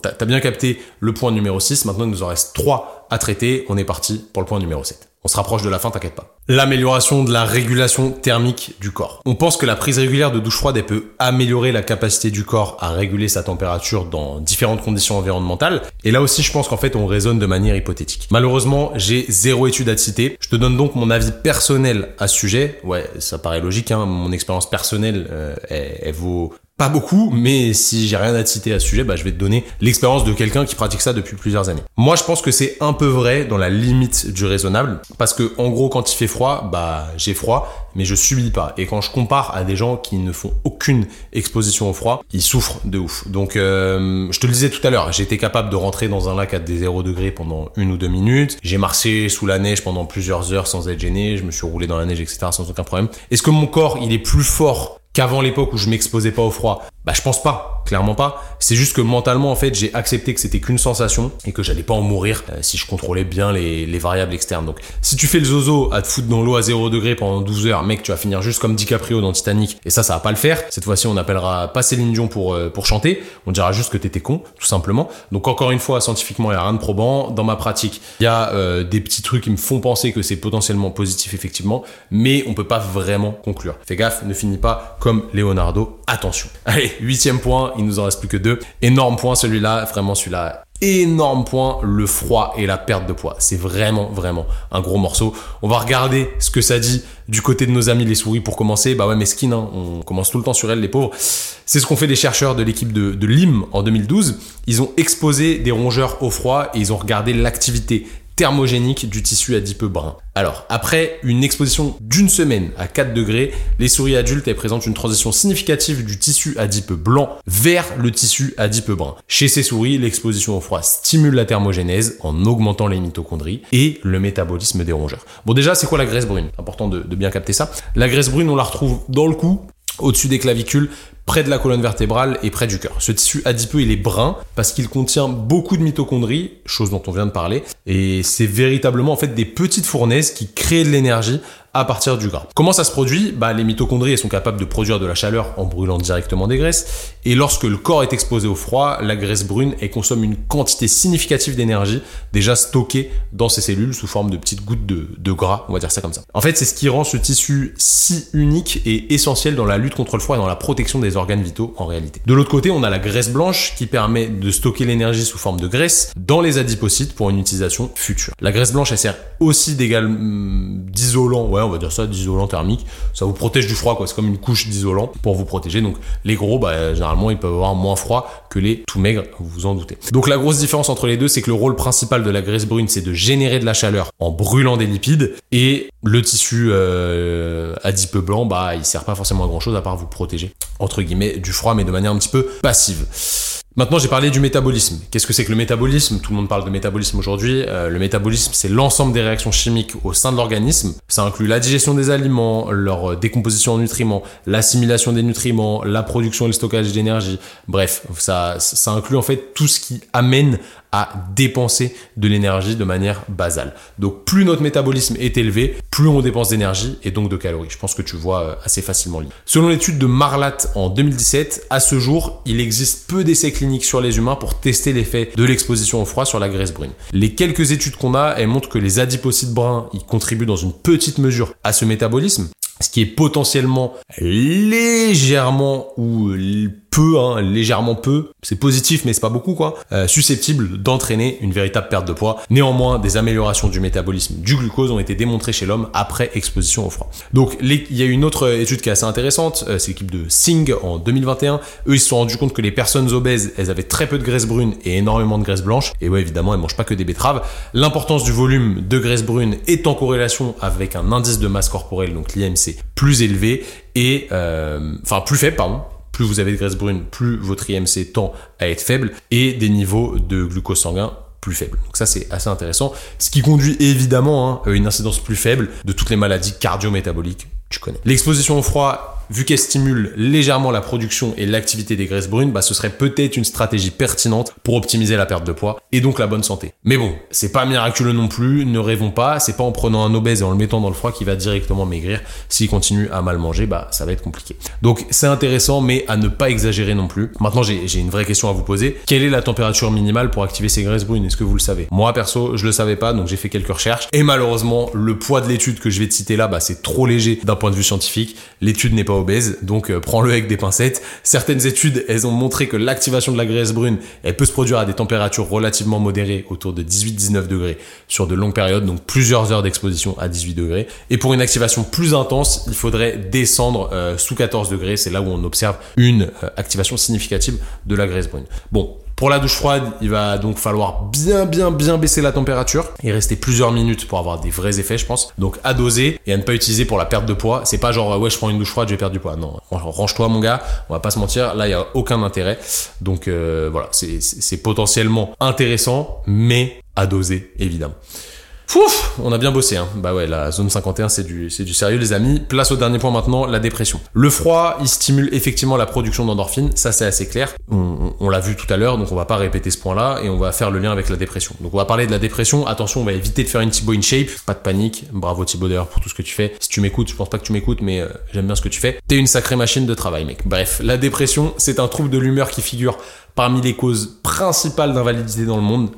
t'as bien capté le point numéro 6, maintenant il nous en reste 3 à traiter, on est parti pour le point numéro 7. On se rapproche de la fin, t'inquiète pas. L'amélioration de la régulation thermique du corps. On pense que la prise régulière de douche froide, peut améliorer la capacité du corps à réguler sa température dans différentes conditions environnementales. Et là aussi, je pense qu'en fait, on raisonne de manière hypothétique. Malheureusement, j'ai zéro étude à te citer. Je te donne donc mon avis personnel à ce sujet. Ouais, ça paraît logique, hein. mon expérience personnelle, euh, elle vaut Pas beaucoup, mais si j'ai rien à te citer à ce sujet, bah, je vais te donner l'expérience de quelqu'un qui pratique ça depuis plusieurs années. Moi, je pense que c'est un peu vrai dans la limite du raisonnable, parce que en gros, quand il fait froid, bah j'ai froid, mais je subis pas. Et quand je compare à des gens qui ne font aucune exposition au froid, ils souffrent de ouf. Donc, euh, je te le disais tout à l'heure, j'étais capable de rentrer dans un lac à des 0 degrés pendant une ou deux minutes. J'ai marché sous la neige pendant plusieurs heures sans être gêné. Je me suis roulé dans la neige, etc. sans aucun problème. Est-ce que mon corps, il est plus fort qu'avant l'époque où je m'exposais pas au froid Bah je pense pas, clairement pas. C'est juste que mentalement en fait j'ai accepté que c'était qu'une sensation et que j'allais pas en mourir euh, si je contrôlais bien les, les, variables externes. Donc si tu fais le zozo à te foutre dans l'eau à 0 degré pendant 12 heures, mec tu vas finir juste comme DiCaprio dans Titanic et ça ça va pas le faire. Cette fois-ci on appellera pas Céline Dion pour, euh, pour chanter, on dira juste que t'étais con tout simplement. Donc encore une fois scientifiquement il y a rien de probant. Dans ma pratique il y a euh, des petits trucs qui me font penser que c'est potentiellement positif effectivement, mais on peut pas vraiment conclure. Fais gaffe, ne finis pas comme Leonardo. Attention. Allez, huitième point, il nous en reste plus que deux. Énorme point celui-là, vraiment celui-là énorme point, le froid et la perte de poids. C'est vraiment, vraiment un gros morceau. On va regarder ce que ça dit du côté de nos amis les souris pour commencer. Bah ouais, mais skin, hein, on commence tout le temps sur elles, les pauvres. C'est ce qu'ont fait les chercheurs de l'équipe de, de Lim en 2012. Ils ont exposé des rongeurs au froid et ils ont regardé l'activité thermogénique du tissu adipeux brun. Alors, après une exposition d'une semaine à 4 degrés, les souris adultes présentent une transition significative du tissu adipeux blanc vers le tissu adipeux brun. Chez ces souris, l'exposition au froid stimule la thermogénèse en augmentant les mitochondries et le métabolisme des rongeurs. Bon déjà, c'est quoi la graisse brune? Important de, de bien capter ça. La graisse brune, on la retrouve dans le cou, au-dessus des clavicules, près de la colonne vertébrale et près du cœur. Ce tissu adipeux, il est brun parce qu'il contient beaucoup de mitochondries, chose dont on vient de parler, et c'est véritablement en fait des petites fournaises qui créent de l'énergie à partir du gras. Comment ça se produit? Bah, Les mitochondries sont capables de produire de la chaleur en brûlant directement des graisses. Et lorsque le corps est exposé au froid, la graisse brune elle consomme une quantité significative d'énergie déjà stockée dans ses cellules sous forme de petites gouttes de, gras, on va dire ça comme ça. En fait, c'est ce qui rend ce tissu si unique et essentiel dans la lutte contre le froid et dans la protection des organes vitaux en réalité. De l'autre côté, on a la graisse blanche qui permet de stocker l'énergie sous forme de graisse dans les adipocytes pour une utilisation future. La graisse blanche, elle sert aussi d'isolant, ouais, on va dire ça, d'isolant thermique. Ça vous protège du froid, quoi. C'est comme une couche d'isolant pour vous protéger. Donc, les gros, bah, généralement, ils peuvent avoir moins froid que les tout maigres, vous vous en doutez. Donc, la grosse différence entre les deux, c'est que le rôle principal de la graisse brune, c'est de générer de la chaleur en brûlant des lipides et le tissu euh, adipeux blanc, bah, il sert pas forcément à grand chose à part vous protéger, entre guillemets, du froid, mais de manière un petit peu passive. Maintenant, j'ai parlé du métabolisme. Qu'est-ce que c'est que le métabolisme? Tout le monde parle de métabolisme aujourd'hui. Euh, le métabolisme, c'est l'ensemble des réactions chimiques au sein de l'organisme. Ça inclut la digestion des aliments, leur décomposition en nutriments, l'assimilation des nutriments, la production et le stockage d'énergie. Bref, ça, ça inclut en fait tout ce qui amène à dépenser de l'énergie de manière basale. Donc plus notre métabolisme est élevé, plus on dépense d'énergie et donc de calories. Je pense que tu vois euh, assez facilement l'idée. Selon l'étude de Marlat en 2017, à ce jour, il existe peu d'essais cliniques sur les humains pour tester l'effet de l'exposition au froid sur la graisse brune. Les quelques études qu'on a, elles montrent que les adipocytes bruns, ils contribuent dans une petite mesure à ce métabolisme, ce qui est potentiellement légèrement ou peu, hein, légèrement peu, c'est positif mais c'est pas beaucoup quoi, euh, susceptible d'entraîner une véritable perte de poids. Néanmoins, des améliorations du métabolisme du glucose ont été démontrées chez l'homme après exposition au froid. Donc il y a une autre étude qui est assez intéressante, euh, c'est l'équipe de Singh en 2021. Eux ils se sont rendus compte que les personnes obèses, elles avaient très peu de graisse brune et énormément de graisse blanche. Et ouais évidemment elles mangent pas que des betteraves. L'importance du volume de graisse brune est en corrélation avec un indice de masse corporelle, donc l'IMC, plus élevé et euh, enfin plus faible pardon plus vous avez de graisse brune, plus votre IMC tend à être faible et des niveaux de glucose sanguin plus faibles. Donc ça c'est assez intéressant, ce qui conduit évidemment hein, à une incidence plus faible de toutes les maladies cardio-métaboliques, tu connais. L'exposition au froid vu qu'elle stimule légèrement la production et l'activité des graisses brunes, bah, ce serait peut-être une stratégie pertinente pour optimiser la perte de poids et donc la bonne santé. Mais bon, c'est pas miraculeux non plus, ne rêvons pas, c'est pas en prenant un obèse et en le mettant dans le froid qu'il va directement maigrir. S'il continue à mal manger, bah, ça va être compliqué. Donc, c'est intéressant, mais à ne pas exagérer non plus. Maintenant, j'ai une vraie question à vous poser. Quelle est la température minimale pour activer ces graisses brunes? Est-ce que vous le savez? Moi, perso, je le savais pas, donc j'ai fait quelques recherches. Et malheureusement, le poids de l'étude que je vais te citer là, bah, c'est trop léger d'un point de vue scientifique. L'étude n'est pas obèse, donc euh, prends-le avec des pincettes. Certaines études, elles ont montré que l'activation de la graisse brune, elle peut se produire à des températures relativement modérées, autour de 18-19 degrés, sur de longues périodes, donc plusieurs heures d'exposition à 18 degrés. Et pour une activation plus intense, il faudrait descendre euh, sous 14 degrés, c'est là où on observe une euh, activation significative de la graisse brune. Bon, pour la douche froide, il va donc falloir bien bien bien baisser la température et rester plusieurs minutes pour avoir des vrais effets, je pense. Donc à doser et à ne pas utiliser pour la perte de poids. C'est pas genre ouais je prends une douche froide, je vais perdre du poids. Non, range-toi mon gars, on va pas se mentir, là il y a aucun intérêt. Donc euh, voilà, c'est potentiellement intéressant, mais à doser évidemment. Fouf, on a bien bossé. Hein. Bah ouais, la zone 51, c'est du, du sérieux, les amis. Place au dernier point maintenant, la dépression. Le froid, il stimule effectivement la production d'endorphines. Ça, c'est assez clair. On, l'a vu tout à l'heure, donc on va pas répéter ce point-là et on va faire le lien avec la dépression. Donc on va parler de la dépression. Attention, on va éviter de faire une Thibaut in shape. Pas de panique. Bravo Thibaut d'ailleurs pour tout ce que tu fais. Si tu m'écoutes, je pense pas que tu m'écoutes, mais euh, j'aime bien ce que tu fais. T'es une sacrée machine de travail, mec. Bref, la dépression, c'est un trouble de l'humeur qui figure parmi les causes principales d'invalidité dans le monde.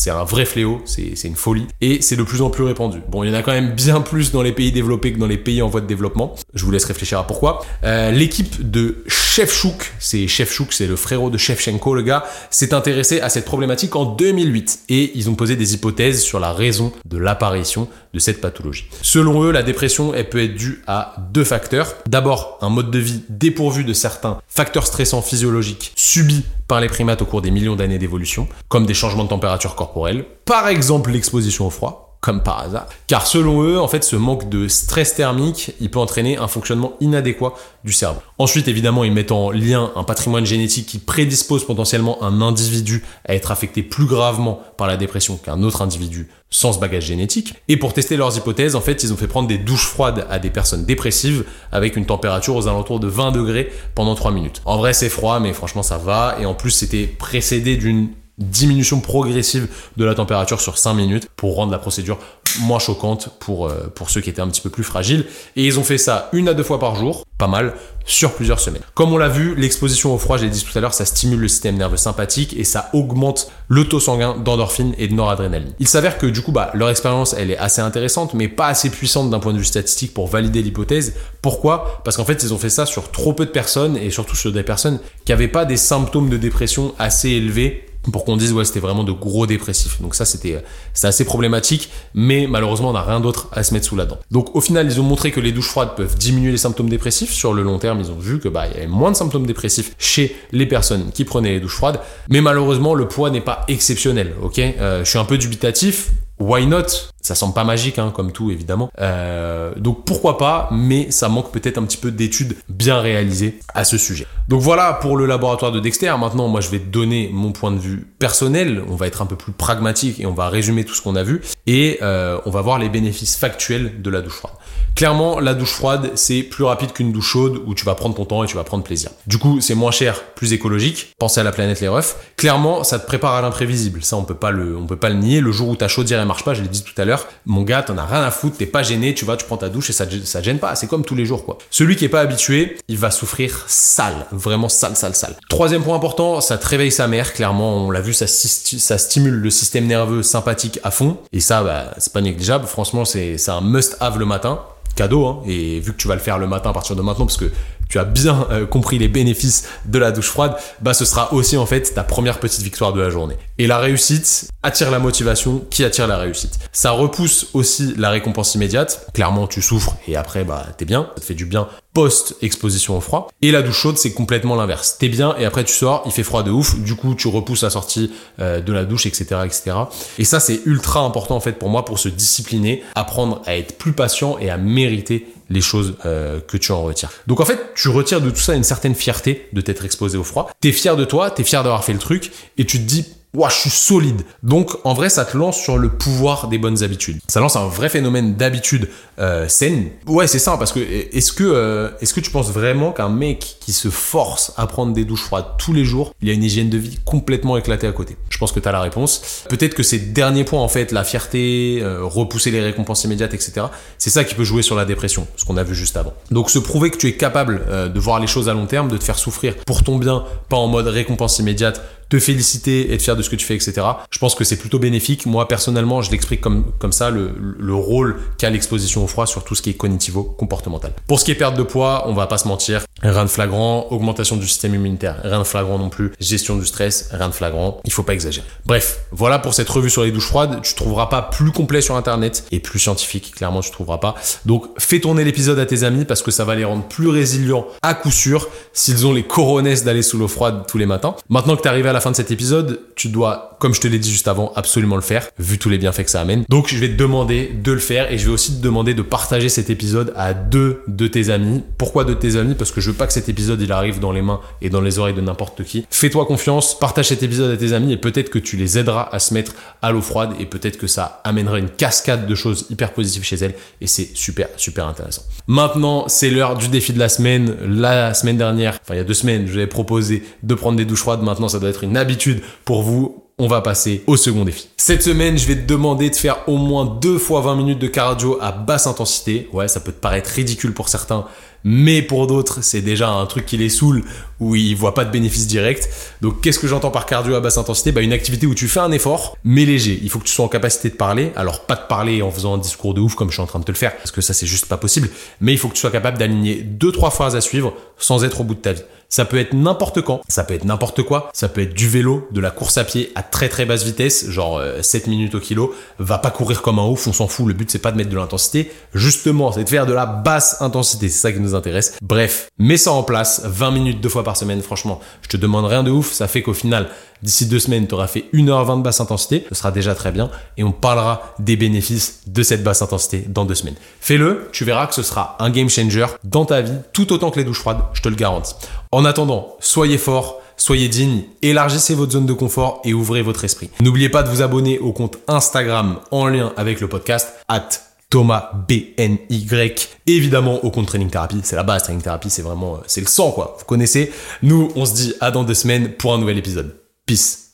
C'est un vrai fléau, c'est une folie. Et c'est de plus en plus répandu. Bon, il y en a quand même bien plus dans les pays développés que dans les pays en voie de développement. Je vous laisse réfléchir à pourquoi. Euh, l'équipe de Chef Chouk, c'est Chef Chouk, c'est le frérot de Shevchenko, le gars, s'est intéressé à cette problématique en 2008. Et ils ont posé des hypothèses sur la raison de l'apparition de cette pathologie. Selon eux, la dépression, peut être due à deux facteurs. D'abord, un mode de vie dépourvu de certains facteurs stressants physiologiques subis par les primates au cours des millions d'années d'évolution, comme des changements de température corporelle, par exemple l'exposition au froid, comme par hasard. Car selon eux, en fait, ce manque de stress thermique, il peut entraîner un fonctionnement inadéquat du cerveau. Ensuite, évidemment, ils mettent en lien un patrimoine génétique qui prédispose potentiellement un individu à être affecté plus gravement par la dépression qu'un autre individu sans ce bagage génétique. Et pour tester leurs hypothèses, en fait, ils ont fait prendre des douches froides à des personnes dépressives avec une température aux alentours de 20 degrés pendant 3 minutes. En vrai, c'est froid, mais franchement, ça va. Et en plus, c'était précédé d'une diminution progressive de la température sur 5 minutes pour rendre la procédure moins choquante pour, euh, pour ceux qui étaient un petit peu plus fragiles. Et ils ont fait ça une à deux fois par jour, pas mal, sur plusieurs semaines. Comme on l'a vu, l'exposition au froid, je l'ai dit tout à l'heure, ça stimule le système nerveux sympathique et ça augmente le taux sanguin d'endorphine et de noradrénaline. Il s'avère que du coup, bah, leur expérience, elle est assez intéressante, mais pas assez puissante d'un point de vue statistique pour valider l'hypothèse. Pourquoi? Parce qu'en fait, ils ont fait ça sur trop peu de personnes et surtout sur des personnes qui n'avaient pas des symptômes de dépression assez élevés pour qu'on dise ouais c'était vraiment de gros dépressifs. Donc ça c'était c'est assez problématique, mais malheureusement on n'a rien d'autre à se mettre sous la dent. Donc au final ils ont montré que les douches froides peuvent diminuer les symptômes dépressifs. Sur le long terme ils ont vu que bah il y avait moins de symptômes dépressifs chez les personnes qui prenaient les douches froides, mais malheureusement le poids n'est pas exceptionnel. Ok, euh, je suis un peu dubitatif why not? Ça semble pas magique, hein, comme tout évidemment. Euh, donc pourquoi pas, mais ça manque peut-être un petit peu d'études bien réalisées à ce sujet. Donc voilà pour le laboratoire de Dexter. Maintenant, moi je vais donner mon point de vue personnel. On va être un peu plus pragmatique et on va résumer tout ce qu'on a vu et euh, on va voir les bénéfices factuels de la douche froide. Clairement, la douche froide, c'est plus rapide qu'une douche chaude où tu vas prendre ton temps et tu vas prendre plaisir. Du coup, c'est moins cher, plus écologique. Pensez à la planète les refs. Clairement, ça te prépare à l'imprévisible. Ça, on peut pas le, on peut pas le nier. Le jour où ta chaudière elle marche pas, je l'ai dit tout à l'heure, mon gars, t'en as rien à foutre, t'es pas gêné, tu vas, tu prends ta douche et ça, ça te gêne pas. C'est comme tous les jours, quoi. Celui qui est pas habitué, il va souffrir sale, vraiment sale, sale, sale. Troisième point important, ça te réveille sa mère. Clairement, on l'a vu, ça, stimule le système nerveux sympathique à fond. Et ça, bah, c'est pas négligeable. Franchement, c'est, un must have le matin cadeau, hein, et vu que tu vas le faire le matin à partir de maintenant, parce que tu as bien euh, compris les bénéfices de la douche froide, bah ce sera aussi en fait ta première petite victoire de la journée. Et la réussite attire la motivation qui attire la réussite? Ça repousse aussi la récompense immédiate. Clairement, tu souffres et après bah t'es bien, ça te fait du bien post-exposition au froid. Et la douche chaude, c'est complètement l'inverse. T'es bien et après tu sors, il fait froid de ouf, du coup tu repousses la sortie euh, de la douche, etc., etc. Et ça, c'est ultra important en fait pour moi pour se discipliner, apprendre à être plus patient et à mériter les choses euh, que tu en retires. Donc en fait, tu retires de tout ça une certaine fierté de t'être exposé au froid. T'es fier de toi, t'es fier d'avoir fait le truc, et tu te dis Ouah, je suis solide. Donc, en vrai, ça te lance sur le pouvoir des bonnes habitudes. Ça lance un vrai phénomène d'habitude euh, saine. Ouais, c'est ça, parce que est-ce que euh, est-ce que tu penses vraiment qu'un mec qui se force à prendre des douches froides tous les jours, il a une hygiène de vie complètement éclatée à côté? Je pense que tu as la réponse. Peut-être que ces derniers points, en fait, la fierté, euh, repousser les récompenses immédiates, etc., c'est ça qui peut jouer sur la dépression, ce qu'on a vu juste avant. Donc, se prouver que tu es capable euh, de voir les choses à long terme, de te faire souffrir pour ton bien, pas en mode récompense immédiate, te féliciter, être fier de ce que tu fais, etc. Je pense que c'est plutôt bénéfique. Moi, personnellement, je l'explique comme, comme ça, le, le rôle qu'a l'exposition au froid sur tout ce qui est cognitivo-comportemental. Pour ce qui est perte de poids, on va pas se mentir, rien de flagrant, augmentation du système immunitaire, rien de flagrant non plus, gestion du stress, rien de flagrant, il faut pas exagérer. Bref, voilà pour cette revue sur les douches froides, tu trouveras pas plus complet sur internet et plus scientifique, clairement tu trouveras pas. Donc fais tourner l'épisode à tes amis parce que ça va les rendre plus résilients à coup sûr s'ils ont les coronesses d'aller sous l'eau froide tous les matins. Maintenant que tu arrivé à la fin de cet épisode, tu dois, comme je te l'ai dit juste avant, absolument le faire, vu tous les bienfaits que ça amène. Donc je vais te demander de le faire et je vais aussi te demander de partager cet épisode à deux de tes amis. Pourquoi de tes amis? Parce que je veux pas que cet épisode il arrive dans les mains et dans les oreilles de n'importe qui. Fais-toi confiance, partage cet épisode à tes amis et peut-être que tu les aideras à se mettre à l'eau froide et peut-être que ça amènera une cascade de choses hyper positives chez elles et c'est super super intéressant. Maintenant, c'est l'heure du défi de la semaine. La semaine dernière, enfin il y a deux semaines, je vous avais proposé de prendre des douches froides. Maintenant, ça doit être une habitude pour vous on va passer au second défi. Cette semaine, je vais te demander de faire au moins deux fois 20 minutes de cardio à basse intensité. Ouais, ça peut te paraître ridicule pour certains, mais pour d'autres, c'est déjà un truc qui les saoule où ils voient pas de bénéfice direct. Donc, qu'est-ce que j'entends par cardio à basse intensité? Bah, une activité où tu fais un effort, mais léger. Il faut que tu sois en capacité de parler. Alors, pas de parler en faisant un discours de ouf comme je suis en train de te le faire, parce que ça, c'est juste pas possible. Mais il faut que tu sois capable d'aligner deux, trois phrases à suivre sans être au bout de ta vie. Ça peut être n'importe quand, ça peut être n'importe quoi, ça peut être du vélo, de la course à pied à très très basse vitesse, genre 7 euh, minutes au kilo. Va pas courir comme un ouf, on s'en fout. Le but c'est pas de mettre de l'intensité, justement, c'est de faire de la basse intensité. C'est ça qui nous intéresse. Bref, mets ça en place, 20 minutes deux fois par semaine, franchement. Je te demande rien de ouf, ça fait qu'au final, d'ici deux semaines, tu auras fait 1h20 de basse intensité, ce sera déjà très bien, et on parlera des bénéfices de cette basse intensité dans deux semaines. Fais-le, tu verras que ce sera un game changer dans ta vie, tout autant que les douches froides, je te le garantis. En attendant, soyez fort, soyez digne, élargissez votre zone de confort et ouvrez votre esprit. N'oubliez pas de vous abonner au compte Instagram en lien avec le podcast, at Thomas BNY. Évidemment, au compte Training Therapy, c'est la base. Training Therapy, c'est vraiment, c'est le sang, quoi. Vous connaissez. Nous, on se dit à dans deux semaines pour un nouvel épisode. Peace.